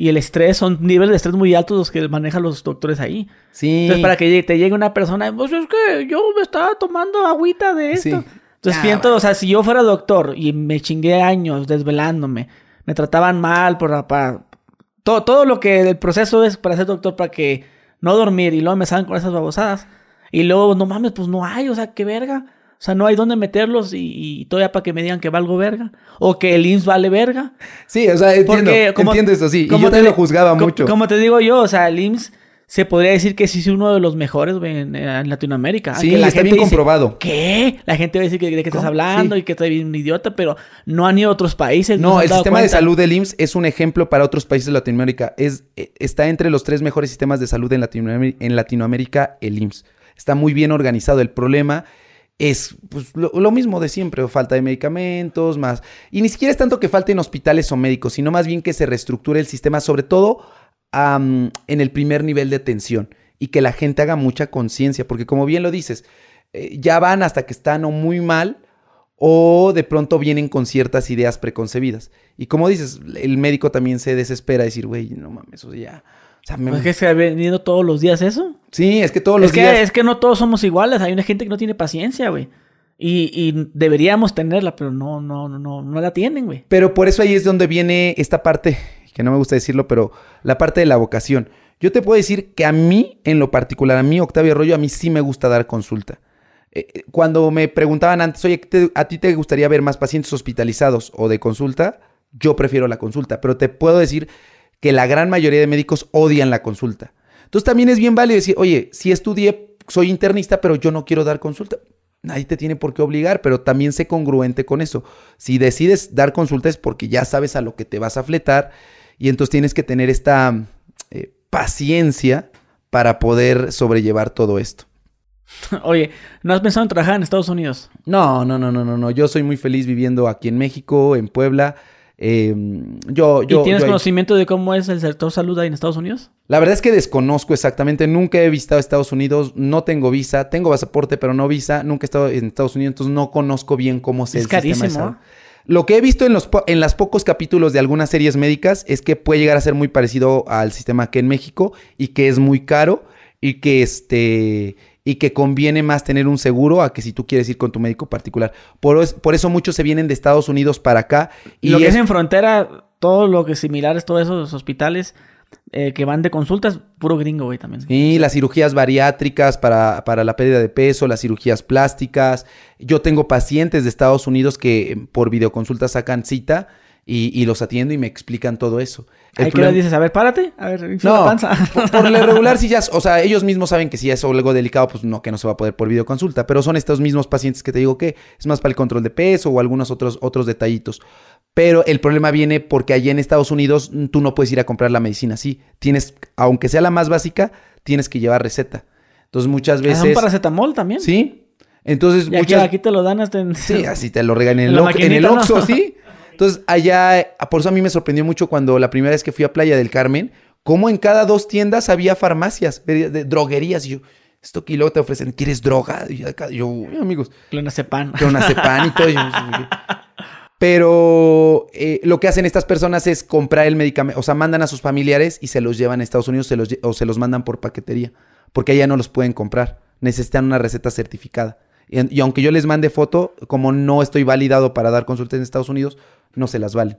y el estrés, son niveles de estrés muy altos los que manejan los doctores ahí. Sí. Entonces, para que te llegue una persona, pues es que yo me estaba tomando agüita de esto. Entonces, pienso, o sea, si yo fuera doctor y me chingué años desvelándome, me trataban mal por, para, todo, todo lo que el proceso es para ser doctor, para que no dormir y luego me salen con esas babosadas. Y luego, no mames, pues no hay, o sea, qué verga. O sea, no hay dónde meterlos y, todavía para que me digan que valgo verga. O que el IMSS vale verga. Sí, o sea, entiendo, entiendo eso, sí. y yo te, lo juzgaba mucho. Como te digo yo, o sea, el IMSS se podría decir que sí es uno de los mejores en, Latinoamérica. Sí, la está bien comprobado. ¿Qué? La gente va a decir que, de qué estás hablando y que estás bien un idiota, pero no han ido a otros países. No, el sistema de salud del IMSS es un ejemplo para otros países de Latinoamérica. Es, eh, está entre los tres mejores sistemas de salud en Latinoamérica, en Latinoamérica el IMSS. Está muy bien organizado. El problema es pues, lo, mismo de siempre, falta de medicamentos, más. Y ni siquiera es tanto que falten hospitales o médicos, sino más bien que se reestructure el sistema, sobre todo en el primer nivel de atención y que la gente haga mucha conciencia, porque como bien lo dices, eh, ya van hasta que están o muy mal o de pronto vienen con ciertas ideas preconcebidas. Y como dices, el médico también se desespera a decir, güey, no mames, eso ya ¿Es que se ha venido todos los días eso? Sí, es que todos los es que, días. Es que no todos somos iguales. Hay una gente que no tiene paciencia, güey. Y, deberíamos tenerla, pero no, no, no, no la tienen, güey. Pero por eso ahí es donde viene esta parte, que no me gusta decirlo, pero la parte de la vocación. Yo te puedo decir que a mí, en lo particular, a mí, Octavio Arroyo, a mí sí me gusta dar consulta. Eh, eh, cuando me preguntaban antes, oye, ¿a ti te gustaría ver más pacientes hospitalizados o de consulta? Yo prefiero la consulta, pero te puedo decir que la gran mayoría de médicos odian la consulta. Entonces también es bien válido decir, oye, si estudié, soy internista, pero yo no quiero dar consulta. Nadie te tiene por qué obligar, pero también sé congruente con eso. Si decides dar consulta es porque ya sabes a lo que te vas a fletar y entonces tienes que tener esta eh, paciencia para poder sobrellevar todo esto. Oye, ¿no has pensado en trabajar en Estados Unidos? No, no, no, no, no, no. Yo soy muy feliz viviendo aquí en México, en Puebla. Eh, yo, yo, ¿Y tienes yo ahí- conocimiento de cómo es el sector salud ahí en Estados Unidos? La verdad es que desconozco exactamente, nunca he visitado Estados Unidos, no tengo visa, tengo pasaporte pero no visa, nunca he estado en Estados Unidos, entonces no conozco bien cómo es, Es el sistema de carísimo, salud. Lo que he visto en los, en las pocos capítulos de algunas series médicas es que puede llegar a ser muy parecido al sistema que en México y que es muy caro y que este y que conviene más tener un seguro a que si tú quieres ir con tu médico particular. Por, es- por eso muchos se vienen de Estados Unidos para acá y lo que es- es en frontera, todo lo que es similar es todos esos hospitales eh, que van de consultas, puro gringo, güey, también. Sí, las cirugías bariátricas para, para la pérdida de peso, las cirugías plásticas. Yo tengo pacientes de Estados Unidos que por videoconsulta sacan cita y, y los atiendo y me explican todo eso. El Ahí que le problema- dices, a ver, párate, a ver, No, la panza. por, por lo regular, si ya, o sea, ellos mismos saben que si es algo delicado, pues no, que no se va a poder por videoconsulta, pero son estos mismos pacientes que te digo que es más para el control de peso o algunos otros, otros detallitos. Pero el problema viene porque allá en Estados Unidos tú no puedes ir a comprar la medicina así. Tienes, aunque sea la más básica, tienes que llevar receta. Entonces muchas ¿Es veces... un paracetamol también? Sí. Entonces Y aquí, muchas... aquí te lo dan hasta en... Sí, así te lo regalan en En el. Oxxo, ¿sí? Entonces, allá, por eso a mí me sorprendió mucho cuando la primera vez que fui a Playa del Carmen, cómo en cada dos tiendas había farmacias, de, de droguerías. Y yo, esto que luego te ofrecen, ¿quieres droga? Y yo, "Uy, amigos, Clonazepam. clonazepam y todo. Yo, pero eh, lo que hacen estas personas es comprar el medicamento, o sea, mandan a sus familiares y se los llevan a Estados Unidos se los lle- o se los mandan por paquetería, porque allá no los pueden comprar, necesitan una receta certificada. Y, y aunque yo les mande foto, como no estoy validado para dar consultas en Estados Unidos, no se las vale.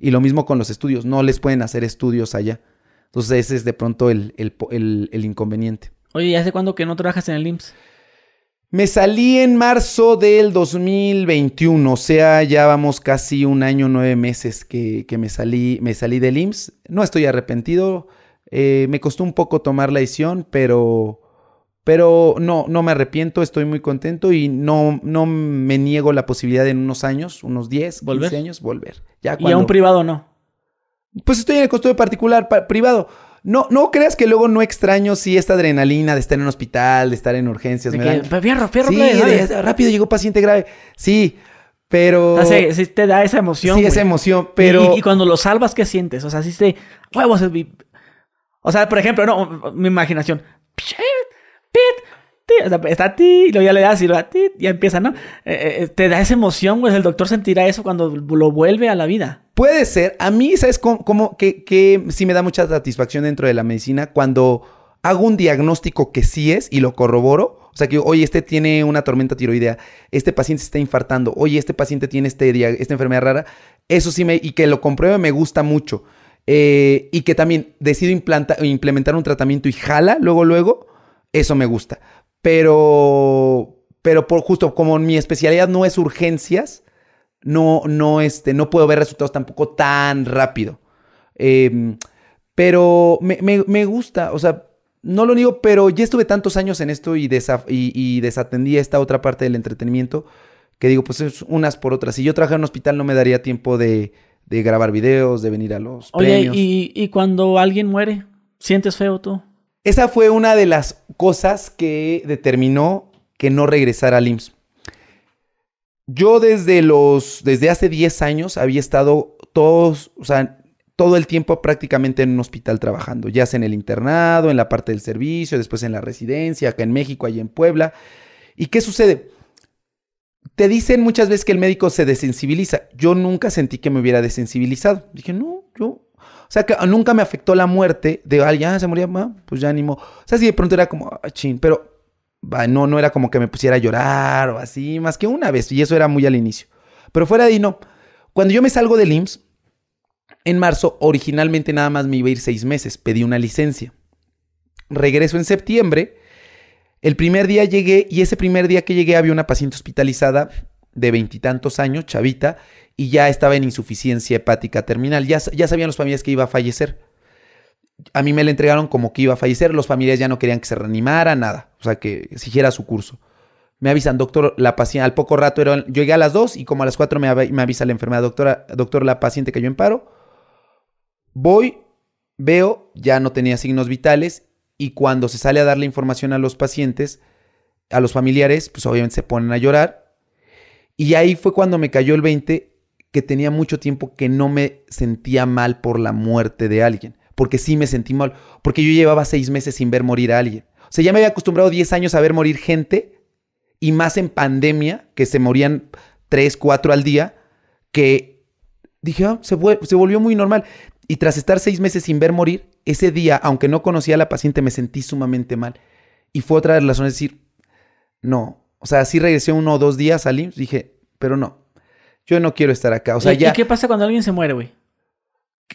Y lo mismo con los estudios, no les pueden hacer estudios allá. Entonces ese es de pronto el, el el inconveniente. Oye, ¿y hace cuándo que no trabajas en el IMSS? Me salí en marzo del 2021, o sea, ya vamos casi un año, nueve meses que, que me, salí, me salí del IMSS. No estoy arrepentido, eh, me costó un poco tomar la decisión, pero, pero no, no me arrepiento, estoy muy contento y no, no me niego la posibilidad de en unos años, unos 10, ¿Volver? 15 años, volver. Ya Y a un privado no. pues estoy en el costo particular, pa- privado. No, no creas que luego no extraño sí esta adrenalina de estar en un hospital, de estar en urgencias. De me que, dan- fierro, fierro, Sí, de- rápido llegó paciente grave. Sí, pero. O sea, sí te da esa emoción. sí, güey. esa emoción, pero. Y, y cuando lo salvas, ¿qué sientes? O sea, si te... Huevos. es mi- O sea, por ejemplo, no, mi imaginación. Pit, pit, ti, o está ti, y luego ya le das y luego ti, ya empieza, ¿no? Eh, eh, te da esa emoción, güey. El doctor sentirá eso cuando lo vuelve a la vida. Puede ser. A mí, ¿sabes cómo? que, que sí me da mucha satisfacción dentro de la medicina cuando hago un diagnóstico que sí es y lo corroboro. O sea, que, oye, este tiene una tormenta tiroidea, este paciente se está infartando, oye, este paciente tiene este, esta enfermedad rara. Eso sí me, y que lo compruebe me gusta mucho. Eh, y que también decido implementar un tratamiento y jala luego, luego, eso me gusta. Pero, pero por justo como mi especialidad no es urgencias, no, no, este, no puedo ver resultados tampoco tan rápido. Eh, pero me, me- me gusta, o sea, no lo digo, pero ya estuve tantos años en esto y, desa- y, y desatendí esta otra parte del entretenimiento que digo, pues es unas por otras. Si yo trabajara en un hospital no me daría tiempo de, de grabar videos, de venir a los Oye, premios. y, y cuando alguien muere, ¿sientes feo tú? Esa fue una de las cosas que determinó que no regresara al IMSS. Yo desde los, desde hace 10 años había estado todos, o sea, todo el tiempo prácticamente en un hospital trabajando, ya sea en el internado, en la parte del servicio, después en la residencia, acá en México, allá en Puebla. ¿Y qué sucede? Te dicen muchas veces que el médico se desensibiliza. Yo nunca sentí que me hubiera desensibilizado. Dije, no, yo. O sea, que nunca me afectó la muerte de alguien, ah, se moría, ah, pues ya ánimo. O sea, si de pronto era como, ah, chin, pero no, no era como que me pusiera a llorar o así, más que una vez, y eso era muy al inicio. Pero fuera de ahí, no. Cuando yo me salgo del IMSS, en marzo, originalmente nada más me iba a ir seis meses, pedí una licencia. Regreso en septiembre. El primer día llegué y ese primer día que llegué había una paciente hospitalizada de veintitantos años, chavita, y ya estaba en insuficiencia hepática terminal. Ya, ya sabían los familiares que iba a fallecer. A mí me la entregaron como que iba a fallecer. Los familiares ya no querían que se reanimara, nada. O sea, que siguiera su curso. Me avisan, doctor, la paciente, al poco rato, era, yo llegué a las 2 y como a las 4 me, me avisa la enfermera, doctora, doctor, la paciente cayó en paro. Voy, veo, ya no tenía signos vitales y cuando se sale a dar la información a los pacientes, a los familiares, pues obviamente se ponen a llorar. Y ahí fue cuando me cayó el 20 que tenía mucho tiempo que no me sentía mal por la muerte de alguien. Porque sí me sentí mal. Porque yo llevaba seis meses sin ver morir a alguien. O sea, ya me había acostumbrado 10 años a ver morir gente. Y más en pandemia, que se morían 3, 4 al día. Que dije, ah, se, se volvió muy normal. Y tras estar seis meses sin ver morir, ese día, aunque no conocía a la paciente, me sentí sumamente mal. Y fue otra de las razones de decir, no. O sea, sí regresé uno o dos días al IMSS, dije, pero no. Yo no quiero estar acá. O sea, ¿Y, ya. ¿Y qué pasa cuando alguien se muere, güey?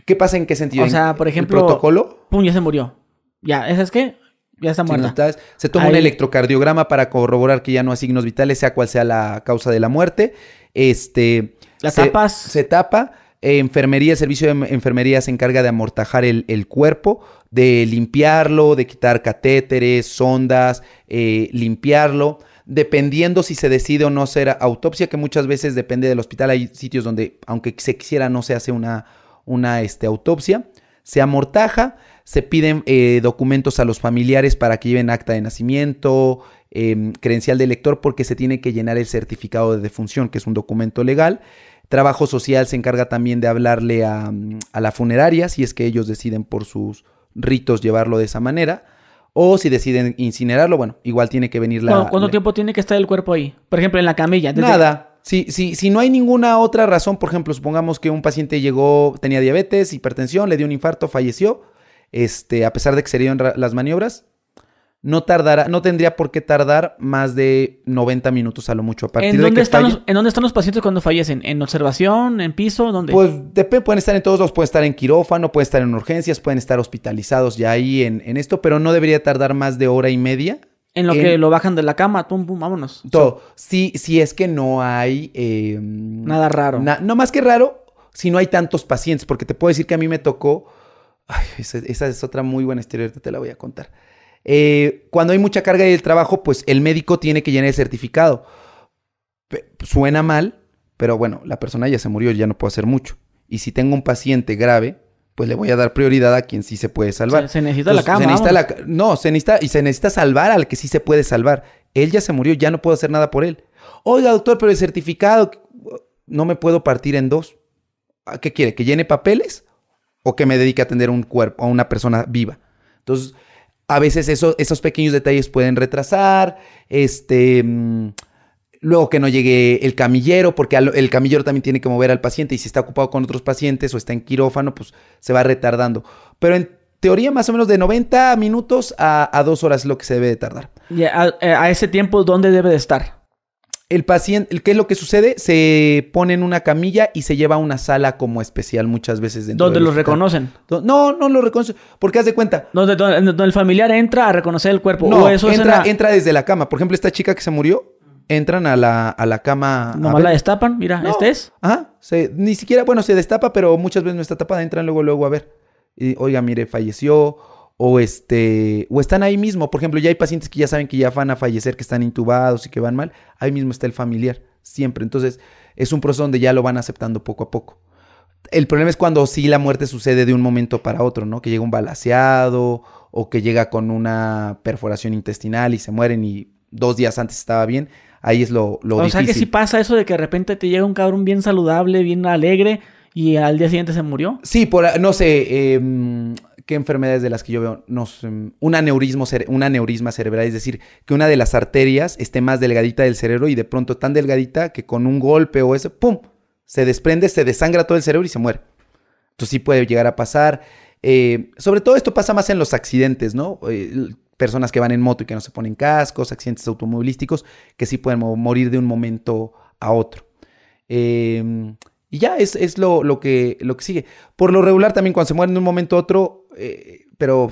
¿Qué pasa en qué sentido? O sea, por ejemplo. ¿El protocolo? Pum, ya se murió. Ya, ¿esa es qué? Ya está muerta. Sí, se toma un electrocardiograma para corroborar que ya no hay signos vitales, sea cual sea la causa de la muerte. Este. Se, tapas. Se tapa. Eh, enfermería, el servicio de enfermería se encarga de amortajar el, el cuerpo, de limpiarlo, de quitar catéteres, sondas, eh, limpiarlo dependiendo si se decide o no hacer autopsia, que muchas veces depende del hospital. Hay sitios donde, aunque se quisiera, no se hace una, una este, autopsia. Se amortaja, se piden eh, documentos a los familiares para que lleven acta de nacimiento, eh, credencial de elector, porque se tiene que llenar el certificado de defunción, que es un documento legal. Trabajo social se encarga también de hablarle a la funeraria, si es que ellos deciden por sus ritos llevarlo de esa manera. O si deciden incinerarlo, bueno, igual tiene que venir la... ¿Cuánto, tiempo tiene que estar el cuerpo ahí? Por ejemplo, en la camilla. Nada. Si, si, si no hay ninguna otra razón, por ejemplo, supongamos que un paciente llegó, tenía diabetes, hipertensión, le dio un infarto, falleció, este, a pesar de que se dieron las maniobras, no tardará, no tendría por qué tardar más de 90 minutos a lo mucho. A partir ¿En, dónde de están los, ¿En dónde están los pacientes cuando fallecen? ¿En observación? ¿En piso? ¿Dónde? Pues depende, pueden estar en todos los, pueden estar en quirófano, pueden estar en urgencias, pueden estar hospitalizados ya ahí en, en esto, pero no debería tardar más de hora y media. En lo que lo bajan de la cama, pum, pum, vámonos. Todo. Sí, sí es que no hay... Eh, Nada raro. no más que raro, si no hay tantos pacientes, porque te puedo decir que a mí me tocó... Ay, esa, esa es otra muy buena historia, ahorita te la voy a contar. Eh, cuando hay mucha carga del trabajo, pues el médico tiene que llenar el certificado. suena mal, pero bueno, la persona ya se murió, ya no puedo hacer mucho. Y si tengo un paciente grave, pues le voy a dar prioridad a quien sí se puede salvar. Se, necesita la cama. no, se necesita, y se necesita salvar al que sí se puede salvar. Él ya se murió, ya no puedo hacer nada por él. Oiga, doctor, pero el certificado no me puedo partir en dos. ¿Qué quiere? ¿Que llene papeles? ¿O que me dedique a atender un cuerpo, a una persona viva? Entonces, a veces esos pequeños detalles pueden retrasar, este, mm, luego que no llegue el camillero, porque el camillero también tiene que mover al paciente y si está ocupado con otros pacientes o está en quirófano, pues se va retardando. Pero en teoría más o menos de 90 minutos a, dos horas es lo que se debe de tardar. ¿Y a, a ese tiempo dónde debe de estar? El paciente, ¿qué es lo que sucede? Se pone en una camilla y se lleva a una sala como especial muchas veces dentro ¿Dónde los reconocen? No, no lo reconocen. Porque haz de cuenta. Donde, el familiar entra a reconocer el cuerpo. No, eso entra, entra desde la cama. Por ejemplo, esta chica que se murió, entran a la, a la cama. Nomás la destapan, mira, este es. Ajá. ni siquiera, bueno, se destapa, pero muchas veces no está tapada. Entran luego, luego a ver. Y, oiga, mire, falleció o este o están ahí mismo. Por ejemplo, ya hay pacientes que ya saben que ya van a fallecer, que están intubados y que van mal. Ahí mismo está el familiar, siempre. Entonces, es un proceso donde ya lo van aceptando poco a poco. El problema es cuando sí la muerte sucede de un momento para otro, ¿no? Que llega un balaseado o que llega con una perforación intestinal y se mueren y dos días antes estaba bien. Ahí es lo, lo o difícil. sea que si pasa eso de que de repente te llega un cabrón bien saludable, bien alegre y al día siguiente se murió. Sí, por, no sé, eh, qué enfermedades de las que yo veo, no, un, aneurismo, un aneurisma cerebral, es decir, que una de las arterias esté más delgadita del cerebro y de pronto tan delgadita que con un golpe o eso, ¡pum! Se desprende, se desangra todo el cerebro y se muere. Entonces sí puede llegar a pasar. Eh, sobre todo esto pasa más en los accidentes, ¿no? Eh, personas que van en moto y que no se ponen cascos, accidentes automovilísticos, que sí pueden morir de un momento a otro. Eh, y ya es, es lo, lo, que, lo que sigue. Por lo regular también cuando se mueren de un momento a otro, eh, pero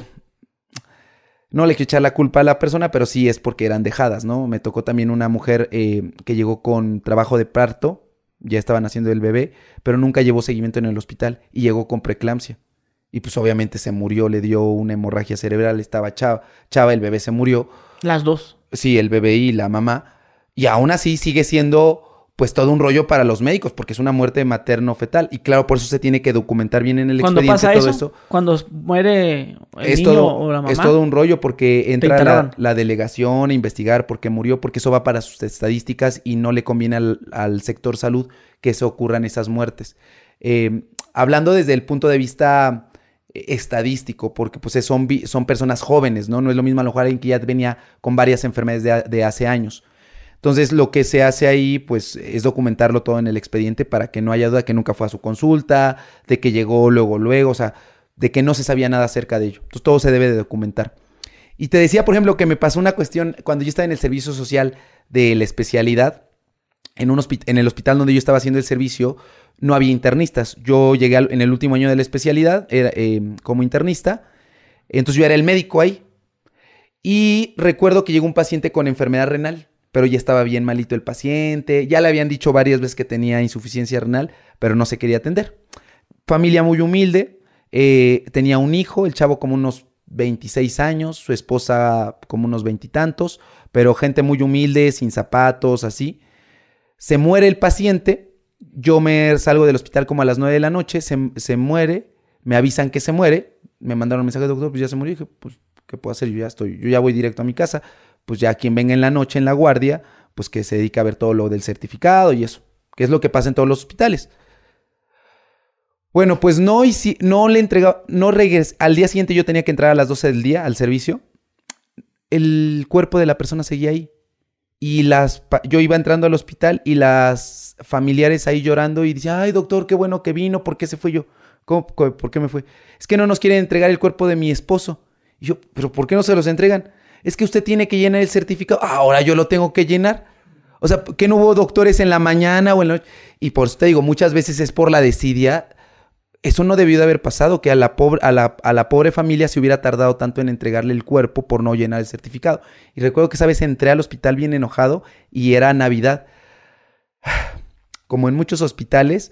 no le quiero echar la culpa a la persona, pero sí es porque eran dejadas, ¿no? Me tocó también una mujer eh, que llegó con trabajo de parto, ya estaban haciendo el bebé, pero nunca llevó seguimiento en el hospital y llegó con preeclampsia. Y pues obviamente se murió, le dio una hemorragia cerebral, estaba chava, chava, el bebé se murió. Las dos. Sí, el bebé y la mamá. Y aún así sigue siendo pues todo un rollo para los médicos, porque es una muerte materno-fetal. Y claro, por eso se tiene que documentar bien en el Cuando expediente pasa todo eso, esto. cuando muere el Es niño todo, o la mamá. es todo un rollo porque entra la, delegación a investigar por qué murió, porque eso va para sus estadísticas y no le conviene al, al sector salud que se ocurran esas muertes. Eh, hablando desde el punto de vista eh, estadístico, porque pues son, son personas jóvenes, ¿no? No es lo mismo a lo mejor alguien que ya venía con varias enfermedades de hace años. Entonces, lo que se hace ahí, pues, es documentarlo todo en el expediente para que no haya duda que nunca fue a su consulta, de que llegó luego, luego, o sea, de que no se sabía nada acerca de ello. Entonces, todo se debe de documentar. Y te decía, por ejemplo, que me pasó una cuestión cuando yo estaba en el servicio social de la especialidad, en, un en el hospital donde yo estaba haciendo el servicio, no había internistas. Yo llegué en el último año de la especialidad era, eh, como internista, entonces yo era el médico ahí. Y recuerdo que llegó un paciente con enfermedad renal, pero ya estaba bien malito el paciente, ya le habían dicho varias veces que tenía insuficiencia renal, pero no se quería atender. Familia muy humilde, eh, tenía un hijo, el chavo como unos 26 años, su esposa como unos veintitantos, pero gente muy humilde, sin zapatos, así. Se muere el paciente, yo me salgo del hospital como a las 9 de la noche, se, se muere, me avisan que se muere, me mandaron un mensaje, doctor, pues ya se murió, y dije, pues, ¿qué puedo hacer? Yo ya estoy, yo ya voy directo a mi casa, pues ya quien venga en la noche en la guardia, pues que se dedica a ver todo lo del certificado y eso, que es lo que pasa en todos los hospitales. Bueno, pues no, hici- no le entregaba, no regresé, al día siguiente yo tenía que entrar a las 12 del día al servicio, el cuerpo de la persona seguía ahí. Y las, yo iba entrando al hospital y las familiares ahí llorando y decían, ay doctor, qué bueno que vino, ¿por qué se fue yo? ¿Cómo, ¿Por qué me fue? Es que no nos quieren entregar el cuerpo de mi esposo. Y yo, pero ¿por qué no se los entregan? Es que usted tiene que llenar el certificado. "Ah, Ahora yo lo tengo que llenar. O sea, ¿que no hubo doctores en la mañana o en la noche? Y por eso te digo, muchas veces es por la desidia. Eso no debió de haber pasado, que a la, pobre, a, la, a la pobre familia se hubiera tardado tanto en entregarle el cuerpo por no llenar el certificado. Y recuerdo que esa vez entré al hospital bien enojado y era Navidad. Como en muchos hospitales,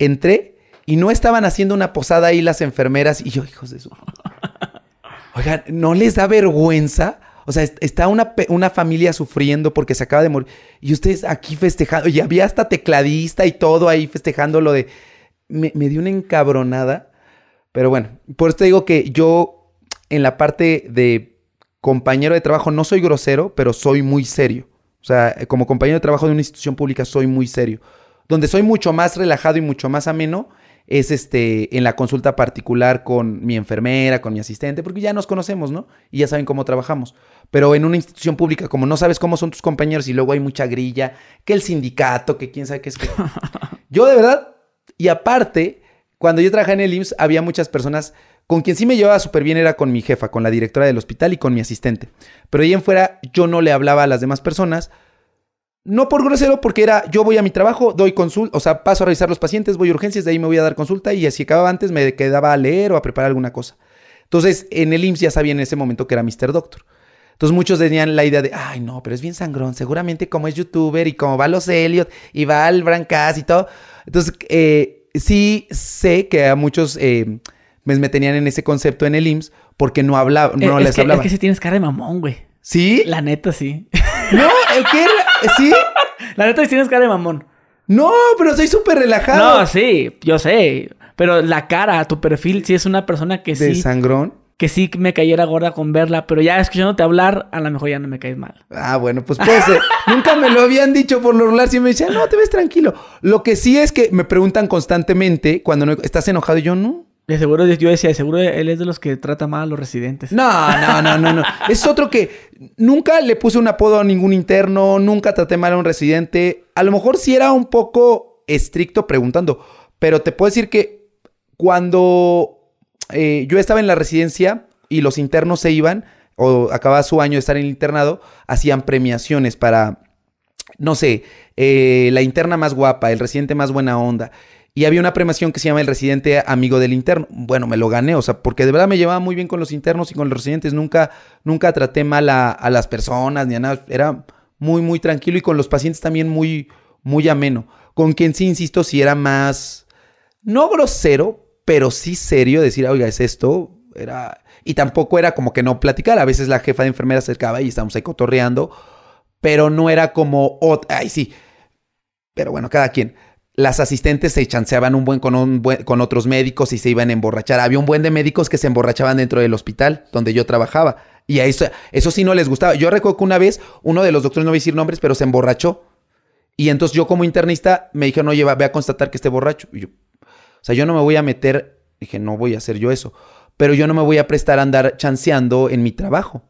entré y no estaban haciendo una posada ahí las enfermeras y yo, hijos de su... Oigan, ¿no les da vergüenza? O sea, est- está una, una familia sufriendo porque se acaba de morir. Y ustedes aquí festejando. Y había hasta tecladista y todo ahí festejando lo de... Me, me dio una encabronada. Pero bueno, por eso te digo que yo en la parte de compañero de trabajo no soy grosero, pero soy muy serio. O sea, como compañero de trabajo de una institución pública soy muy serio. Donde soy mucho más relajado y mucho más ameno es este en la consulta particular con mi enfermera, con mi asistente, porque ya nos conocemos, ¿no? Y ya saben cómo trabajamos. Pero en una institución pública, como no sabes cómo son tus compañeros y luego hay mucha grilla, que el sindicato, que quién sabe qué es que. Yo de verdad, y aparte, cuando yo trabajaba en el IMSS, había muchas personas con quien sí me llevaba súper bien, era con mi jefa, con la directora del hospital y con mi asistente. Pero ahí en fuera, yo no le hablaba a las demás personas. No por grosero, porque era yo voy a mi trabajo, doy consulta, o sea, paso a revisar los pacientes, voy a urgencias, de ahí me voy a dar consulta y si acababa antes me quedaba a leer o a preparar alguna cosa. Entonces, en el IMSS ya sabía en ese momento que era Mr. Doctor. Entonces muchos tenían la idea de, ay no, pero es bien sangrón, seguramente como es youtuber y como va a los Elliot y va al Brancas y todo. Entonces, eh, sí sé que a muchos eh, me, me tenían en ese concepto en el IMSS porque no hablaba, no Eh, es les que, hablaba. Es que sí tienes cara de mamón, güey. ¿Sí? La neta, sí. No, ¿el qué era? ¿Sí? La neta, sí tienes cara de mamón. No, pero soy súper relajado. No, sí, yo sé. Pero la cara, tu perfil, sí es una persona que ¿De sí, sangrón? que sí me cayera gorda con verla, pero ya escuchándote hablar, a lo mejor ya no me caes mal. Ah, bueno, pues puede ser. Nunca me lo habían dicho por lo regular. Siempre me decían, no, te ves tranquilo. Lo que sí es que me preguntan constantemente cuando no, estás enojado y yo no. De seguro, yo decía, de seguro él es de los que trata mal a los residentes. No, no, no, no, no. Es otro que nunca le puse un apodo a ningún interno, nunca traté mal a un residente. A lo mejor sí era un poco estricto preguntando, pero te puedo decir que cuando eh, yo estaba en la residencia y los internos se iban, o acababa su año de estar en el internado, hacían premiaciones para, no sé, eh, la interna más guapa, el residente más buena onda. Y había una premiación que se llama El Residente Amigo del Interno. Bueno, me lo gané, o sea, porque de verdad me llevaba muy bien con los internos y con los residentes. Nunca, nunca traté mal a, las personas ni a nada. Era muy, muy tranquilo y con los pacientes también muy, muy ameno. Con quien sí, insisto, sí era más, no grosero, pero sí serio, decir, oiga, es esto. Era... Y tampoco era como que no platicar. A veces la jefa de enfermera acercaba y estábamos ahí cotorreando, pero no era como, ay, sí Pero bueno, cada quien. Las asistentes se chanceaban un buen con, un buen con otros médicos y se iban a emborrachar. Había un buen de médicos que se emborrachaban dentro del hospital donde yo trabajaba. Y a eso, sí no les gustaba. Yo recuerdo que una vez uno de los doctores, no voy a decir nombres, pero se emborrachó. Y entonces yo como internista me dijeron, oye, ve a constatar que esté borracho. Yo, o sea, yo no me voy a meter, dije, no voy a hacer yo eso. Pero yo no me voy a prestar a andar chanceando en mi trabajo.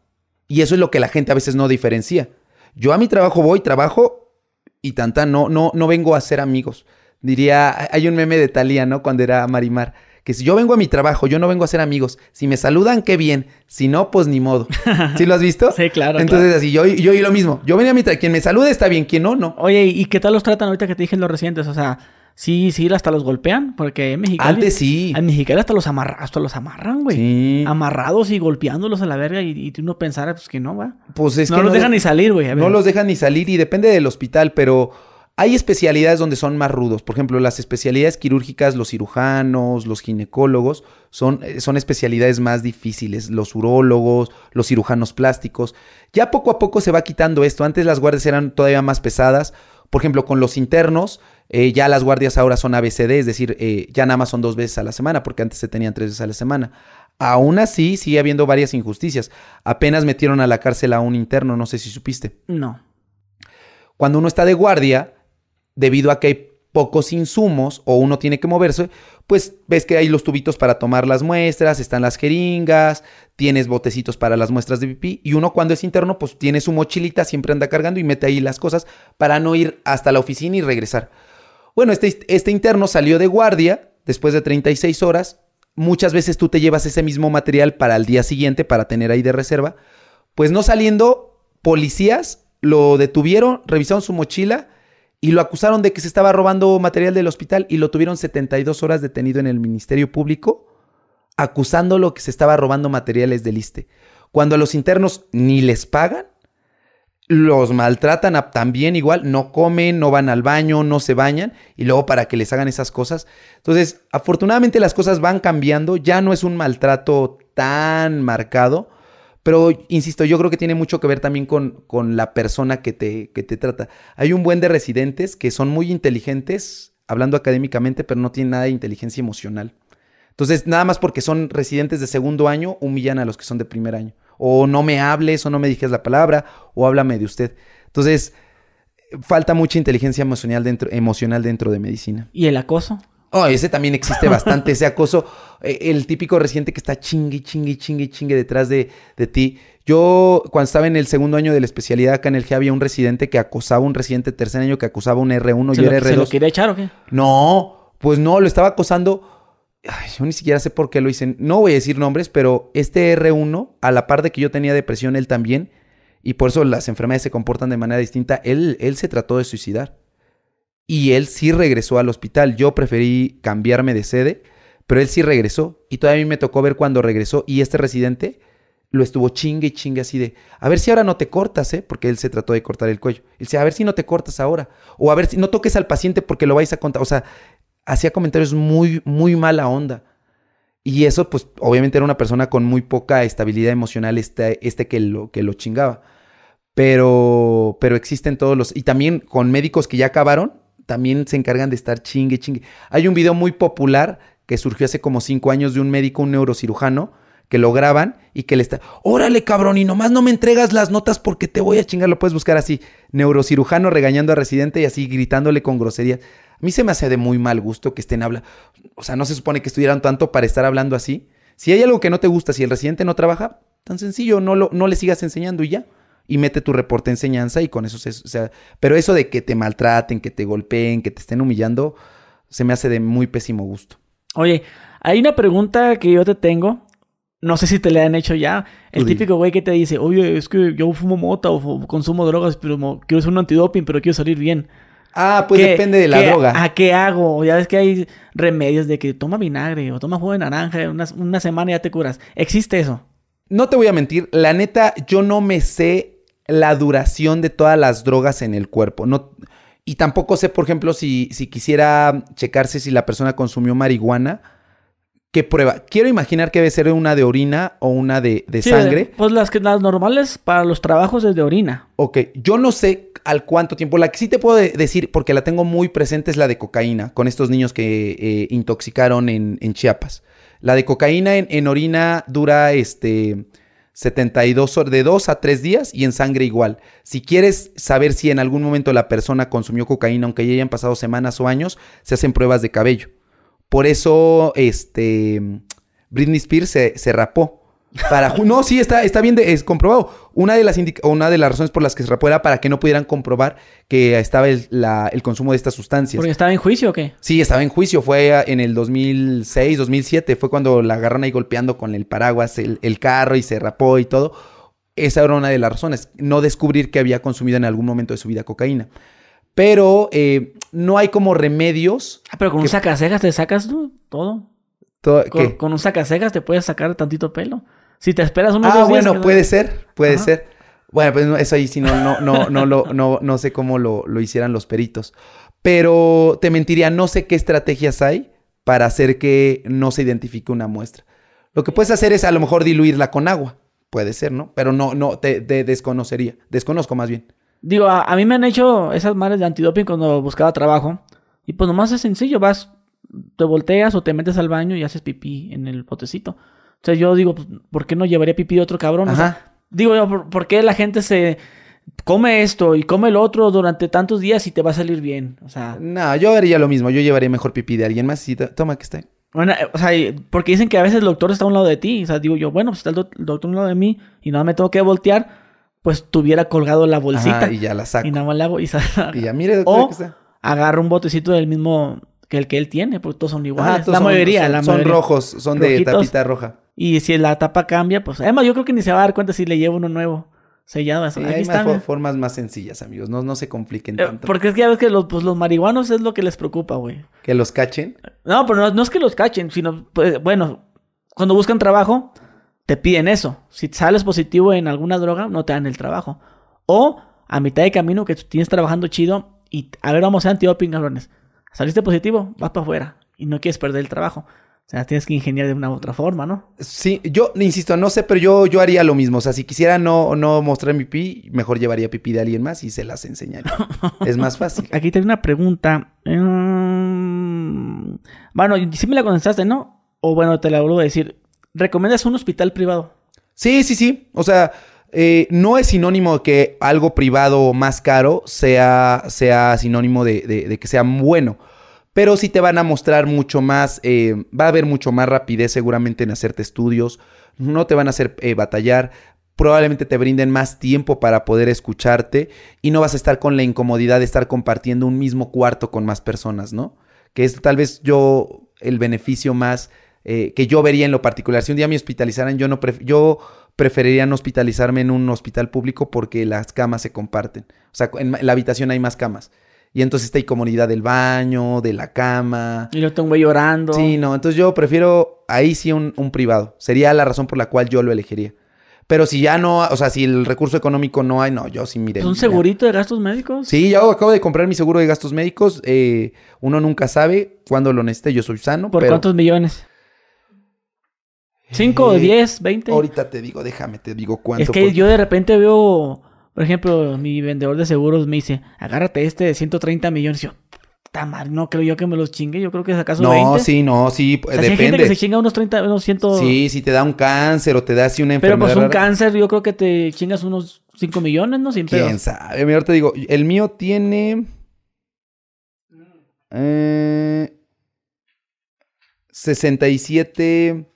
Y eso es lo que la gente a veces no diferencia. Yo a mi trabajo voy, trabajo y tanta, no, no, no vengo a ser amigos. Diría, hay un meme de Talía, ¿no? Cuando era Marimar, que si yo vengo a mi trabajo, yo no vengo a ser amigos. Si me saludan, qué bien. Si no, pues ni modo. ¿Sí lo has visto? sí, claro. Entonces, así, yo, yo y lo mismo. Yo venía a mi trabajo, quien me salude está bien, quien no, no. Oye, ¿y qué tal los tratan ahorita que te dije los recientes? O sea, Sí, sí, hasta los golpean, porque en Mexicali... Antes sí. En Mexicali hasta los, amarra, hasta los amarran, güey. Sí. Amarrados y golpeándolos a la verga y, y uno pensara, pues que no, va. Pues es no que los dejan ni salir, güey. No los dejan ni salir y depende del hospital, pero hay especialidades donde son más rudos. Por ejemplo, las especialidades quirúrgicas, los cirujanos, los ginecólogos, son, eh, son especialidades más difíciles. Los urólogos, los cirujanos plásticos. Ya poco a poco se va quitando esto. Antes las guardias eran todavía más pesadas. Por ejemplo, con los internos, eh, ya las guardias ahora son ABCD, es decir, eh, ya nada más son dos veces a la semana, porque antes se tenían tres veces a la semana. Aún así, sigue habiendo varias injusticias. Apenas metieron a la cárcel a un interno, no sé si supiste. No. Cuando uno está de guardia, debido a que hay pocos insumos o uno tiene que moverse, pues ves que hay los tubitos para tomar las muestras, están las jeringas, tienes botecitos para las muestras de pipí y uno cuando es interno pues tiene su mochilita, siempre anda cargando y mete ahí las cosas para no ir hasta la oficina y regresar. Bueno, este, este interno salió de guardia después de 36 horas, muchas veces tú te llevas ese mismo material para el día siguiente para tener ahí de reserva, pues no saliendo, policías lo detuvieron, revisaron su mochila, y lo acusaron de que se estaba robando material del hospital y lo tuvieron 72 horas detenido en el Ministerio Público, acusándolo que se estaba robando materiales del ISTE. Cuando a los internos ni les pagan, los maltratan también igual, no comen, no van al baño, no se bañan y luego para que les hagan esas cosas. Entonces, afortunadamente las cosas van cambiando, ya no es un maltrato tan marcado, pero, insisto, yo creo que tiene mucho que ver también con, con la persona que te, que te trata. Hay un buen de residentes que son muy inteligentes, hablando académicamente, pero no tienen nada de inteligencia emocional. Entonces, nada más porque son residentes de segundo año, humillan a los que son de primer año. O no me hables, o no me dijes la palabra, o háblame de usted. Entonces, falta mucha inteligencia emocional dentro, emocional dentro de medicina. ¿Y el acoso? Oh, ese también existe bastante, ese acoso. Eh, el típico residente que está chingue, chingue, chingue, chingue detrás de, de, ti. Yo, cuando estaba en el segundo año de la especialidad acá en el G, había un residente que acosaba a un residente tercer año que acusaba a un R1 y era R2. ¿Se lo quería echar o qué? No, pues no, lo estaba acosando. Ay, yo ni siquiera sé por qué lo hice. No voy a decir nombres, pero este R1, a la par de que yo tenía depresión, él también, y por eso las enfermedades se comportan de manera distinta, él, él se trató de suicidar. Y él sí regresó al hospital. Yo preferí cambiarme de sede, pero él sí regresó. Y todavía me tocó ver cuando regresó. Y este residente lo estuvo chingue y chingue así de, a ver si ahora no te cortas, ¿eh? Porque él se trató de cortar el cuello. Él decía, a ver si no te cortas ahora. O a ver si no toques al paciente porque lo vais a contar. O sea, hacía comentarios muy, muy mala onda. Y eso, pues, obviamente era una persona con muy poca estabilidad emocional, este, este que, lo, que lo chingaba. Pero, pero existen todos los... Y también con médicos que ya acabaron, también se encargan de estar chingue, chingue. Hay un video muy popular que surgió hace como cinco años de un médico, un neurocirujano, que lo graban y que le está, órale cabrón, y nomás no me entregas las notas porque te voy a chingar, lo puedes buscar así, neurocirujano regañando a residente y así gritándole con groserías. A mí se me hace de muy mal gusto que estén hablando, o sea, no se supone que estuvieran tanto para estar hablando así. Si hay algo que no te gusta, si el residente no trabaja, tan sencillo, no, lo, no le sigas enseñando y ya y mete tu reporte de enseñanza y con eso se... O sea, pero eso de que te maltraten, que te golpeen, que te estén humillando, se me hace de muy pésimo gusto. Oye, hay una pregunta que yo te tengo. No sé si te la han hecho ya. El típico güey que te dice, oye, es que yo fumo mota o consumo drogas, pero quiero ser un antidoping, pero quiero salir bien. Ah, pues depende de la droga. ¿A qué hago? Ya ves que hay remedios de que toma vinagre o toma jugo de naranja, una, una semana ya te curas. ¿Existe eso? No te voy a mentir, la neta, yo no me sé la duración de todas las drogas en el cuerpo. No, y tampoco sé, por ejemplo, si, si quisiera checarse si la persona consumió marihuana, ¿Qué prueba? Quiero imaginar que debe ser una de orina o una de, de Sí, sangre. Pues las, que, las normales para los trabajos es de orina. Ok, yo no sé al cuánto tiempo. La que sí te puedo de- decir, porque la tengo muy presente, es la de cocaína, con estos niños que eh, intoxicaron en, en Chiapas. La de cocaína en, en orina dura este 72 horas, de 2 a 3 días y en sangre igual. Si quieres saber si en algún momento la persona consumió cocaína, aunque ya hayan pasado semanas o años, se hacen pruebas de cabello. Por eso, este, Britney Spears se, se rapó. Para, no, sí, está, está bien de- es comprobado. Una de, las una de las razones por las que se rapó era para que no pudieran comprobar que estaba el, la- el consumo de estas sustancias. Porque estaba en juicio o qué. Sí, estaba en juicio. Fue en el 2006, 2007. Fue cuando la agarraron ahí golpeando con el paraguas el, el carro y se rapó y todo. Esa era una de las razones. No descubrir que había consumido en algún momento de su vida cocaína. Pero eh, no hay como remedios. Ah, pero con un ¿Qué? sacacejas te sacas tú todo. to- Con, que- con un sacacejas te puedes sacar tantito pelo. Si te esperas unos Ah, dos días, bueno, puede ser, puede Ajá. ser. Bueno, pues no, eso ahí sí no, no, no, no, lo- no, no sé cómo lo, lo hicieran los peritos. Pero te mentiría, no sé qué estrategias hay para hacer que no se identifique una muestra. Lo que puedes hacer es a lo mejor diluirla con agua. Puede ser, ¿no? Pero no, no, te, te desconocería. Desconozco más bien. Digo, a, a mí me han hecho esas madres de antidoping cuando buscaba trabajo. Y pues nomás es sencillo, vas, te volteas o te metes al baño y haces pipí en el botecito. O sea, yo digo, pues, ¿por qué no llevaría pipí de otro cabrón? O sea, digo yo, ¿por, qué la gente se come esto y come lo otro durante tantos días y te va a salir bien? O sea, No, yo haría lo mismo. Yo llevaría mejor pipí de alguien más. Y to- toma que está. bueno, eh, o sea, porque dicen que a veces el doctor está a un lado de ti. O sea, digo yo, bueno, pues está el, doc- el doctor a un lado de mí y nada me tengo que voltear, pues tuviera colgado la bolsita. Ajá, y ya la saco. y nada más la hago y, Y ya, mire, doctor, O aquí está. agarra un botecito del mismo que el que él tiene, porque todos son iguales. Ajá, todos la son- mayoría, son, la son mayoría. rojos, son de tapita roja. Y si la tapa cambia, pues además yo creo que ni se va a dar cuenta si le llevo uno nuevo sellado. Sí, Aquí hay está. más mira. formas más sencillas, amigos. No, no se compliquen Eh, tanto. porque es que ya ves que los, pues, los marihuanos es lo que les preocupa, güey. Que los cachen. No, pero no, no es que los cachen, sino, pues, bueno, cuando buscan trabajo, te piden eso. Si sales positivo en alguna droga, no te dan el trabajo. O a mitad de camino que tú tienes trabajando chido y, a ver, vamos a antidoping, cabrones. Saliste positivo, vas para afuera y no quieres perder el trabajo. O sea, tienes que ingeniar de una u otra forma, ¿no? Sí, yo insisto, no sé, pero yo, yo haría lo mismo. O sea, si quisiera no, no mostrar mi pipí, mejor llevaría pipí de alguien más y se las enseñaría. es más fácil. Aquí tengo una pregunta. Mm, Bueno, sí me la contestaste, ¿no? O bueno, te la vuelvo a decir. ¿Recomiendas un hospital privado? Sí, sí, sí. O sea, eh, no es sinónimo de que algo privado más caro sea, sea sinónimo de, de- de que sea bueno. Pero sí te van a mostrar mucho más, eh, va a haber mucho más rapidez seguramente en hacerte estudios. No te van a hacer eh, batallar. Probablemente te brinden más tiempo para poder escucharte y no vas a estar con la incomodidad de estar compartiendo un mismo cuarto con más personas, ¿no? Que es tal vez yo el beneficio más eh, que yo vería en lo particular. Si un día me hospitalizaran, yo no pref- yo preferiría no hospitalizarme en un hospital público porque las camas se comparten. O sea, en la habitación hay más camas. Y entonces está hay comunidad del baño, de la cama. Y yo tengo un güey llorando. Sí, no, entonces yo prefiero ahí sí un, un privado. Sería la razón por la cual yo lo elegiría. Pero si ya no, o sea, si el recurso económico no hay, no, yo sí mire. ¿Es un segurito de gastos médicos? Sí, yo acabo de comprar mi seguro de gastos médicos. eh, uno nunca sabe cuándo lo necesite. Yo soy sano. ¿Por pero cuántos millones? ¿Cinco, Eh, diez, veinte? Ahorita te digo, déjame, te digo cuánto. Es que yo de repente veo, por ejemplo, mi vendedor de seguros me dice, agárrate este de 130 millones. Y yo, madre, no creo yo que me los chingue. Yo creo que es acaso No, 20. sí, no, sí, O sea, si hay gente depende. que se chinga unos 30, unos 100. Sí, si te da un cáncer o te da así una Pero enfermedad. pues un rara, cáncer, yo creo que te chingas unos 5 millones, ¿no? Sin pedo. ¿Quién sabe? Mira, te digo, el mío tiene. Eh, 67.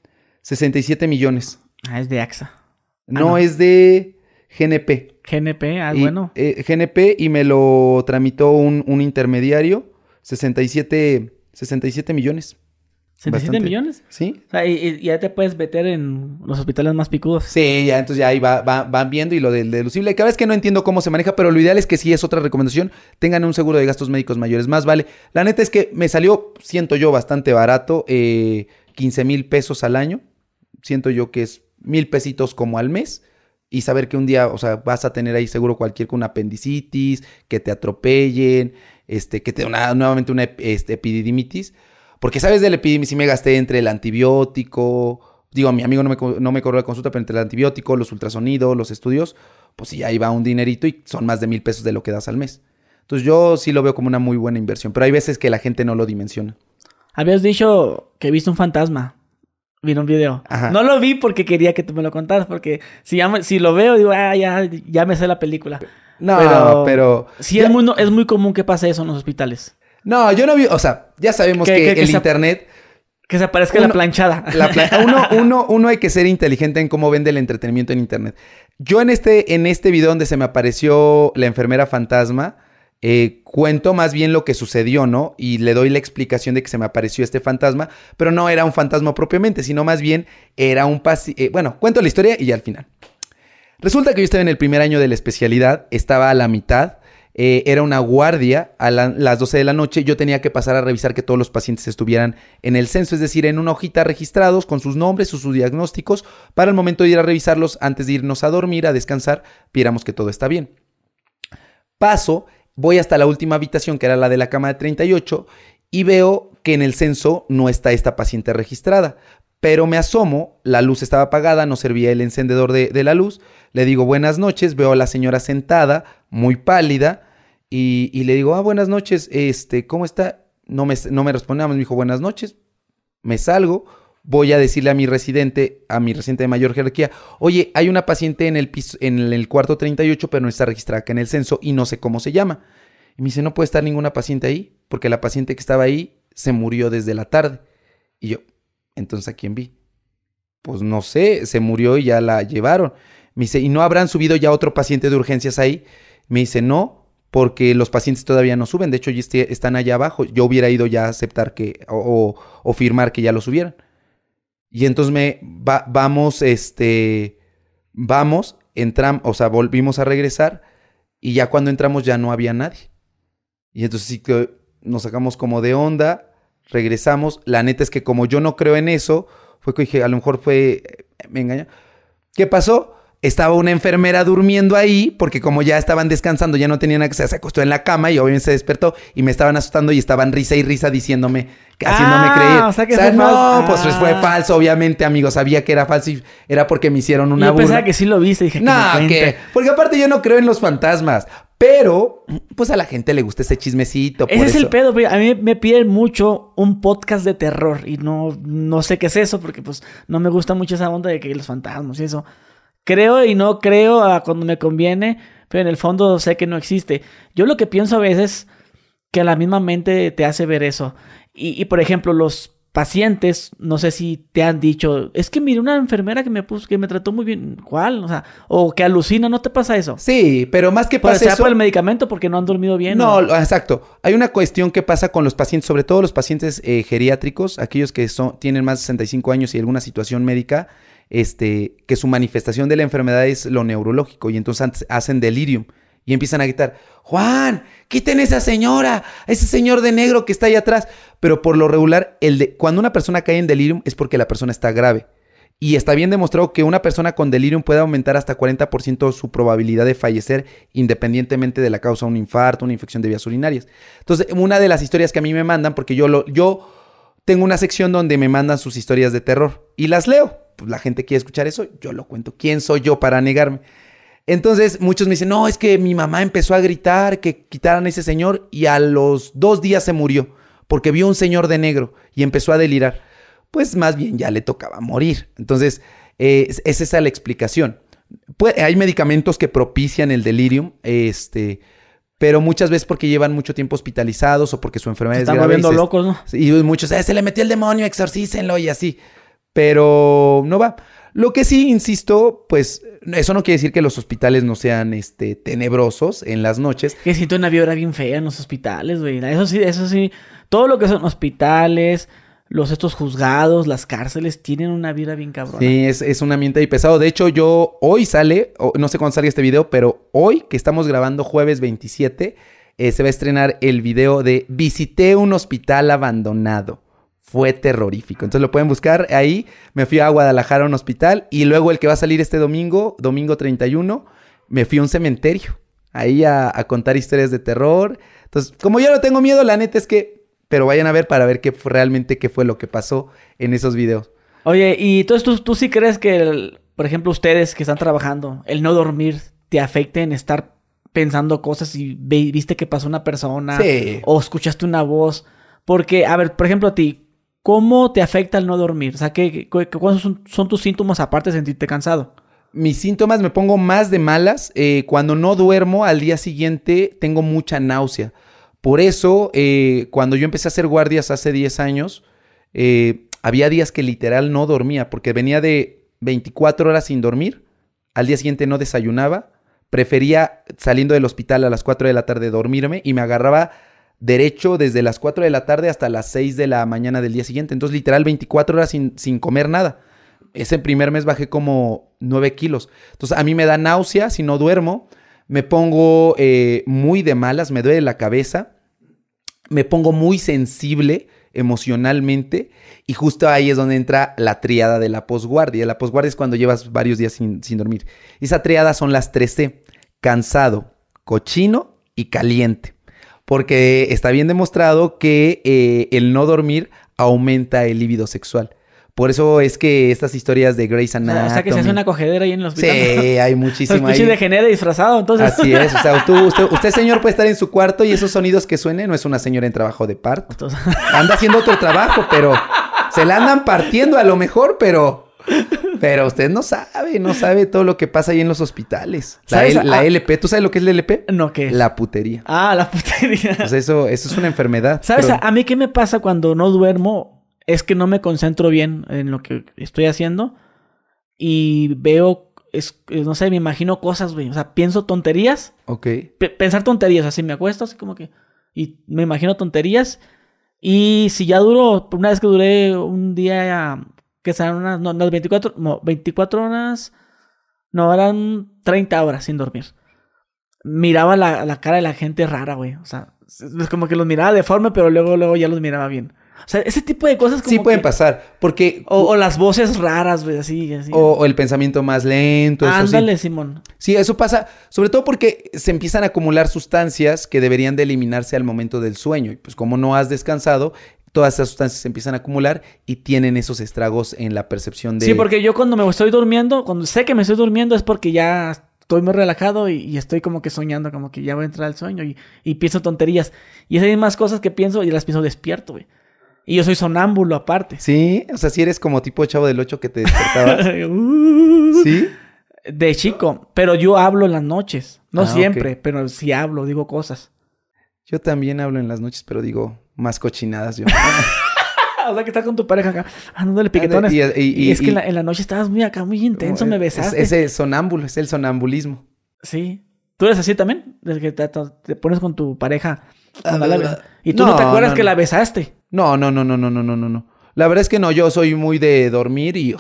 67 millones. Ah, es de AXA. No, no. es de GNP. GNP, ah, Y, bueno. eh, GNP y me lo tramitó un, un intermediario. 67, 67 millones. 77 bastante. millones. ¿Sí? O sea, y, y ya te puedes meter en los hospitales más picudos. Sí, ya, entonces ya ahí va, va- van viendo y lo del deducible. Cada vez que no entiendo cómo se maneja, pero lo ideal es que sí es otra recomendación, tengan un seguro de gastos médicos mayores. Más vale. La neta es que me salió, siento yo, bastante barato, eh, 15 mil pesos al año. Siento yo que es mil pesitos como al mes. Y saber que un día, o sea, vas a tener ahí seguro cualquier con apendicitis, que te atropellen, este, que te una, nuevamente una este, epididimitis. Porque sabes del epidemia, si me gasté entre el antibiótico, digo, mi amigo no me, no me la consulta, pero entre el antibiótico, los ultrasonidos, los estudios, pues sí, ahí va un dinerito y son más de mil pesos de lo que das al mes. Entonces yo sí lo veo como una muy buena inversión, pero hay veces que la gente no lo dimensiona. Habías dicho que viste un fantasma. Vi un video. Ajá. No lo vi porque quería que tú me lo contaras, porque si, ya me- si lo veo, digo, ah, ya, ya me sé la película. No, Pero- pero... Sí, ya- es muy, no- es muy común que pase eso en los hospitales. No, yo no vi, o sea, ya sabemos Que- que, que- que el internet Que se aparezca Uno- la planchada. La uno, uno, uno hay que ser inteligente en cómo vende el entretenimiento en internet. Yo en este, en este video donde se me apareció la enfermera fantasma, eh, cuento más bien lo que sucedió, ¿no? Y le doy la explicación de que se me apareció este fantasma, pero no era un fantasma propiamente, sino más bien era un paciente. bueno, cuento la historia y ya al final. Resulta que yo estaba en el primer año de la especialidad, estaba a la mitad, eh, era una guardia a la- las 12 de la noche, yo tenía que pasar a revisar que todos los pacientes estuvieran en el censo, es decir, en una hojita registrados con sus nombres, sus, sus diagnósticos, para el momento de ir a revisarlos antes de irnos a dormir, a descansar, viéramos que todo está bien. Paso, voy hasta la última habitación, que era la de la cama de 38, y veo que en el censo no está esta paciente registrada. Pero me asomo, la luz estaba apagada, no servía el encendedor de, de la luz. Le digo buenas noches, veo a la señora sentada, muy pálida, y, y le digo, ah, buenas noches, este, ¿cómo está? No me, no me me dijo buenas noches. Me salgo, voy a decirle a mi residente, a mi residente de mayor jerarquía, oye, hay una paciente en el, piso, en el cuarto 38, pero no está registrada acá en el censo y no sé cómo se llama. Y me dice, no puede estar ninguna paciente ahí, porque la paciente que estaba ahí se murió desde la tarde. Y yo, entonces, ¿a quién vi? Pues no sé, se murió y ya la llevaron. Me dice, ¿y no habrán subido ya otro paciente de urgencias ahí? Me dice, no, porque los pacientes todavía no suben. De hecho, ya este- están allá abajo. Yo hubiera ido ya a aceptar que, o, o- o firmar que ya lo subieran. Y entonces me va- vamos, este, vamos, entramos, o sea, volvimos a regresar y ya cuando entramos ya no había nadie. Y entonces sí que nos sacamos como de onda, regresamos. La neta es que como yo no creo en eso, fue que dije, a lo mejor fue, me engañó. ¿Qué pasó? Estaba una enfermera durmiendo ahí, porque como ya estaban descansando, ya no tenían nada que hacer, se acostó en la cama y obviamente se despertó y me estaban asustando y estaban risa y risa diciéndome, haciéndome Ah, creer. o sea que fue no, falso. pues, pues fue Ah. falso, obviamente, amigo. Sabía que era falso y era porque me hicieron una yo burla. pensaba que sí lo viste. Dije, No, que que. Porque aparte yo no creo en los fantasmas. Pero, pues a la gente le gusta ese chismecito. por Ese es el pedo. A mí me piden mucho un podcast de terror y no, no sé qué es eso porque pues no me gusta mucho esa onda de que los fantasmas y eso. Creo y no creo a cuando me conviene, pero en el fondo sé que no existe. Yo lo que pienso a veces que la misma mente te hace ver eso. Y, y, por ejemplo, los pacientes, no sé si te han dicho, es que mire una enfermera que me puso, que me trató muy bien, ¿cuál? O sea, o que alucina, ¿no te pasa eso? Sí, pero más que pasa sea eso. por el medicamento porque no han dormido bien. No, exacto. Hay una cuestión que pasa con los pacientes, sobre todo los pacientes eh, geriátricos, aquellos que son, tienen más de 65 años y alguna situación médica, este, que su manifestación de la enfermedad es lo neurológico y entonces hacen delirium y empiezan a gritar, Juan, quiten esa señora, ese señor de negro que está ahí atrás. Pero por lo regular, el de, cuando una persona cae en delirium es porque la persona está grave. Y está bien demostrado que una persona con delirium puede aumentar hasta 40% su probabilidad de fallecer independientemente de la causa, un infarto, una infección de vías urinarias. Entonces, una de las historias que a mí me mandan, porque yo, lo, yo tengo una sección donde me mandan sus historias de terror y las leo. Pues la gente quiere escuchar eso, yo lo cuento. ¿Quién soy yo para negarme? Entonces, muchos me dicen, no, es que mi mamá empezó a gritar que quitaran a ese señor y a los dos días se murió porque vio un señor de negro y empezó a delirar pues más bien ya le tocaba morir. Entonces, eh, es, es esa la explicación. Hay medicamentos que propician el delirium, este, pero muchas veces porque llevan mucho tiempo hospitalizados o porque su enfermedad Se es están grave. volviendo se- locos, ¿no? y muchos, "Eh, se le metió el demonio, exorcícenlo y así. Pero no va. Lo que sí, insisto, pues eso no quiere decir que los hospitales no sean este, tenebrosos en las noches. Que siento una vibra bien fea en los hospitales, güey. Eso sí, eso sí. Todo lo que son hospitales, los estos juzgados, las cárceles, tienen una vibra bien cabrona. Sí, es, es un ambiente ahí pesado. De hecho, yo hoy sale, no sé cuándo salga este video, pero hoy que estamos grabando jueves 27, eh, se va a estrenar el video de Visité un hospital abandonado. Fue terrorífico. Entonces lo pueden buscar ahí. Me fui a Guadalajara a un hospital y luego el que va a salir este domingo, domingo 31, me fui a un cementerio. Ahí a, a contar historias de terror. Entonces, como yo no tengo miedo, la neta es que pero vayan a ver para ver qué fue- realmente qué fue lo que pasó en esos videos. Oye, y entonces tú, tú sí crees que, el- por ejemplo, ustedes que están trabajando, el no dormir te afecte en estar pensando cosas y viste que pasó una persona Sí. o escuchaste una voz? Porque, a ver, por ejemplo, a ti, ¿cómo te afecta el no dormir? O sea, ¿qué, cuáles son, son tus síntomas aparte de sentirte cansado? Mis síntomas me pongo más de malas. eh, cuando no duermo, al día siguiente tengo mucha náusea. Por eso, eh, cuando yo empecé a hacer guardias hace 10 años, eh, había días que literal no dormía, porque venía de 24 horas sin dormir. Al día siguiente no desayunaba. Prefería, saliendo del hospital a las 4 de la tarde, dormirme y me agarraba derecho desde las 4 de la tarde hasta las 6 de la mañana del día siguiente. Entonces, literal, 24 horas sin, sin comer nada. Ese primer mes bajé como 9 kilos. Entonces, a mí me da náusea si no duermo. Me pongo eh, muy de malas, me duele la cabeza. Me pongo muy sensible emocionalmente. Y justo ahí es donde entra la triada de la posguardia. La posguardia es cuando llevas varios días sin, sin dormir. Esa triada son las 3C. Cansado, cochino y caliente. Porque está bien demostrado que eh, el no dormir aumenta el líbido sexual. Por eso es que estas historias de Grey's Anatomy... o sea, que se hace una cogedera ahí en los Sí, hay muchísimo Escuché ahí. de genere disfrazado, entonces. Así es, o sea, tú- usted, usted, señor puede estar en su cuarto y esos sonidos que suenen no es una señora en trabajo de parto. Entonces- Anda haciendo otro trabajo, pero se la andan partiendo a lo mejor, pero pero usted no sabe, no sabe todo lo que pasa ahí en los hospitales. La. L- la Ah. LP, ¿tú sabes lo que es la LP? No, ¿qué es? La putería. Ah, la putería. Pues eso, eso es una enfermedad. ¿Sabes? Pero- A, mí qué me pasa cuando no duermo es que no me concentro bien en lo que estoy haciendo y veo, es, no sé, me imagino cosas, güey. O sea, pienso tonterías, Ok. pe- pensar tonterías, así me acuesto, así como que, y me imagino tonterías. Y si ya duro, una vez que duré un día, que serán unas, no, no, 24, no, 24 horas, no, eran 30 horas sin dormir. Miraba la, la cara de la gente rara, güey. O sea, es como que los miraba deforme, pero luego, luego ya los miraba bien. O sea, ese tipo de cosas como Sí pueden que- pasar, porque... O, o las voces raras, güey, así, así. O, o el pensamiento más lento. eso sí. Ándale, Simón. Sí, eso pasa, sobre todo porque se empiezan a acumular sustancias que deberían de eliminarse al momento del sueño. Y pues como no has descansado, todas esas sustancias se empiezan a acumular y tienen esos estragos en la percepción de... Sí, porque yo cuando me estoy durmiendo, cuando sé que me estoy durmiendo es porque ya estoy muy relajado y, y estoy como que soñando, como que ya voy a entrar al sueño y, y pienso tonterías. Y esas mismas cosas que pienso y las pienso despierto, güey. Y yo soy sonámbulo aparte. Sí, o sea, si eres como tipo chavo del 8 que te despertabas. Uh, sí. De chico, pero yo hablo en las noches. No Ah, siempre, pero sí hablo, digo cosas. Yo también hablo en las noches, pero digo más cochinadas yo. o sea, que estás con tu pareja acá, andándole piquetones. Y, y, y, es que en la, noche estabas muy acá, muy intenso, me besaste. Es, es el sonámbulo, es el sonambulismo. Sí. ¿Tú eres así también? Desde que te, pones con tu pareja. Ah, y tú no, te acuerdas que la besaste. No, no, no, no, no, no, no, no. La verdad es que no, yo soy muy de dormir y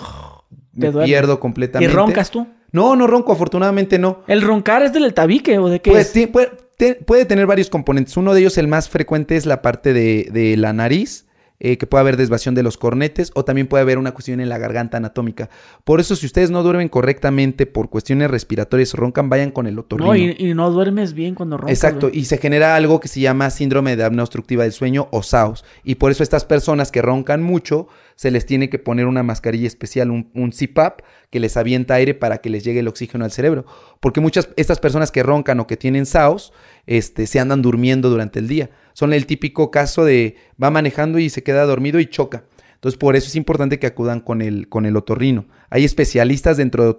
me duele. pierdo completamente. ¿Y roncas tú? No, no ronco, afortunadamente no. ¿El roncar es del tabique o de qué? Pues. Sí, pues te- puede tener varios componentes. Uno de ellos, el más frecuente, es la parte de, de la nariz, eh, que puede haber desvasión de los cornetes, o también puede haber una cuestión en la garganta anatómica. Por eso, si ustedes no duermen correctamente por cuestiones respiratorias o roncan, vayan con el otorrino. No, y, y no duermes bien cuando roncas. Exacto, y se genera algo que se llama síndrome de apnea obstructiva del sueño o SAOS. Y por eso estas personas que roncan mucho, se les tiene que poner una mascarilla especial, un, un CPAP, que les avienta aire para que les llegue el oxígeno al cerebro. Porque muchas, estas personas que roncan o que tienen SAOS, este, se andan durmiendo durante el día. Son el típico caso de va manejando y se queda dormido y choca. Entonces, por eso es importante que acudan con el, con el otorrino. Hay especialistas dentro de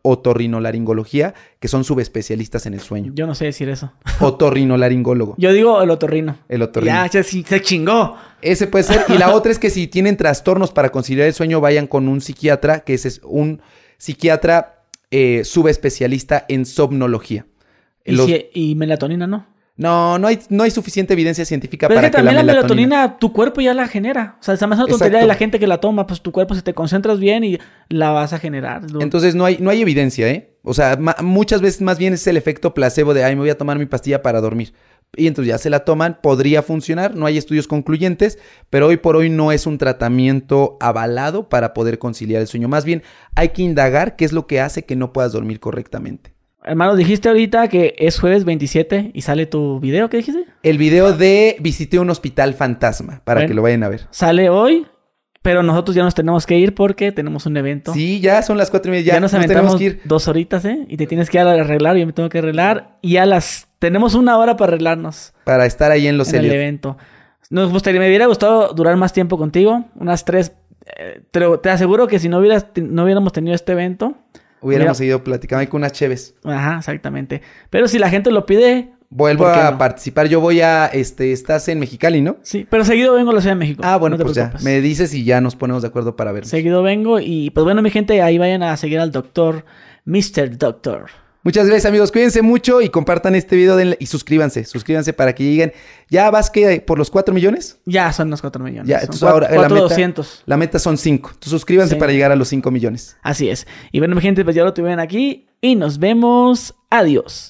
otorrinolaringología que son subespecialistas en el sueño. Yo no sé decir eso. Otorrinolaringólogo. Yo digo el otorrino. El otorrino. Ya, ya sí, se chingó. Ese puede ser. Y la otra es que si tienen trastornos para conciliar el sueño, vayan con un psiquiatra, que ese es un psiquiatra eh, subespecialista en somnología. Y, Los- si- y melatonina no. No, no hay, no hay suficiente evidencia científica Pero es para que que, también la melatonina... melatonina, tu cuerpo ya la genera. O sea, se me hace una tontería de la gente que la toma. Pues tu cuerpo, si te concentras bien y la vas a generar. Entonces no hay, no hay evidencia, ¿eh? O sea, muchas veces más bien es el efecto placebo de, ay, me voy a tomar mi pastilla para dormir. Y entonces ya se la toman, podría funcionar, no hay estudios concluyentes, pero hoy por hoy no es un tratamiento avalado para poder conciliar el sueño. Más bien hay que indagar qué es lo que hace que no puedas dormir correctamente. Hermano, dijiste ahorita que es jueves 27 y sale tu video, ¿qué dijiste? El video de visité un hospital fantasma, para Bueno. que lo vayan a ver. Sale hoy, pero nosotros ya nos tenemos que ir porque tenemos un evento. Sí, ya son las cuatro y media. ya, Ya, nos nos aventamos tenemos que ir. dos horitas, ¿eh? Y te tienes que arreglar, yo me tengo que arreglar. Y a las... Tenemos una hora para arreglarnos Para estar ahí en los en el evento. Nos gustaría, me hubiera gustado durar más tiempo contigo, unas tres... eh, te aseguro que si no, hubieras, no hubiéramos tenido este evento... Hubiéramos Mira. seguido platicando ahí con unas cheves. Ajá, exactamente. Pero si la gente lo pide, Vuelvo ¿Por qué a no? participar. Yo voy a, este, estás en Mexicali, ¿no? sí. Pero seguido vengo a la Ciudad de México. Ah, bueno, no pues ya. Me dices y ya nos ponemos de acuerdo para ver. Seguido vengo y pues bueno, mi gente, ahí vayan a seguir al doctor, Mr. Doctor. Muchas gracias, amigos. Cuídense mucho y compartan este video denle- y suscríbanse. Suscríbanse para que lleguen. ¿Ya vas que por los 4 millones? Ya son los 4 millones. Ya, entonces ahora la cuatro meta, doscientos. la meta son 5. Entonces suscríbanse Sí. para llegar a los 5 millones. Así es. Y bueno, mi gente, pues ya lo tuvieron aquí y nos vemos. Adiós.